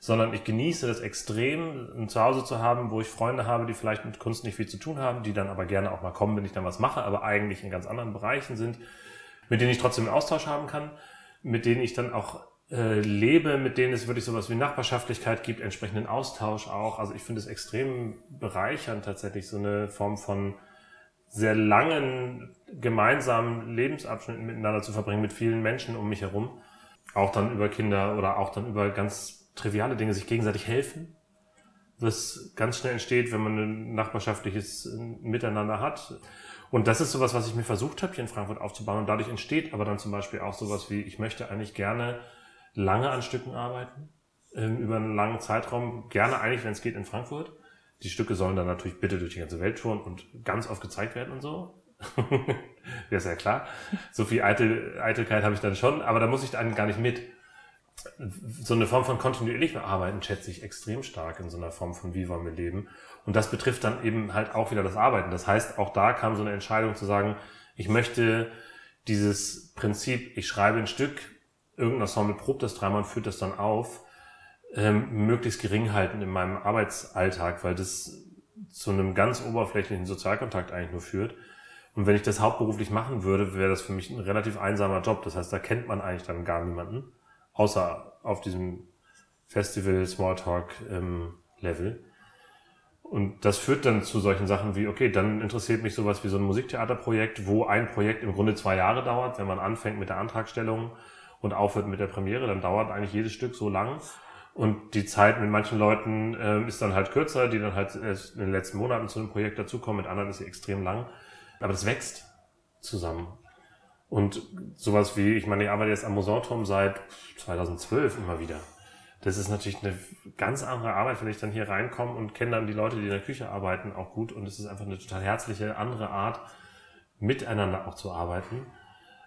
sondern ich genieße das extrem, ein Zuhause zu haben, wo ich Freunde habe, die vielleicht mit Kunst nicht viel zu tun haben, die dann aber gerne auch mal kommen, wenn ich dann was mache, aber eigentlich in ganz anderen Bereichen sind mit denen ich trotzdem einen Austausch haben kann, mit denen ich dann auch äh, lebe, mit denen es wirklich sowas wie Nachbarschaftlichkeit gibt, entsprechenden Austausch auch. Also ich finde es extrem bereichernd, tatsächlich so eine Form von sehr langen gemeinsamen Lebensabschnitten miteinander zu verbringen mit vielen Menschen um mich herum. Auch dann über Kinder oder auch dann über ganz triviale Dinge sich gegenseitig helfen. Was ganz schnell entsteht, wenn man ein nachbarschaftliches Miteinander hat. Und das ist sowas, was ich mir versucht habe, hier in Frankfurt aufzubauen. Und dadurch entsteht aber dann zum Beispiel auch sowas wie, ich möchte eigentlich gerne lange an Stücken arbeiten, ähm, über einen langen Zeitraum, gerne eigentlich, wenn es geht, in Frankfurt. Die Stücke sollen dann natürlich bitte durch die ganze Welt touren und ganz oft gezeigt werden und so. ja, ist ja klar. So viel Eitel, Eitelkeit habe ich dann schon, aber da muss ich dann gar nicht mit. So eine Form von kontinuierlichem Arbeiten schätze ich extrem stark in so einer Form von wie wollen wir leben. Und das betrifft dann eben halt auch wieder das Arbeiten. Das heißt, auch da kam so eine Entscheidung zu sagen, ich möchte dieses Prinzip, ich schreibe ein Stück, irgendein Ensemble probt das dreimal und führt das dann auf, ähm, möglichst gering halten in meinem Arbeitsalltag, weil das zu einem ganz oberflächlichen Sozialkontakt eigentlich nur führt. Und wenn ich das hauptberuflich machen würde, wäre das für mich ein relativ einsamer Job. Das heißt, da kennt man eigentlich dann gar niemanden, außer auf diesem Festival Smalltalk ähm, Level. Und das führt dann zu solchen Sachen wie, okay, dann interessiert mich sowas wie so ein Musiktheaterprojekt, wo ein Projekt im Grunde zwei Jahre dauert, wenn man anfängt mit der Antragstellung und aufhört mit der Premiere, dann dauert eigentlich jedes Stück so lang. Und die Zeit mit manchen Leuten äh, ist dann halt kürzer, die dann halt erst in den letzten Monaten zu einem Projekt dazukommen, mit anderen ist sie extrem lang. Aber das wächst zusammen. Und sowas wie, ich meine, ich arbeite jetzt am Musanturm seit 2012 immer wieder das ist natürlich eine ganz andere Arbeit, wenn ich dann hier reinkomme und kenne dann die Leute, die in der Küche arbeiten, auch gut. Und es ist einfach eine total herzliche, andere Art, miteinander auch zu arbeiten,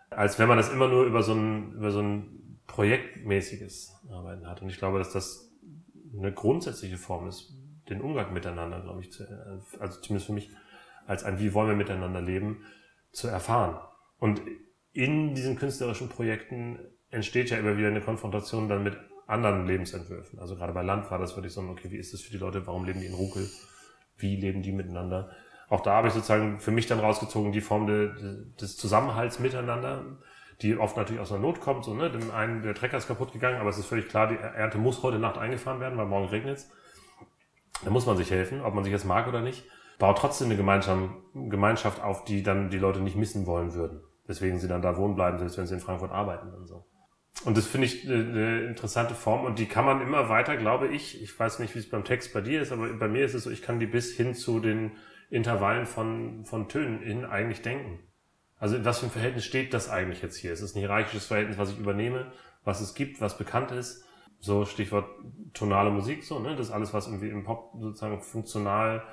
als wenn man das immer nur über so ein, über so ein projektmäßiges Arbeiten hat. Und ich glaube, dass das eine grundsätzliche Form ist, den Umgang miteinander, glaube ich, zu, also zumindest für mich, als ein Wie wollen wir miteinander leben, zu erfahren. Und in diesen künstlerischen Projekten entsteht ja immer wieder eine Konfrontation dann mit anderen Lebensentwürfen. Also gerade bei Land war das wirklich so, okay, wie ist das für die Leute? Warum leben die in Ruckel? Wie leben die miteinander? Auch da habe ich sozusagen für mich dann rausgezogen die Form de, de, des Zusammenhalts miteinander, die oft natürlich aus einer Not kommt. So, ne? Dem einen, der Trecker ist kaputt gegangen, aber es ist völlig klar, die Ernte muss heute Nacht eingefahren werden, weil morgen regnet es. Da muss man sich helfen, ob man sich jetzt mag oder nicht. Baut trotzdem eine Gemeinschaft auf, die dann die Leute nicht missen wollen würden. Deswegen sie dann da wohnen bleiben, selbst wenn sie in Frankfurt arbeiten und so. Und das finde ich eine interessante Form und die kann man immer weiter, glaube ich. Ich weiß nicht, wie es beim Text bei dir ist, aber bei mir ist es so, ich kann die bis hin zu den Intervallen von, von Tönen in eigentlich denken. Also in was für ein Verhältnis steht das eigentlich jetzt hier? Es ist ein hierarchisches Verhältnis, was ich übernehme, was es gibt, was bekannt ist. So Stichwort tonale Musik, so, ne? Das ist alles, was irgendwie im Pop sozusagen funktional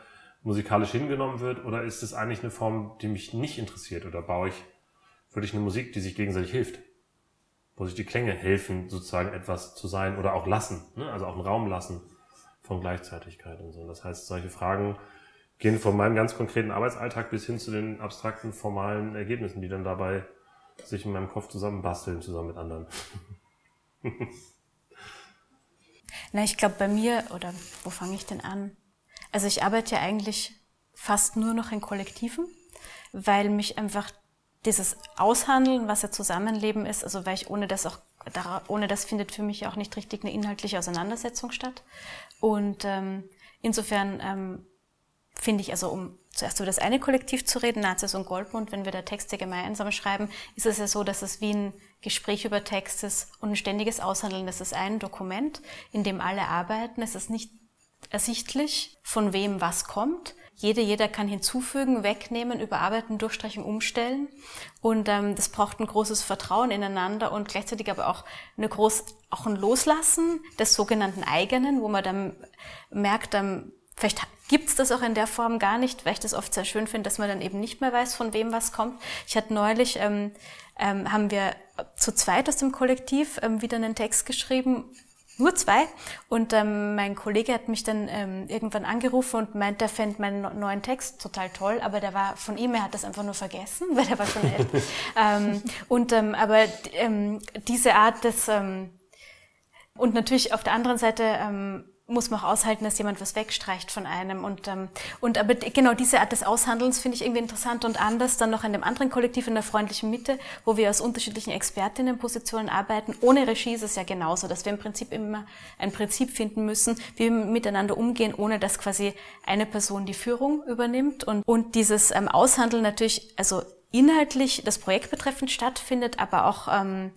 musikalisch hingenommen wird. Oder ist es eigentlich eine Form, die mich nicht interessiert? Oder baue ich wirklich eine Musik, die sich gegenseitig hilft? wo sich die Klänge helfen, sozusagen etwas zu sein oder auch lassen, ne? also auch einen Raum lassen von Gleichzeitigkeit und so. Das heißt, solche Fragen gehen von meinem ganz konkreten Arbeitsalltag bis hin zu den abstrakten, formalen Ergebnissen, die dann dabei sich in meinem Kopf zusammenbasteln, zusammen mit anderen. Na, ich glaube bei mir, oder wo fange ich denn an? Also ich arbeite ja eigentlich fast nur noch in Kollektiven, weil mich einfach dieses Aushandeln, was ja Zusammenleben ist, also weil ich ohne das auch, ohne das findet für mich auch nicht richtig eine inhaltliche Auseinandersetzung statt. Und ähm, insofern ähm, finde ich, also um zuerst über das eine Kollektiv zu reden, Nazis und Goldmund, wenn wir da Texte gemeinsam schreiben, ist es ja so, dass es wie ein Gespräch über Text ist und ein ständiges Aushandeln. Das ist ein Dokument, in dem alle arbeiten. Es ist nicht ersichtlich, von wem was kommt. Jede, jeder kann hinzufügen, wegnehmen, überarbeiten, durchstreichen, umstellen. Und ähm, das braucht ein großes Vertrauen ineinander und gleichzeitig aber auch eine groß, auch ein Loslassen des sogenannten eigenen, wo man dann merkt, ähm, vielleicht gibt's das auch in der Form gar nicht, weil ich das oft sehr schön finde, dass man dann eben nicht mehr weiß, von wem was kommt. Ich hatte neulich, ähm, ähm, haben wir zu zweit aus dem Kollektiv ähm, wieder einen Text geschrieben, nur zwei. Und ähm, mein Kollege hat mich dann ähm, irgendwann angerufen und meint, er fände meinen neuen Text total toll, aber der war von ihm, er hat das einfach nur vergessen, weil der war schon älter. ähm, und ähm, aber ähm, diese Art des ähm, und natürlich auf der anderen Seite ähm, muss man auch aushalten, dass jemand was wegstreicht von einem. Und, ähm, und aber genau diese Art des Aushandelns finde ich irgendwie interessant und anders dann noch in dem anderen Kollektiv in der freundlichen Mitte, wo wir aus unterschiedlichen Expertinnenpositionen arbeiten. Ohne Regie ist es ja genauso, dass wir im Prinzip immer ein Prinzip finden müssen, wie wir miteinander umgehen, ohne dass quasi eine Person die Führung übernimmt. Und, und dieses ähm, Aushandeln natürlich, also inhaltlich das Projekt betreffend stattfindet, aber auch ähm,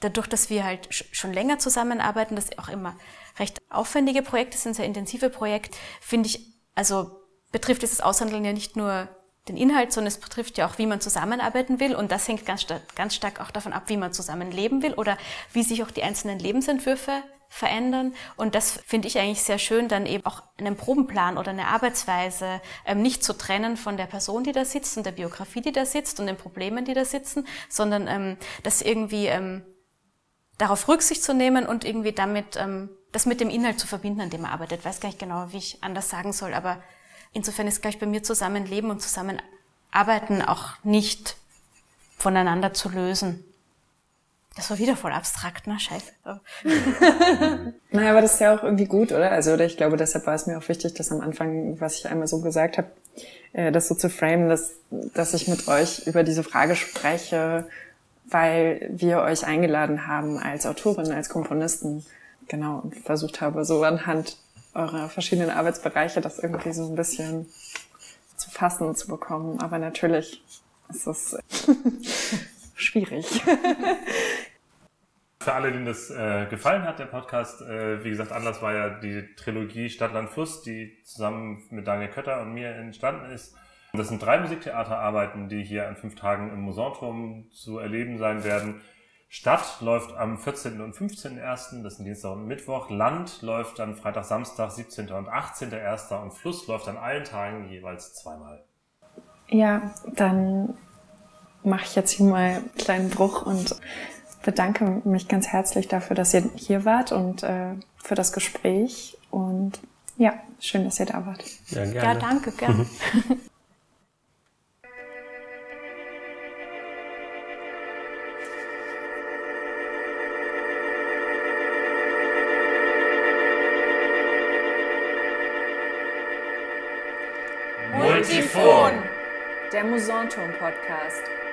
dadurch, dass wir halt schon länger zusammenarbeiten, dass auch immer recht aufwendige Projekte sind, sehr intensive Projekte, finde ich, also betrifft dieses Aushandeln ja nicht nur den Inhalt, sondern es betrifft ja auch, wie man zusammenarbeiten will. Und das hängt ganz, stark, ganz stark auch davon ab, wie man zusammenleben will oder wie sich auch die einzelnen Lebensentwürfe verändern. Und das finde ich eigentlich sehr schön, dann eben auch einen Probenplan oder eine Arbeitsweise ähm, nicht zu trennen von der Person, die da sitzt und der Biografie, die da sitzt und den Problemen, die da sitzen, sondern ähm, das irgendwie ähm, darauf Rücksicht zu nehmen und irgendwie damit ähm, das mit dem Inhalt zu verbinden, an dem man arbeitet. Ich weiß gar nicht genau, wie ich anders sagen soll, aber insofern ist gleich bei mir Zusammenleben und Zusammenarbeiten auch nicht voneinander zu lösen. Das war wieder voll abstrakt, ne? Scheiße. naja, aber das ist ja auch irgendwie gut, oder? Also, oder ich glaube, deshalb war es mir auch wichtig, dass am Anfang, was ich einmal so gesagt habe, äh, das so zu framen, dass, dass ich mit euch über diese Frage spreche, weil wir euch eingeladen haben als Autorin, als Komponisten. Genau, und versucht habe, so anhand eurer verschiedenen Arbeitsbereiche das irgendwie so ein bisschen zu fassen zu bekommen. Aber natürlich ist es schwierig. Für alle, denen das äh, gefallen hat, der Podcast, äh, wie gesagt, Anlass war ja die Trilogie Stadtland Fluss, die zusammen mit Daniel Kötter und mir entstanden ist. Das sind drei Musiktheaterarbeiten, die hier an fünf Tagen im Musanturm zu erleben sein werden. Stadt läuft am 14. und 15.01., das sind Dienstag und Mittwoch. Land läuft dann Freitag, Samstag, 17. und 18.01. und Fluss läuft an allen Tagen jeweils zweimal. Ja, dann mache ich jetzt hier mal einen kleinen Bruch und bedanke mich ganz herzlich dafür, dass ihr hier wart und äh, für das Gespräch. Und ja, schön, dass ihr da wart. Ja, gerne. ja danke, gerne. der Musanturm Podcast.